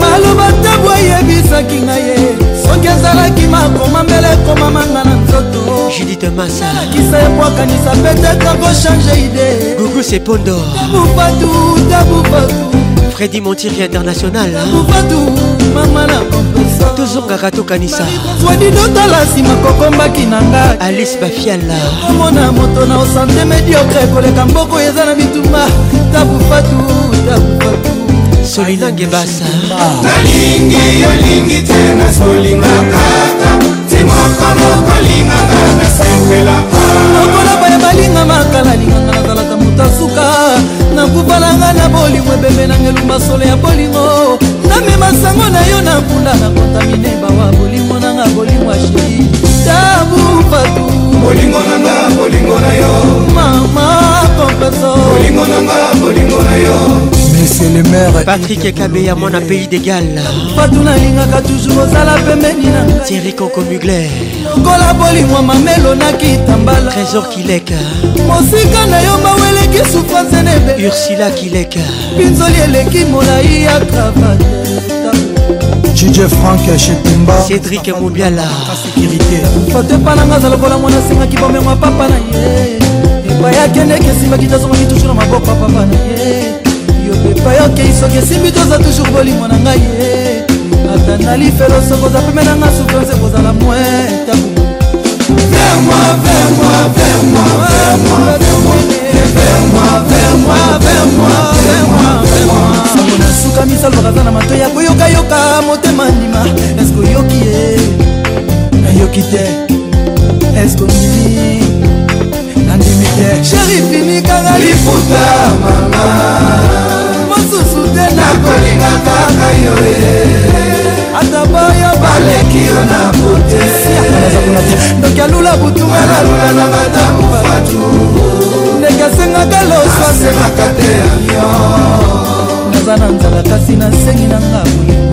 maloba ntango ayebisaki na ye soki ezalaki makoma mbele ekomamanga na nzoto judite masanalakisa ebwakanisa pete kango change ide gugu sepondo tabufatu tabufatu fredi montiri international tabufatu mama na kompeso tozongaka tokanisa swadi totala nsima kokombaki na nga alice bafiala omona moto na osante mediokre koleka mboko eza na bitumba tabufatu tabufatu solinange basa nalingi yolingi te nazolinga kaka timokomokolinganga nasepela lokola baya balinga makala linganga nazalaka moto asuka nakufalanga na bolingo ebembe nange lumbasolo ya bolingo namema sango na yo na mpunda na kontamine bawa bolingo nanga bolingo ashii tabu fatu bolingo nanga bolingo na yo mama kompeso bolingo nanga bolingo na yo patrik kabeya mwana pays de gal fatu nalingaka toujours ozala pembeni na thierry coco mugler lokola bolimwa mamelo na kitambala trésor kileka mosika na yo mawe eleki souffrance nebe ursila kileka pinzoli eleki molai ya kravate jj frank shetumba cédrik mobiala sécurité foto epananga aza lokola mwana asengaki bomemwa papa na ye epai akendeki esimbaki tozongaki toujours na maboko ya papa na ye yo epai okei soki esimbi toza toujours bolimwa na ngai ye kota na lifelo soko oza peme nanga souffrance ekozala mwe tabu Vers moi, vers moi, vers moi, vers moi, vers moi, vers moi, vers moi, vers moi, vers moi, vers moi. Sango na suka misalwa kaza na matoya koyoka yoka motema ndima eske oyoki ye nayoki te eske ondimi nandimi te sheri fini kaka lifuta mama mosusu te nakolinga kaka yo ye ata baya baleki yo na kote ndoki alula butumalalula na madamu fatu ndenge asengaka loso asengaka te avion naza na nzala kasi nasengi nanga koyeba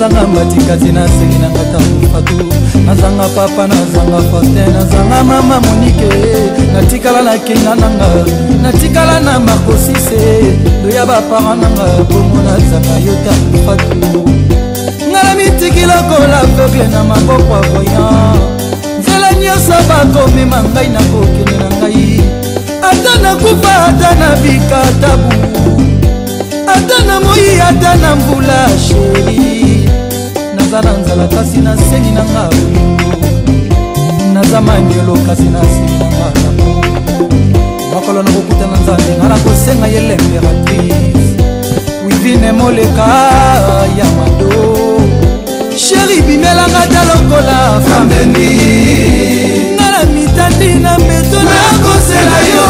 nazanga matikati na nsengi na ngata mofatu nazanga papa nazanga fortin nazanga mama monike natikala na kinga nanga natikala na makosise loya bapara nanga bongo nazanga yota mofatu ngala mitikila kolapeuble na maboko ya voyan nzela nyonso bakomema ngai na kokende na ngai ata nakufa ata na bikatabu ata na moi ata na mbula sheri naza na nzala kasi nasengi na nga naza manyelo kasi nasengi na nga mokolo nakokutana nzambe nga nakosenga ye l'impératrice wivine moleka ya mado sheri bimelanga ta lokola fameni nga na mitandi na mbeto nakosela yo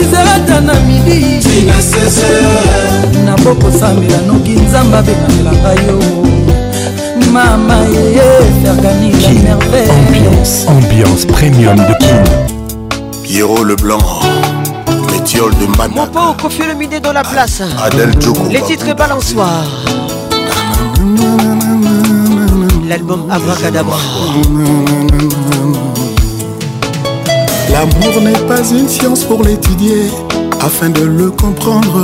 ezalata na midi nabokosambela noki nzambe abengamelaka yo mama yeye fergani la merveille ambiance, ambiance premium de kin piero le blanc métiole de man mon pauvre kofi le midi dans la place adèle joko les titres balançoire l'album abracadabra L'amour n'est pas une science pour l'étudier, afin de le comprendre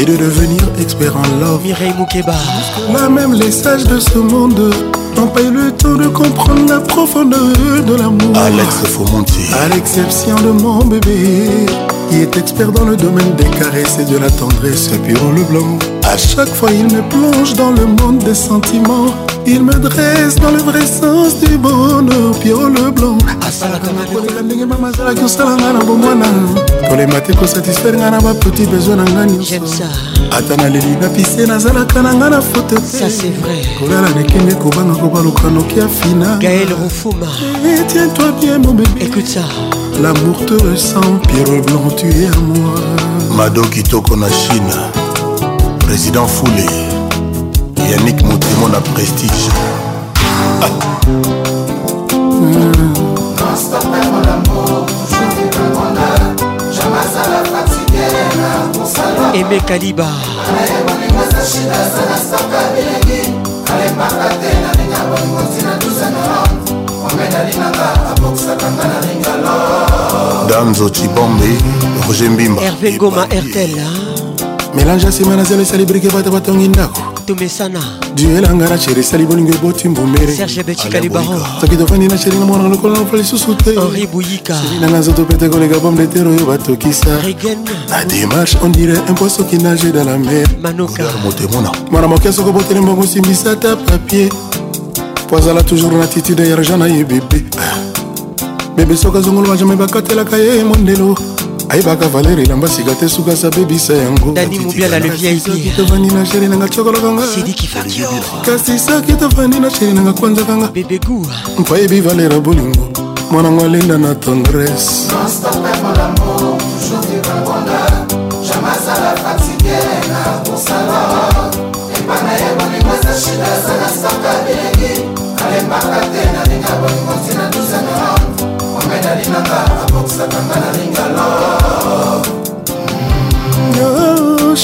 et de devenir expert en love. Mireille Moukeba. Là même les sages de ce monde n'ont pas eu le temps de comprendre la profondeur de l'amour. Alex À l'exception de mon bébé, qui est expert dans le domaine des caresses et de la tendresse, puis on le blanc. À chaque fois, il me plonge dans le monde des sentiments il me dresse dans le vrai sens du bonheur Pio le blanc asalakaaaosalanga na bomwana kolema te kosatisfaire ngai na bapeti bezwi na ngai nyonso ata naleli napise nazalaka na ngai na fote te kolala nekenge kobanga kobaluka noki ya fina tiens-toi bien mon bébé l'amour te ressemble, pierre blanc tu es à moi mado kitoko na chine président foule. yannick motemo na prestige ah. mm. eme kaliba alepaka te nalinga bolingo ntina tuzanaa omedalinanga abokisakanga nalingalo danzo cibombe roger mbimba herve ngoma ertel mélange asemana zelo esali brike bato batongi ndako tomesana duelanga na sheri esali bolingo eboti mbumereserge betika libaro soki tofandi na sheri na mwana lokola nofa lisusu te henri boyika nanga nzoto pete koleka bome de tere oyo batokisa na démarche on dirait un poisson qui nage dans la mer manoka motemona mwana moke soko botelema bosimbisa ta papier po azala toujours na attitude ya argent na ye bebe bebe soki azongoloma jamai bakatelaka ye mondelo ayebaka valeri elamba sika te suka asabebisa yango soki tovandi na sheri nanga cokolaka ngakasi soki tovandi na sheri nanga kwanzaka nga mpayebi valera bolingo mwanango alenda na tendresse shida sana soka bilingi alembaka te nalinga bolingo ntina tuzanga ngai nalingaka abokisaka ngai na lingalo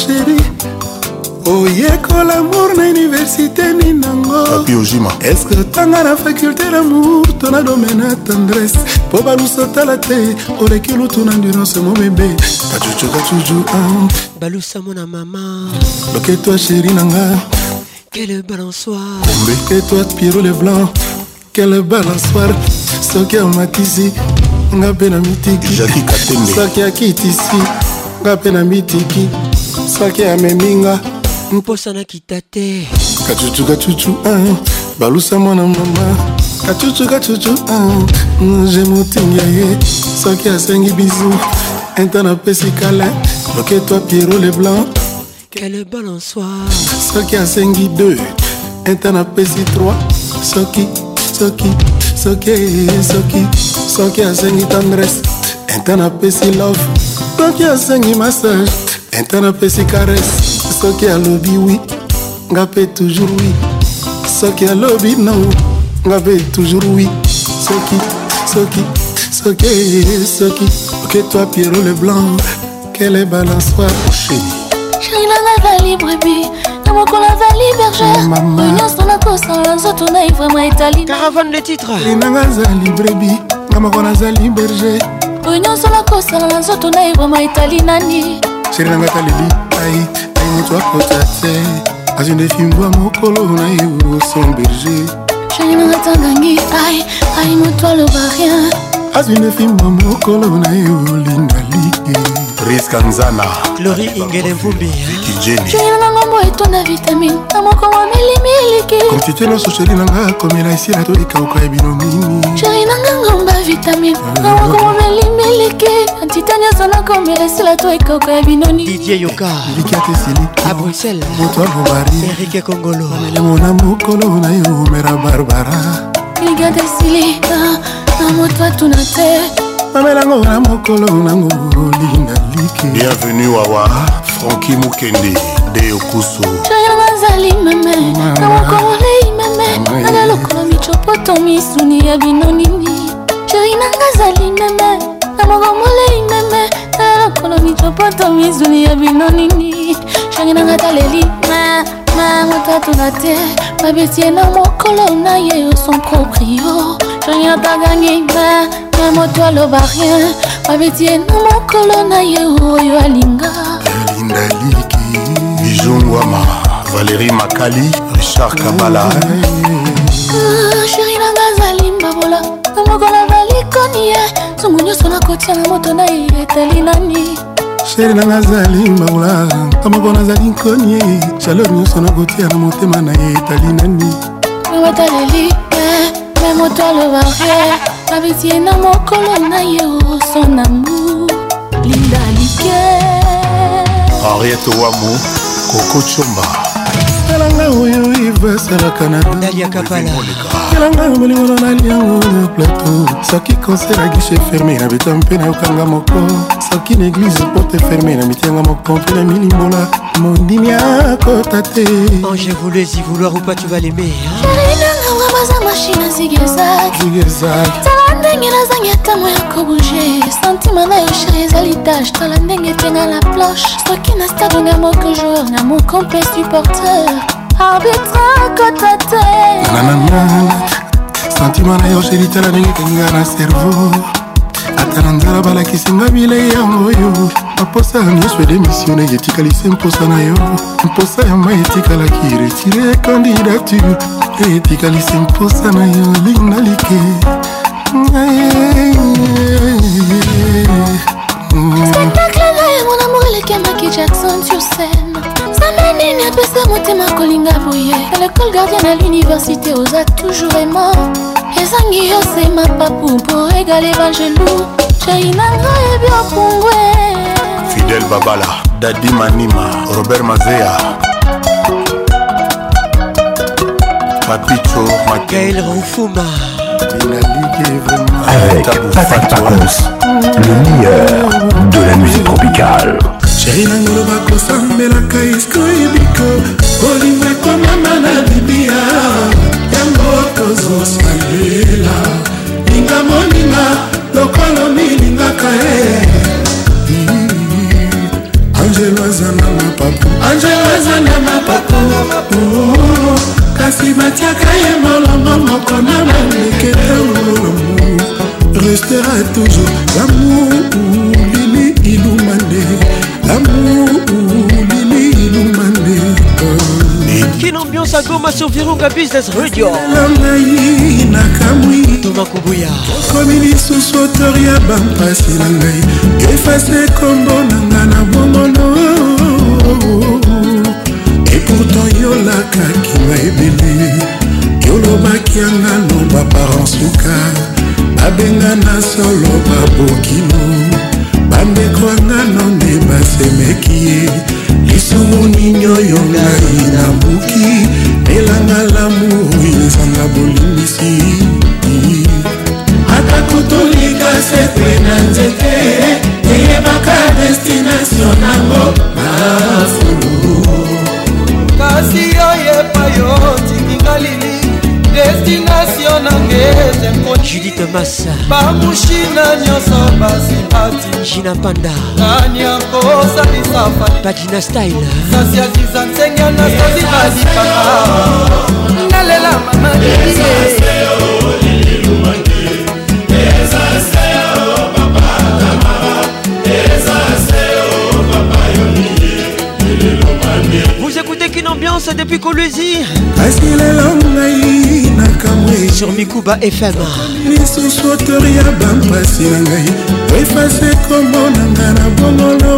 sheri mm, oh, oyekola amour na université nini nangoapiojima eske otanga na faculté lamour to na domaine ya tendresse mpo balusu otala te oleki lutu na endurance mobebe kacucu kacucu ah. balusa mona mama loketo ya sheri na nga kele balansoir kombe ketoi piro le blanc kele balansoire soki amatisi nga mpe na mitiki soki akitisi nga mpe na mitiki soki ameminga mposana kita te kacucu kacucu ah, balusa mwana mama kacucu kacucu ah, je motinga ye soki asengi bizu intan apesi kale loketwa piero leblanc kele balansoire soki asengi 2 intan apesi 3 soki soki soki soki soki asengi tendresse intan apesi love soki asengi massage intan apesi caresse soki alobi wi nga mpe toujours wi soki alobi no nga mpe toujours wi soki soki soki soki oke toi pierrot le blanc quelle est balançoire chéri chéri nanga va libre bi ata moko lavali berger nyonso nakosala nzoto na ivrema etali caravane le titre linanga azali brebi nga moko nazali berger oyo nyonso nakosala na nzoto na ivrema etali nani sheri nanga taleli ai ai moto akota te azwi nde fimbwa mokolo na ye oson berger sheri nanga tangangi ai ai moto aloba rien azwi nefimwa mokolo na ye olinga like riske nzana lori ingele mvumbiyo nango etonda vitamine na moko wamelimiliki konstitue nyonso sheri nanga komela esila to ekauka ya bino nini sheri nanga ngomba vitamine na moko wamelimiliki antitani azala komela esila to ekauka ya bino ninididiyokaliki atesiliki moto abobarierike kongolo amelemona mokolo na yo omera barbara ligadesilika na moto atuna te mamelango na mokolo nango olinga liki bienvenu wawa franki mokende de okusu jaya bazali meme na mokololei meme nanga lokola micopoto misuni ya bino nini sheri nanga azali meme na mokomolei meme nanga lokola micopoto misuni ya bino nini sheri nanga taleli me na moto atuna te babesie na mokolo na ye son proprio jonyataka ngina na moto aloba rien babesie na mokolo na ye oyo alinga elinda eliki bijungwama valérie makali richard kabala sheri ah, nanga azali mbabola na mokolo balikoni ye nsungu nyonso nakotia na moto na ye etali nani sheri nanga azali mbaula ntamoko nazali nkonie jalor nyonso nakotia na motema na ye etali nani nawataleli te me moto aloba re babitie na mokolo na ye osonambu linda like henriete wamu kokochomba talanga oyo evasalaka na kelanga bolingono naliango na plateau soki konser agishe ferme na beta mpe nayokanga moko soki na eglize porte ferme na mitianga mokontu na milimbola mondimi akota te ange oh, voulezi vouloir upatu baleme yalinanga baza mashine zigezag tala ndenge nazangi ntango ya kobuge sentima na yo sheri ezali tage tala ndenge etenga la planche soki na stade nga moko jour na mokompe supporter arbitre akota te nanana sentima na yo sheri tala ndenge etenga na cerveau atala nzala balakisinga bilei yango yo baposa ya nyonso edemisione etikali se mposa na yo mposa ya mai etikalaki retire candidature etikali se mposa na yo linga like spectacle na yango namor elekendaki jackson sur scène nini apesa motema kolinga boye alekole gardien na l'université oza toujours aimant ezangi yosema papu mpo egale bangelou jainanga yebi opungwe fidel babala dadi manima robert mazea papicho makael rufuma Avec Patrick Pacons, le meilleur de la musique tropicale. chéri na ngoloba kosambelaka isko ebiko kolinga ekomama na libia yango tozosalela linga moninga lokolo nilingaka e angelo aza na mapapu angelo aza na mapapu oh, oh, oh. kasi batiaka ye molongo moko na bandeke te restera toujours lamour lili ilumande amour lili ilumande kin ambiance agoma sur virunga business radio ngai nakamwi toma kobuya okomi lisusu otori ya bampasi na ngai efase kombo na nga na bongono oyolakaki na ebele yolobaki yanga no baparansuka babenga na solo babokino bandeko yanga nonde basemeki ye lisumu nini oyo ngai nabuki elanga lamour oyo ezanga bolimbisi atako tolika sepe na nzete eyebaka destination nango mafulu kasi oyo epai otinginga lili destinatio nange ezekojudite masa bamushina nyonso basimpati jina panda nani akosalisa padina style sasi aziza nsenge anastazi balipaka nalela mama Patrice depuis Colusi asilelo ngai nakamwe sur mikuba fm lisusu otori ya bampasi na ngai efase komona nga na bongono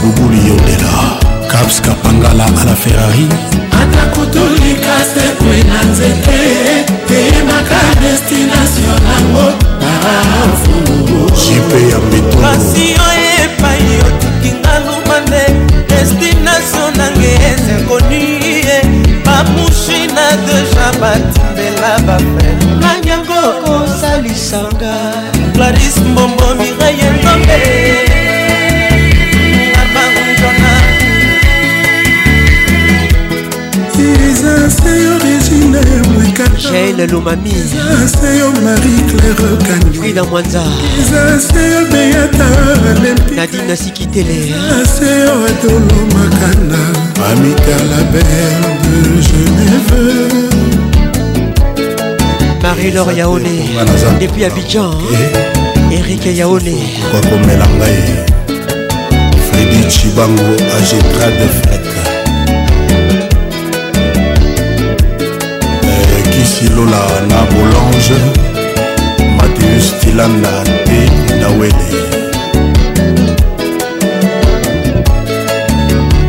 bubuli yondela caps kapangala a la ferrari ata kotolika sekwe na nzete teyemaka destination nango na fumu jipe ya mbeto batimbela bafrere nani yango osalisanga claris mbombo miraye ndombe abanjona irizaseyo regina ya mwekataele lumami izaseyo marie claire kanyfrida mwanza izaseyo beyata olympi nadina sikitele izaseyo adolo makanda amitala bere de geneve Marie-Laure Yaoné depuis Abidjan eh. Eric Yaoné komela ngai Freddy Chibango Agetra de Frec Kisilola eh, na Boulange Mathieu Stilanda T Nawele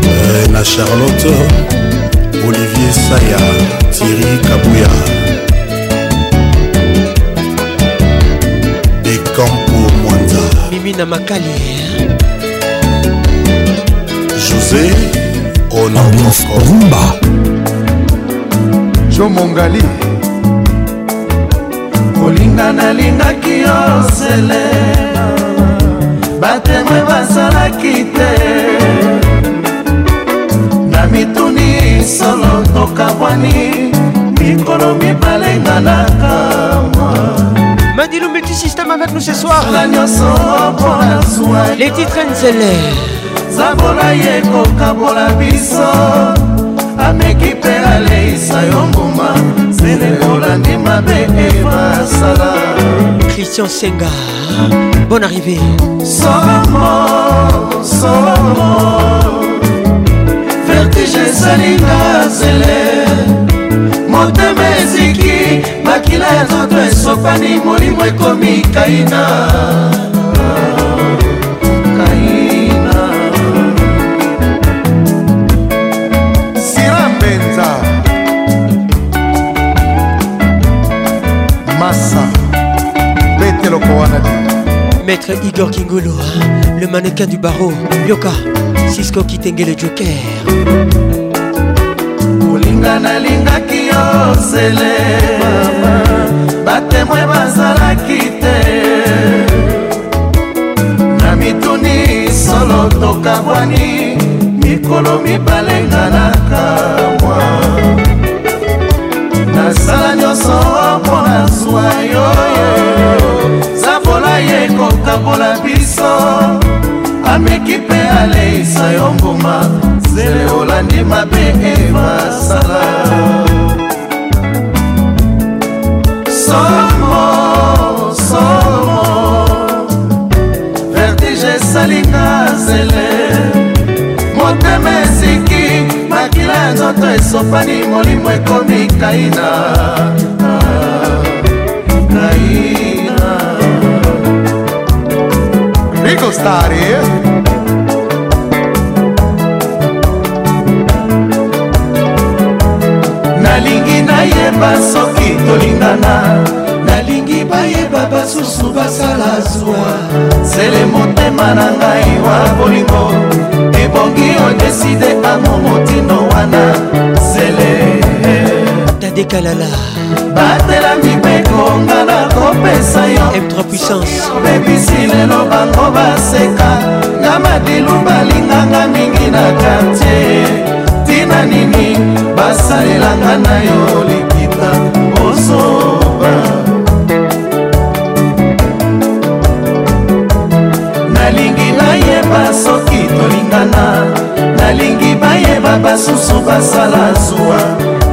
eh, na Charlotte Olivier Saya Thierry Kabouya mimi na makali josé onaomba jo mongali kolinga nalingaki yo sele batemwe bazalaki te na mituni solo tokabwani mikolo mibale nganakama Dino Multisystème avec nous ce soir. Les titres Nzele. Zabola ye kokabola biso. Ameki pe aleisa yo nguma. Zele olandi mabe eva sala. Christian Senga. Bonne arrivée. Somo, somo. Vertige salinga zele. Motema eziki makila ya nzoto esopani molimo ekomi kaina kaina sira mpenza masa beteloko wana te Maître Igor Kingolo, le mannequin du barreau, Yoka, Cisco Kitenge le Joker. Olinga nalingaki yo sele batemoin bazalaki te na mituni solo tokabwani mikolo mibale nganaka mwa nasala nyonso mpona zwa yo zabola ye kokabola biso ameki mpe aleisa yo mbuma zele olandi mabe evasala somo somo vertige esali na zele motema esiki makila ya nzoto esopani molimo ekomi kaina kaina rikostari eh? nalingi nayeba soki tolingana nalingi bayeba basusu basala zwa sele motema na ngai wa bolingo ebongi odeside ango motino wana sele dadekalala batela mibeko nga na kopesa yo m3 puissance obebisi lelo bango baseka nga madilu balinganga mingi na kartier ntina nini basalelanga na yo likita osoba nalingi bayeba soki tolingana nalingi bayeba basusu basala zuwa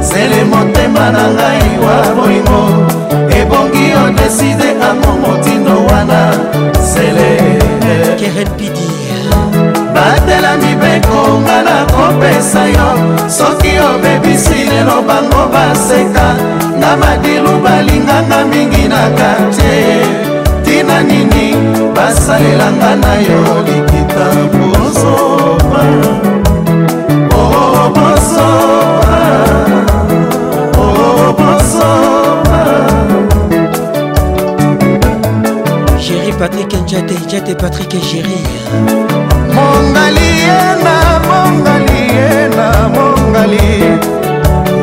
zele motema na ngai wa bolingo ebongi odeside ango motindo wana zele eh. kerenpit nzela mibeko nga nakopesa yo soki omebisi lelo bango baseka nga madilu balinganga mingi na kartie tina nini basalelanga na yo likita bozoba obozoba oh, oh, jate jate patrik egéri mongali yena mongali yena mongali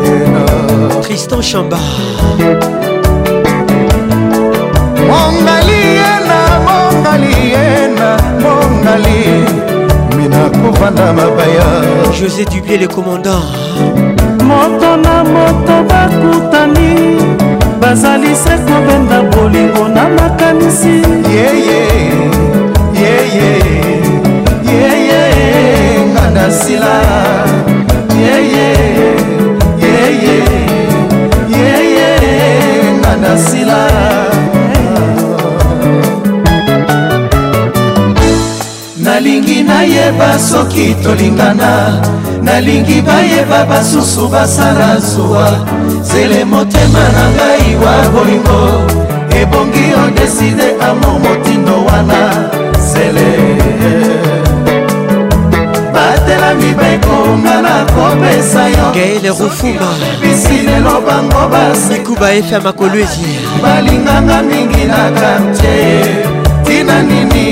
yena tristan chamba mongali yena mongali yena mongali mina kovanda mabaya josé dubie le commandant moto na moto bakutani bazali se kobenda bolingo na makanisi yeye yeye yeye kandasila yeye yeye yeye kandasila yeah, yeah. yeah, yeah. yeah, yeah. yeah, yeah. nalingi nayeba soki tolingana nalingi bayeba basusu basala zuwa zele motema na ngai wa bolingo ebongi odeside amo motindo wana zele batelami bekonga na kopesa yo gaele rufuma bisilelo bango basekuba efe makolwezi balinganga mingi na kartier ya nini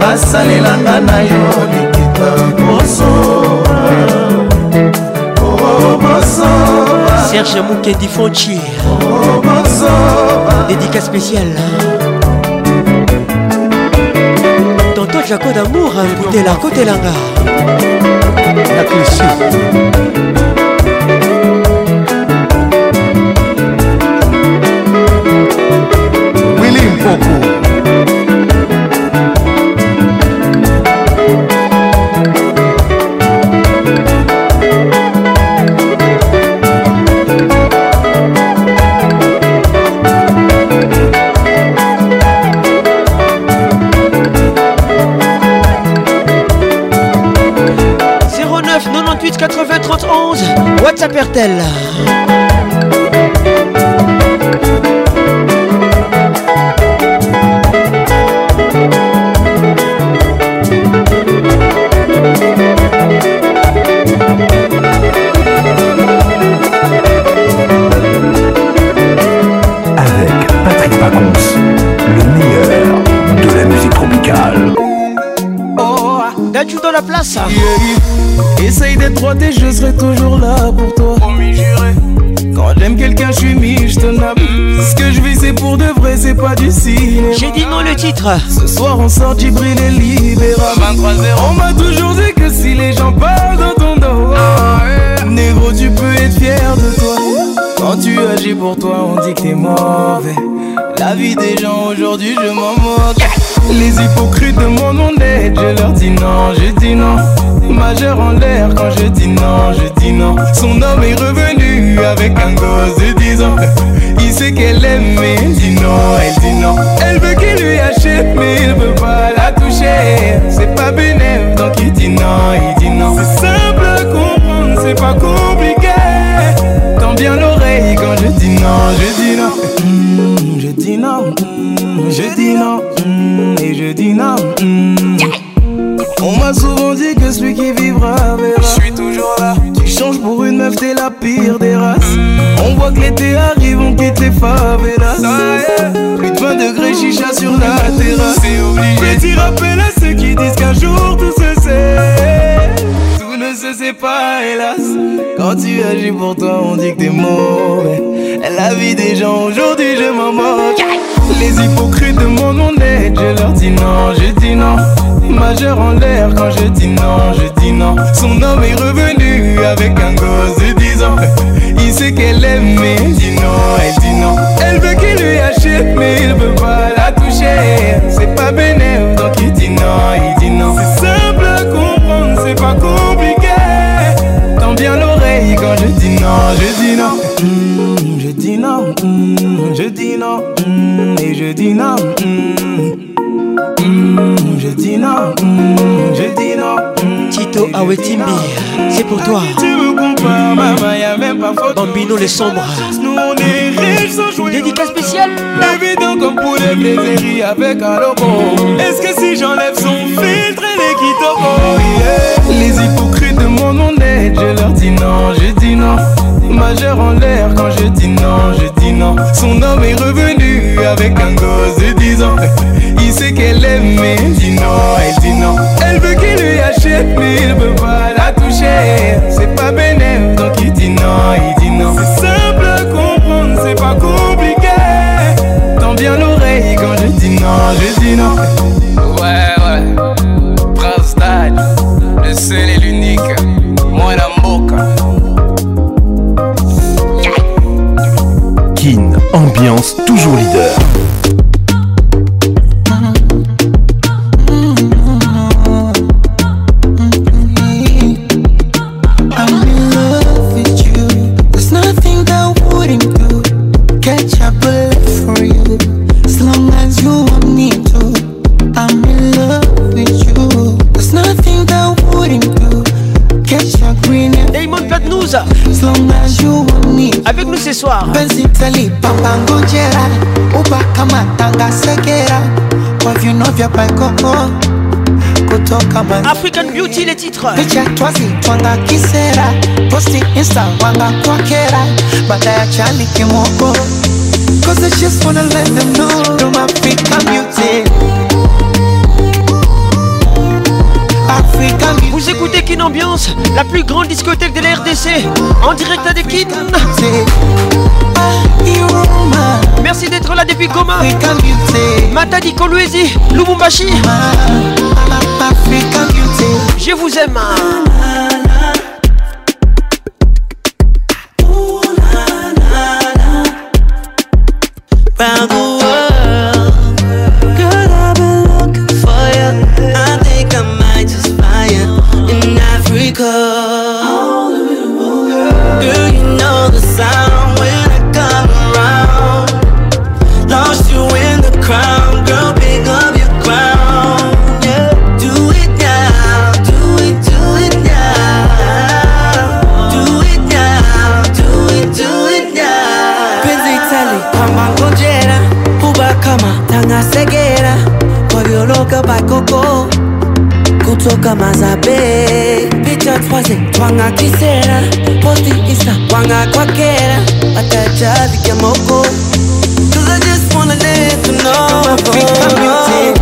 basalelanga na yo likita kosoa obosoa serge mukedi fonci obosoa dédica spéciale tonto jaco d'amour akutela kotelanga naklesi willy mpoko 08 onze 31 WhatsApp Pertel, Avec Patrick le meilleur de la musique tropicale. Oh, ah, tu dans la place. Hein. Essaye d'être 3D je serai toujours là pour toi. Promis, jurer Quand j'aime quelqu'un, je suis mis, je te nappe. Mm. Ce que je vis, c'est pour de vrai, c'est pas du cinéma. J'ai dit non le titre. Ce soir, on sort du et Libéra. 23 0 On m'a toujours dit que si les gens parlent de ton dos, ah, négro, tu peux être fier de toi. Quand tu agis pour toi, on dit que t'es mauvais. La vie des gens aujourd'hui, je m'en moque. Les hypocrites de mon aide, je leur dis non, je dis non. Majeur en l'air quand je dis non, je dis non. Son homme est revenu avec un gosse de 10 ans. Il sait qu'elle aime, mais il dit non, elle dit non. Elle veut qu'il lui achète, mais il veut pas la toucher. C'est pas bénéf, donc il dit non, il dit non. C'est simple à comprendre, c'est pas compliqué. Tends bien l'oreille quand je dis non, je dis non. Hmm, je dis non, hmm, je dis non, hmm, et je dis non. l'été arrive, on quitte les favelas. Plus de 20 degrés chicha sur la terrasse. Petit rappel à ceux qui disent qu'un jour tout se sait. Tout ne se sait pas, hélas. Quand tu agis pour toi, on dit que t'es mauvais. La vie des gens aujourd'hui, je m'en moque. Les hypocrites de mon aide, je leur dis non, je dis non. Majeur en l'air quand je dis non, je dis non. Son homme est revenu avec un gosse de 10 ans. C'est qu'elle aime, mais il dit non, elle dit non. Elle veut qu'il lui achète, mais il veut pas la toucher. C'est pas bénéf, donc il dit non, il dit non. C'est simple à comprendre, c'est pas compliqué. Tant bien l'oreille quand je dis non, je dis non. Hmm, je dis non, hmm, je dis non, hmm, et je dis non. je dis non, je dis ah c'est pour toi. Tu me comprends, maman, Bambino les sombres. Nous on Dédicace spéciale. Évident comme pour les plaisirs avec Alobo. Est-ce que si j'enlève son filtre, elle est quitte Les hypocrites de mon nom je leur dis non, je dis non. Majeur en l'air quand je dis non, je dis non. Son homme est revenu avec un gosse de 10 ans. Il sait qu'elle aime, mais elle dit non, elle dit non il me la toucher C'est pas bénéf, donc il dit non, il dit non. C'est simple à comprendre, c'est pas compliqué. Tant bien l'oreille quand je dis non, je dis non. Ouais, ouais, Prince d'alle. le seul et l'unique, moi la moque Kin, ambiance toujours leader. you want me to. I'm in love with you. There's nothing that wouldn't do. Catch your green and Diamond Platnouza. As long as you want me. Avec nous ce soir. Benzitali, Papango Jera. Uba Kamatanga Segera. Kwa vinovya paikoko kutoka African Beauty les titres picha twazitwanga kisera posti insta wanga kwakera baada ya chali kimoko Vous écoutez Kin Ambiance, la plus grande discothèque de la RDC En direct à des Kin Merci d'être là depuis Goma Matadi Kolwezi, Lubumbashi Je vous aime maze kisera poti isa wangakwakera batajaziga moko Cause I just wanna know beauty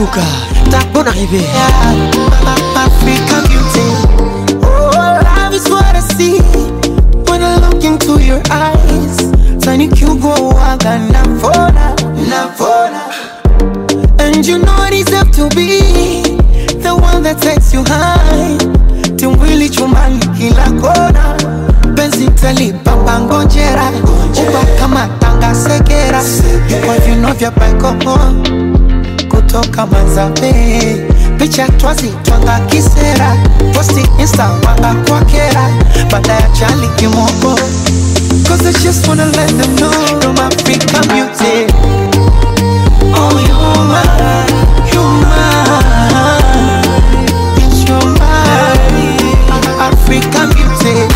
ah, ta bonne arrivée yeah, African beauty see when I look into your eyes. Tiny cute girl, waga na fona, na fona. And you know it is up to be the one that takes you high. Timwili chumali kila kona, uba kamatanga ngojera, upa kama tanga sekera, you're vya paikoho. kutoka Manzambe, picha twazi twanga kisera, posti insta wanga kwa kera, baada ya chali kimoko Cause I just wanna let them know no from Africa music Oh, you mine, you're mine It's your mine, Africa music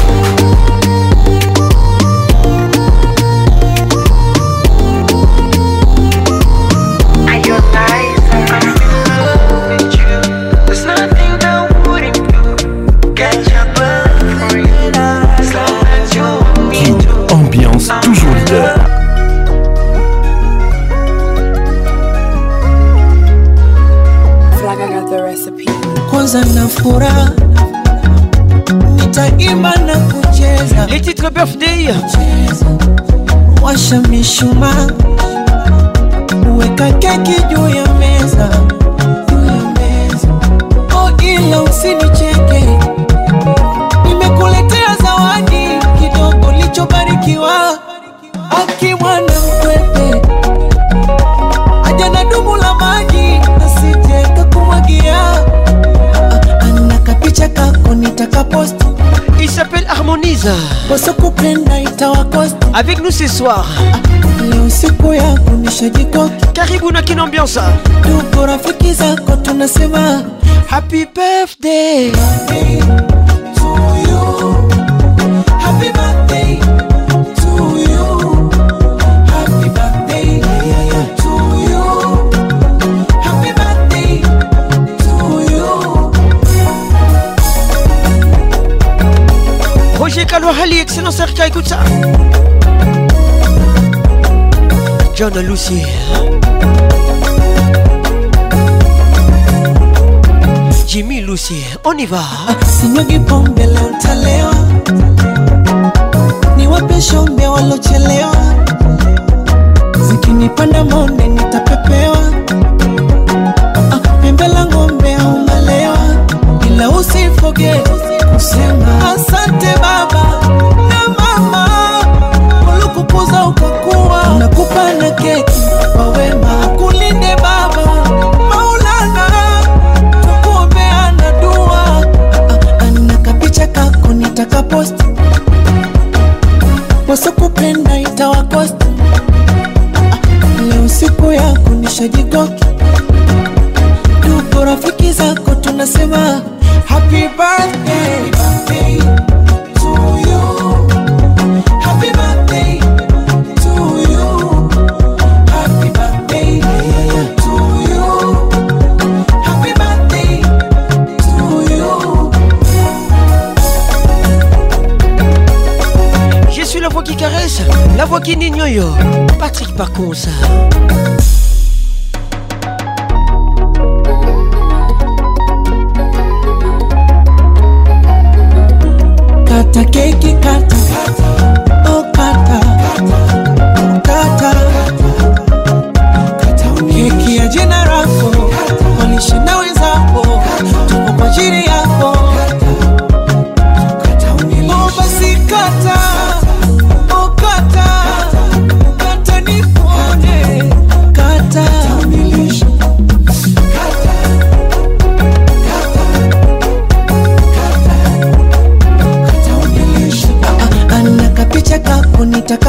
furaha, nitaimba na kucheza. Les titres birthday, washa mishuma, weka keki juu ya meza, juu ya meza, oh ila usini taka poste il s'appelle harmonise bosokopenda itawa coste avec nous ce soir leo siku ya kunisha jiko karibu na kinambiance tukorafiki zako tunasema happy birthday, birthday. Serka, écoute ça. John Lucy. Jimmy Lucy, on y va. pombe leo walochelewa, monde nitapepewa, pembe la ng'ombe ila usifoge asante baba. sana keki kwa kulinde Baba Maulana, tukuombeana dua. Ana kapicha kako nitakaposti, wasokupenda itawakosti. Leo siku yako nishajigoki, tuko rafiki zako tunasema la voix qui caresse, la voix qui n'ignore. Patrick ça Kata keki kata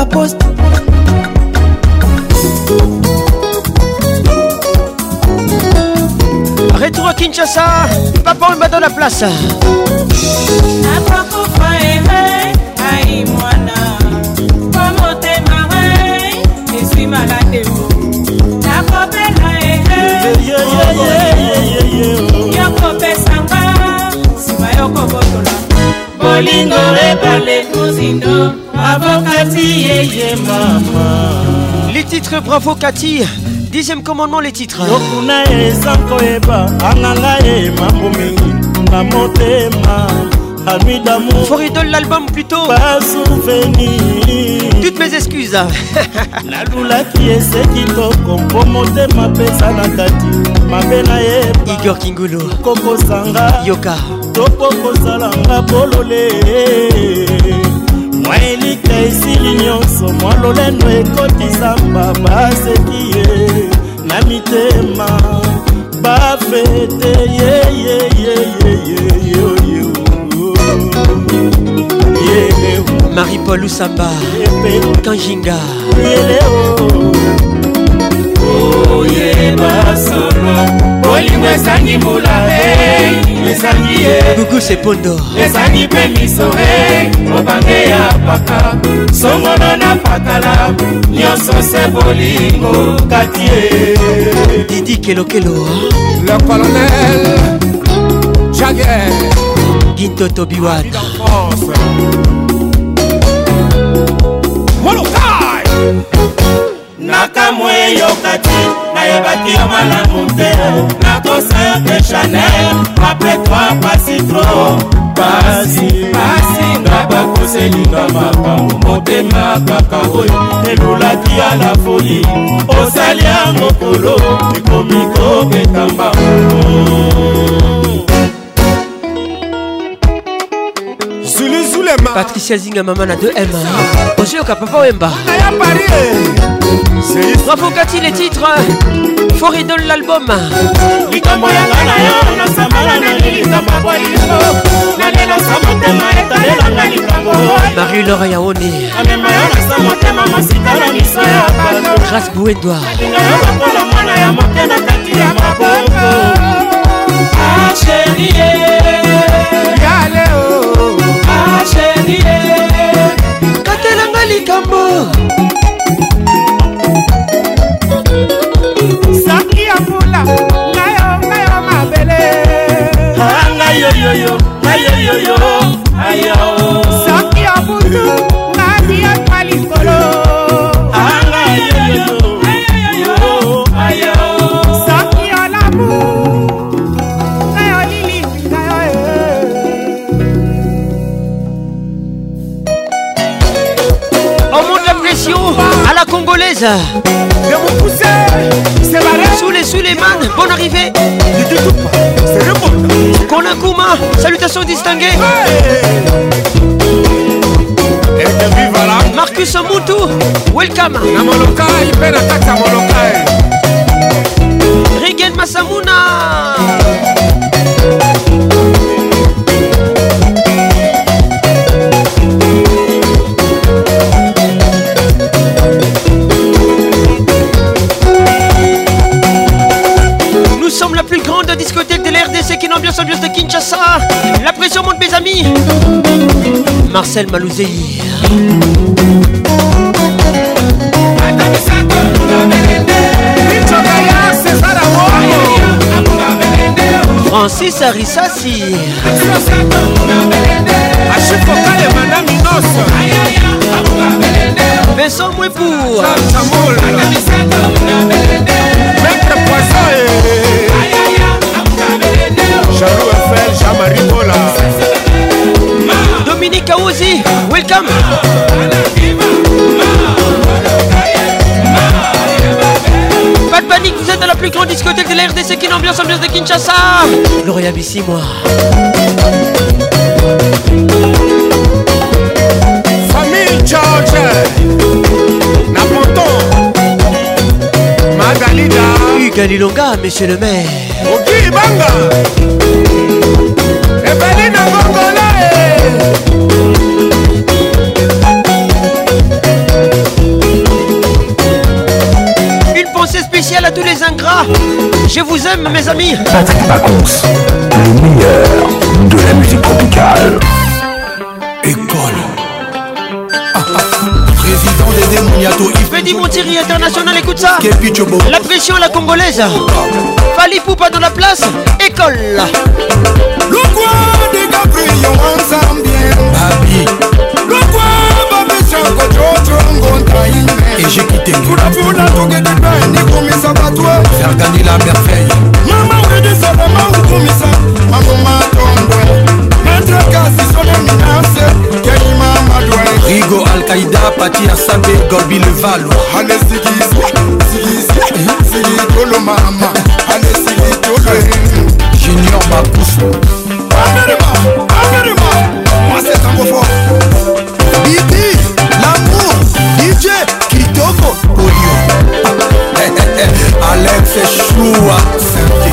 la poste Retour à Kinshasa, papa on bat dans la place. yokopesanga nsima yokobotola bolingo ebale kuzindo Avant Cathy et maman. Les titres bravo Cathy. Dixième commandement les titres. Yokuna eza koyeba anganga ye makomi na motema ami d'amour. Foridol l'album plutôt. Pas souvenir. Toutes mes excuses. nalulaki [LAUGHS] eseki toko mpo motema pesa na kati mabe nayeba igor kingulu kokosanga yoka topo kosalanga bolole mwa elika esili nyonso mwa lolendo ekoti zamba baseki ye na mitema bafete yeyeyeyeyeyeyeyeye marie-paul usamba kanjinga yeleo oyebasolo bolingo esangi mbula e esangi ye gugu sepondo ezangi mpe miso e eh, mobange ya paka songono na pakala nyonso se bolingo kati ye didi kelokelo ah. le colonel jager gintoto biwata molokai nakamwe yoka ti nayebaki yo malamu te nakosa yo te chanel apres toi pasi tro pasi pasi nga bakoselinga makambo motema kaka oyo elulaki ya la foli osali ya mokolo ekomi kobeta mbango patricia zinga mama na 2m ozoyoka papa wemba bravo eh. kati les titres foridol l'album likambo yanga na yo nasambala na lilisamba bwaiso nalelasa motema etalelanga likambo marie lora yaone amema yo nasa motema masika na miso ya bato grace bouendoi alinga yo lokola mwana ya moke na kati ya maboko asherie eh. yaleo sheri katelanga likambo saki ya mbula ngayo ngayo mabele ah, ngayoyoyo ngayoyoyo ayo saki ya butu ngati ya kwa likolo Lisa. Soule, Suleiman, bonne arrivée. Colin Kouma, salutations distinguées. Marcus Moutou, welcome. Regen Massamuna. ambiance de Kinshasa. La pression monte, mes amis. Marcel Malouzé. Francis Arissassi. Vincent Mouepou. Charles FL, Jean-Marie Bola. Dominique Aouzi, welcome. Pas de panique, vous êtes à la plus grande discothèque de la RDC, qui ambiance, ambiance de Kinshasa. Gloria Bissi, moi. Famille George. Hugues monsieur le maire. Banga. Eh. Une pensée spéciale à tous les ingrats. Je vous aime, mes amis. Patrick Pacons, le meilleur de la musique tropicale. École. Freddy Montieri international, écoute ça. La pression la congolaise. Fali Poupa dans la place, école. Le quoi des caprions ensemble. Babi. Le quoi babi chanko chocho ngonta ime. Et j'ai quitté. Pula pula toge de bain ni kumisa batwa. Faire gagner la merveille. Maman, on est des salons, on kumisa. Maman, ma tombe. rigo alkaïda pati asambe golbi levalo junior mapusu bibi lamour dj kitoko polio [LAUGHS] alex choua saint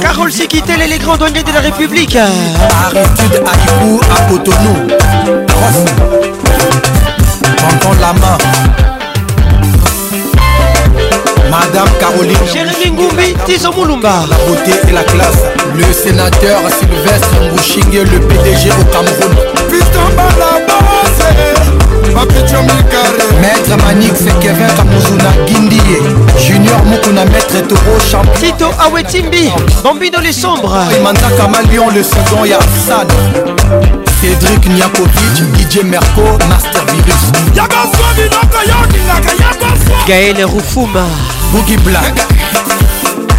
Carole est les grands douaniers de la République. Aristide à Kibou, à Cotonou. Prends la main. Madame Caroline. Jérémy Ngoumbi, La beauté et la classe. Le sénateur Sylvestre Mouchingue, le PDG au Cameroun. Putain, bala maître manix kevin kamuzuna gindie junior mokuna maître toro champito awetimbi bambino le sombre imanzakama lion le saison ya sad cédrik niakovic dj merco master virus gaël rufuma bugi black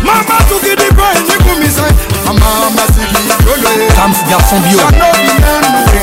mama tukidipo enikumisa mama masiki yolo kams garçon bio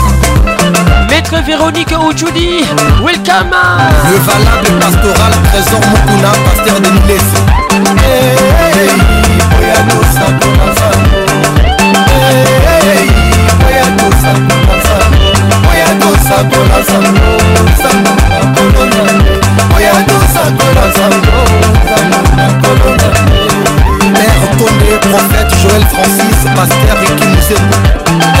Maître Véronique Ojoudi, welcome Le valable pastoral, trésor Moukouna, pasteur de Niles hey, hey, Mère Condé, prophète Joël Francis, pasteur Ricky Moussekou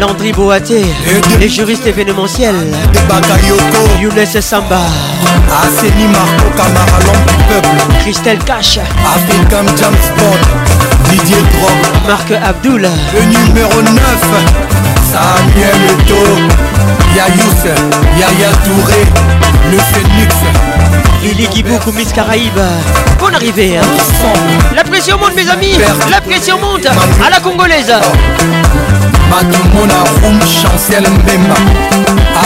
Landry Boaté, les juristes événementiels, Younes Samba, Assimi Marco Camara, peuple, Christelle Cash, African Jam Sport, Didier Drog, Marc Abdoul, le numéro 9, Samuel Eto, Yayous, Yaya Touré, le Phoenix, Lily Gibou, Miss Caraïbes, bonne arrivée. Hein. La pression monte, mes amis, la pression monte à la congolaise. Oh. batomona rum chancel mbemba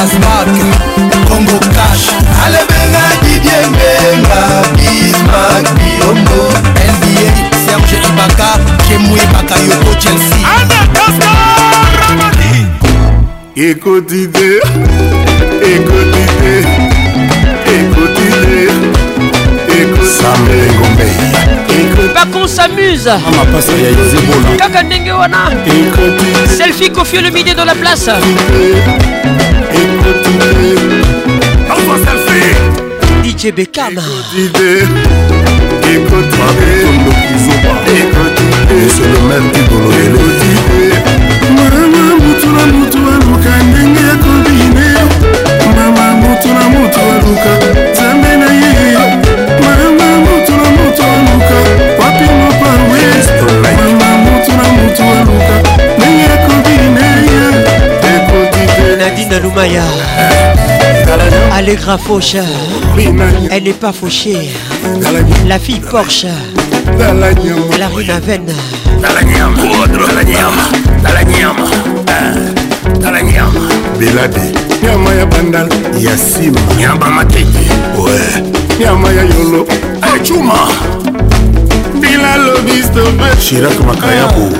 asmak congo cash alebenga didie mbenga bismak biombo nba serge ibaka kemu ibaka yoko chelsea ekotite ekotite mbele ngombe bakon s'amuse kaka ndenge wana selfie kofie le midi dans la place dj bekana c'est le même mama mutu na mutu aluka ndenge ya kobine mama mutu na mutu aluka nzambe na ye Maya. grave fauche, elle n'est pas fauchée. La fille Porsche, la rue Navenne. Biladi, nyama ya bandal, ya sima, nyama matete, we, nyama ya yolo, achuma, bila lobisto, Chirac Makayabu,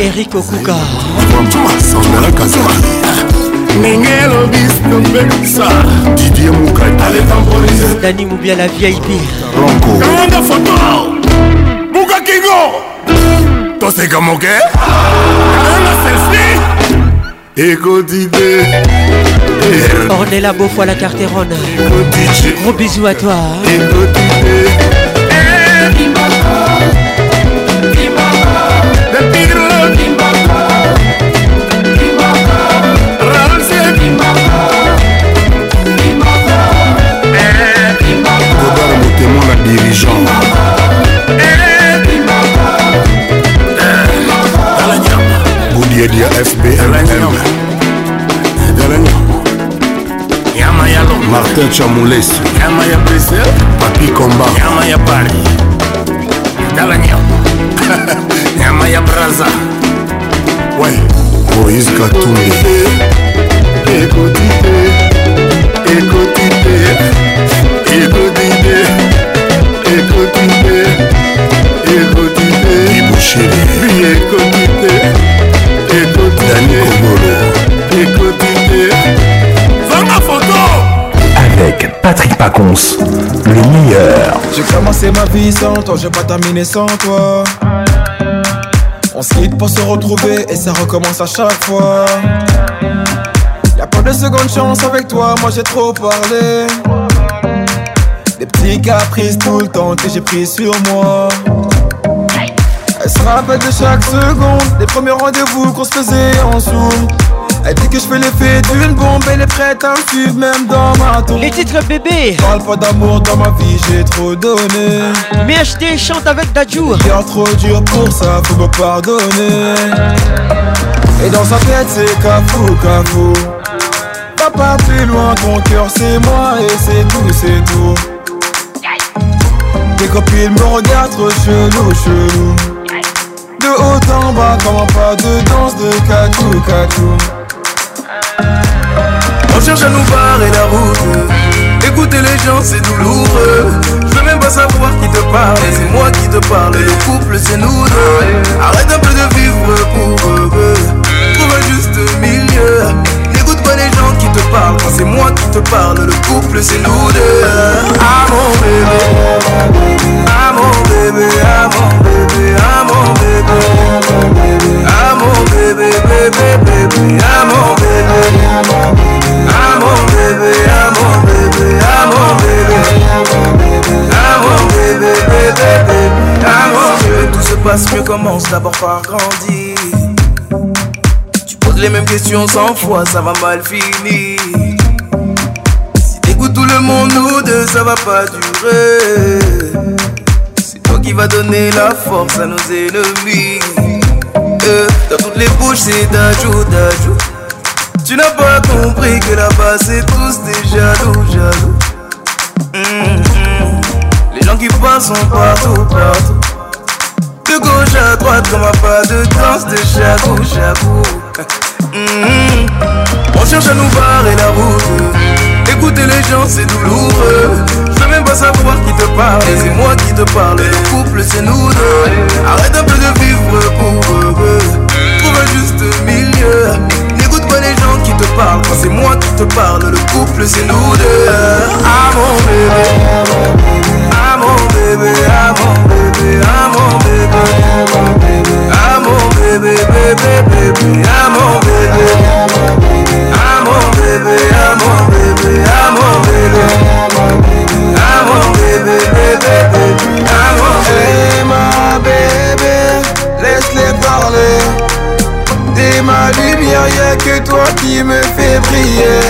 Eric Okuka, Sandra Kazari, ndenge elobis nobebisa didie mukadani mobia la vip ronkoanga foto bukakingo toseka moke kanga selfi ekodide ornela beaufoi la carterone gros bisous à toi Écodide. media fbmm martin chamulesi papi komba nyama ya pari tala nyama [LAUGHS] nyama ya braza ouais. moïse katumbi ekoti te ekoti te ekoti te ekoti te ekoti te ekoti te J'ai commencé ma vie sans toi, j'ai pas terminé sans toi. On se quitte pour se retrouver et ça recommence à chaque fois. Y'a pas de seconde chance avec toi, moi j'ai trop parlé. Des petits caprices tout le temps que j'ai pris sur moi. Elle se rappelle de chaque seconde, les premiers rendez-vous qu'on se faisait en Zoom. Elle dit que je fais l'effet d'une bombe, elle est prête à me même dans ma tour Les titres bébé. Parle pas d'amour dans ma vie, j'ai trop donné. Mais MHD chante avec Dadjou Bien trop dur pour ça, faut me pardonner. Et dans sa tête, c'est cafou, cafou. Va pas plus loin, ton cœur c'est moi et c'est tout, c'est tout. Tes copines me regardent trop chelou, chelou. De haut en bas, comment pas de danse de Cachou, Cachou. Cherche à nous barrer la route. Écouter les gens, c'est douloureux. Je veux même pas savoir qui te parle. C'est moi qui te parle. Le couple, c'est nous deux. Arrête un peu de vivre pour eux Trouve un juste milieu. N'écoute pas les gens qui te parlent. c'est moi qui te parle, le couple, c'est nous deux. Ah mon bébé. Ah mon bébé. Ah mon bébé. à ah, mon bébé. Ah mon bébé. Bébé, bébé. Ah, mon bébé mon bébé, Tout se passe mieux commence d'abord par grandir. Tu poses les mêmes questions cent fois, ça va mal finir. Si t'écoutes tout le monde, nous deux, ça va pas durer. C'est toi qui vas donner la force à nos ennemis. Euh, dans toutes les bouches, c'est dajou, d'ajout. Tu n'as pas compris que là-bas c'est tous des jaloux, jaloux. Mm-hmm. Les gens qui passent sont partout, partout. De gauche à droite, comme un pas de danse de jaloux, jaloux. Mm-hmm. On cherche à nous barrer la route. Écouter les gens, c'est douloureux. Je veux même pas savoir qui te parle. C'est moi qui te parle. couple, c'est nous deux. Arrête un peu de vivre pour eux. Trouve un juste milieu les gens qui te parlent Quand c'est moi qui te parle Le couple c'est nous deux à mon bébé à mon bébé à mon bébé mon bébé mon bébé bébé bébé ma lumière, y'a que toi qui me fait briller.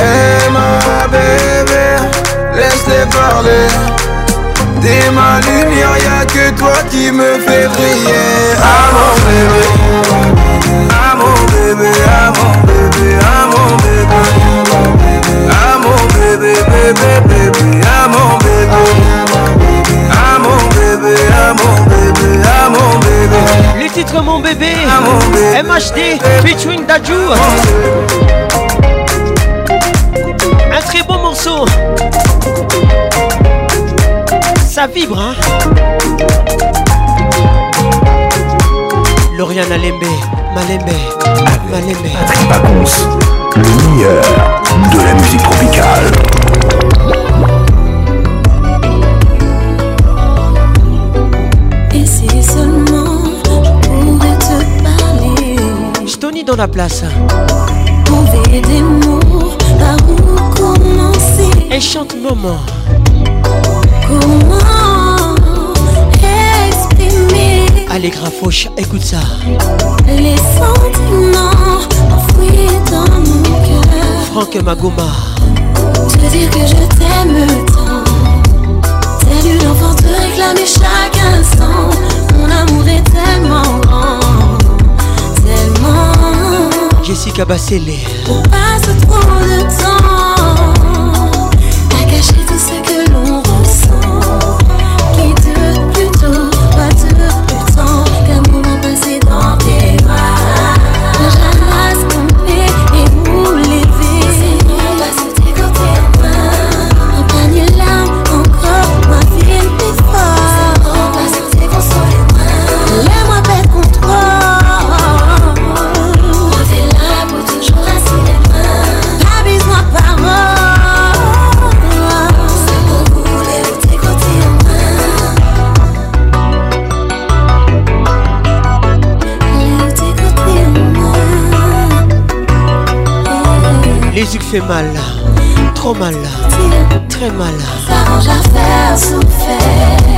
Eh ma bébé, laisse-les parler. T'es ma lumière, y'a que toi qui me fait briller. À ah, mon bébé, à ah, mon bébé, à ah, mon bébé, à mon bébé. à mon bébé, bébé, bébé, ah mon bébé. Ah mon bébé, ah mon bébé, ah mon bébé titre Mon bébé, MHD, Between Dajou. Un très beau morceau. Ça vibre, hein. Lauriane Alembe, Malembe, Malembe. Patrick Bagons, le meilleur de la musique tropicale. dans la place. Trouver des mots, par où commencer Et chante maman. Comment exprimer Allez Fauche, écoute ça. Les sentiments enfouis dans mon cœur. Franck Magoma. Te dire que je t'aime tant. T'es une enfant te réclamer chaque instant. Mon amour est tellement grand. Jessica Bassele. On passe trop de temps. fait mal, trop mal, très mal. Ça à faire souffert.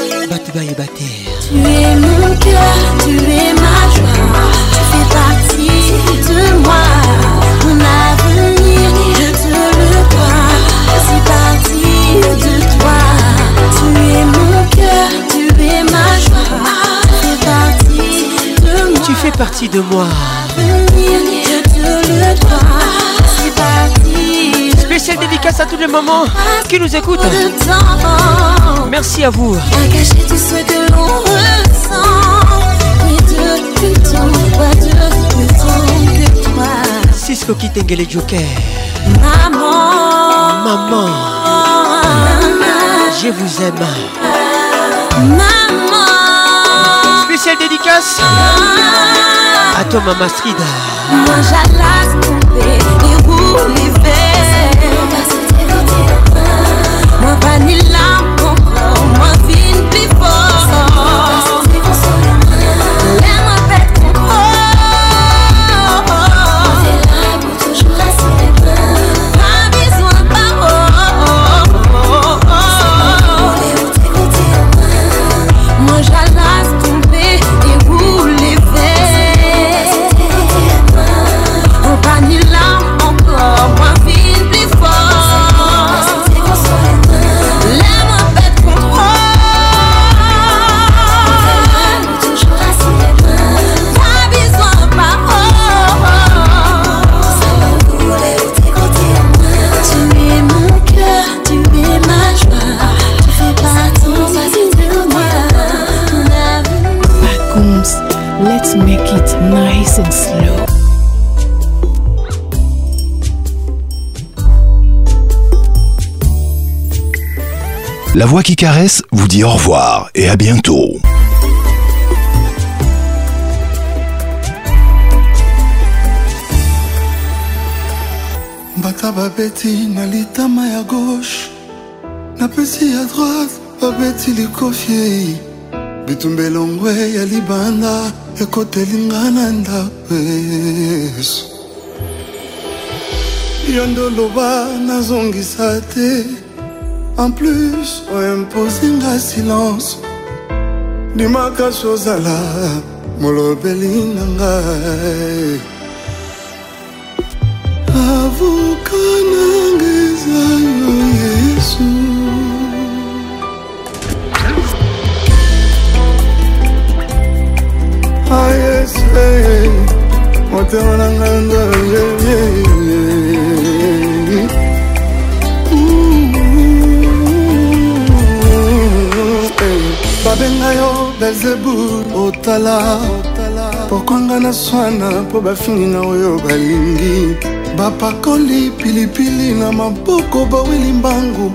Tu es mon cœur, tu es ma joie. Tu fais partie de moi. Mon avenir, je te le dois. C'est parti de toi. Tu es mon cœur, tu es ma joie. Tu fais partie de moi. Tu fais partie de moi. spéciale dédicace à tous les mamans qui nous écoutent. Merci à vous. Si ce que l'on ressent. Joker. Maman. Maman. Je vous aime. Maman. Spéciale dédicace à toi, Maman Strida. Moi, j'allais La voix qui caresse vous dit au revoir et à bientôt. Bata babeti na litama ya gauche napesi ya droite babeti likofi bitumbelongwe ya libanda ekotelinga na ndako yesu yo ndoloba nazongisa en plus oimposinga silence ndimakaso ozala molobeli na ngai avoka nanga ezalo yesu ayesu motema na ngai ezonga na swana mpo bafininga oyo balingi bapakoli pilipili na maboko baweli mbangu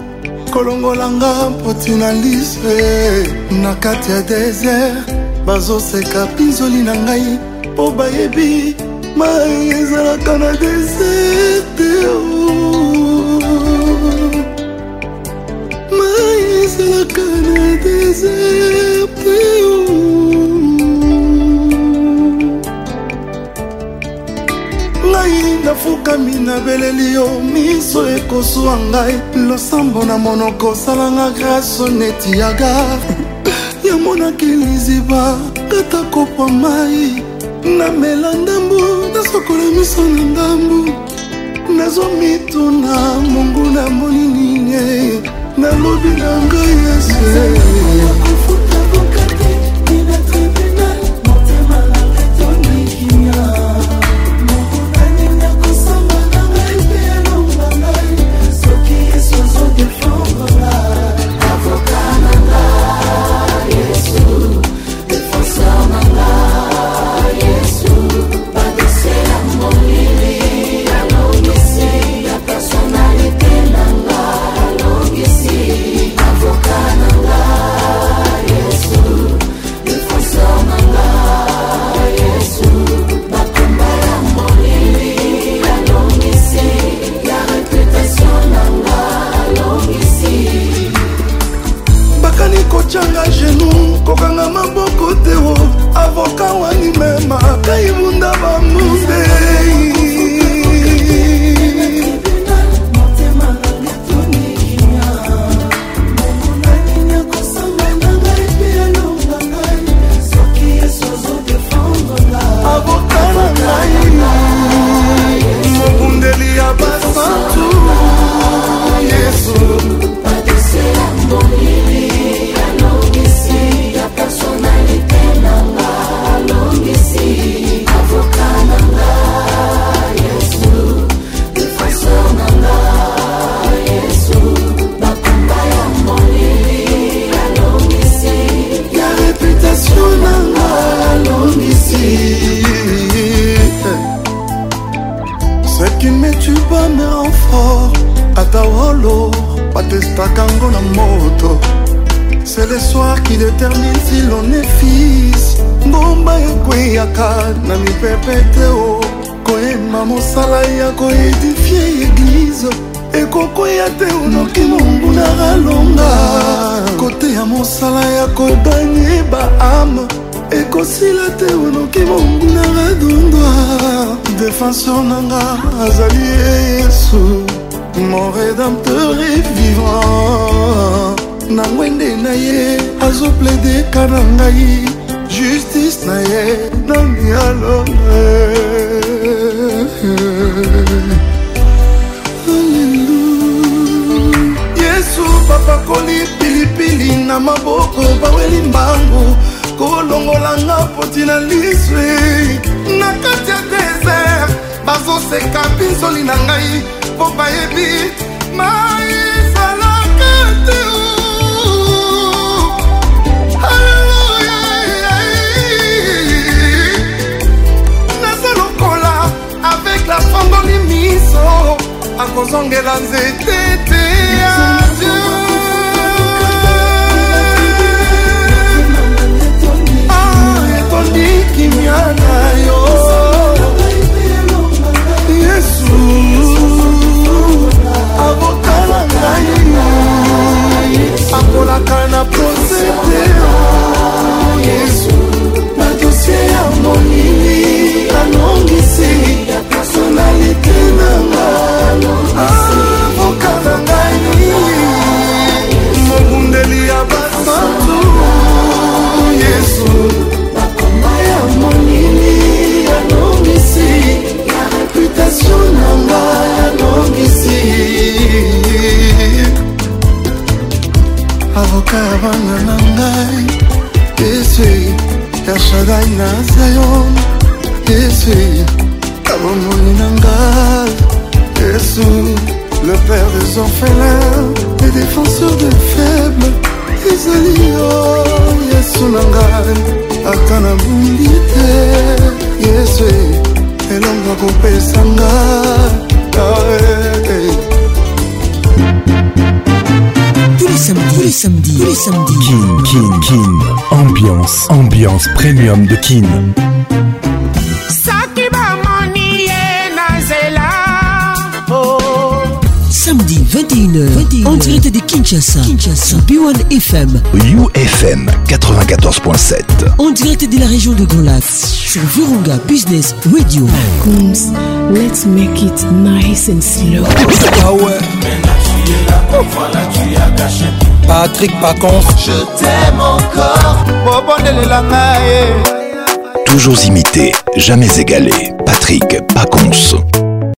kolongolanga mpotina lise na kati ya desert bazoseka pinzoli na ngai mpo bayebi mai ezalaka na deserte mai ezalaka na deserte nafukami nabeleli yo miso ekoswa ngai losambo na monoko osalanga graso neti yaga [LAUGHS] yamonaki liziba kata kopwa mai namela ndambu nasokola miso na ndambu nazwa mituna mongu na moni nini nalobi na ngai yesu otyanga genu kokanga maboko teo avoka wanimema kaibunda bamundei tubana enfort ata olo batestaka ngo na moto c'est le soir qui détermine si l'on est fils ngomba ekweyaka na mipepe te o koyemba mosala ya koedifie eglize ekokweya te onoki monguna alonga kote ya mosala ya kobanye baame ekosila te onoki monguna radundwa defenseur nanga azali ye yesu mon rédempteur e vivant na ngwende na ye azopledeka na ngai justice na ye na mialonge yesu bapakoli pilipili na maboko baweli mbangu kolongolanga poti na liswe na kati ya desert bazoseka binsoli na ngai mpo bayebi mai ezalaka te naza lokola avec la fangoli miso akozongela nzete te ya nandi kimia na yo yesu avoka na ngai akolaka na prosete yesu badosie ya monini anongisi ya personalite na nga avoka na ngai mobundeli ya basantu yesu yesu na nga nongisi avoka ya bana na ngai yesu ya shadai na zayon yesu ya bomoi na ngai yesu le père des orphelins et défenseur des faibles ezali yo yesu na ngai ata nabundi te yesu elongo Tous les samedis, tous les samedis, tous les samedis. Kin, Kin, Kin. Ambiance, ambiance premium de Kin. Samedi 21h, 21h, en direct de Kinshasa, Kinshasa, B1 FM, UFM 94.7, en direct de la région de Golas. sur Virunga Business Radio. Combs, let's make it nice and slow. Ah ouais. Patrick Pacons. Je t'aime encore. Eh. Toujours imité, jamais égalé. Patrick Pacons.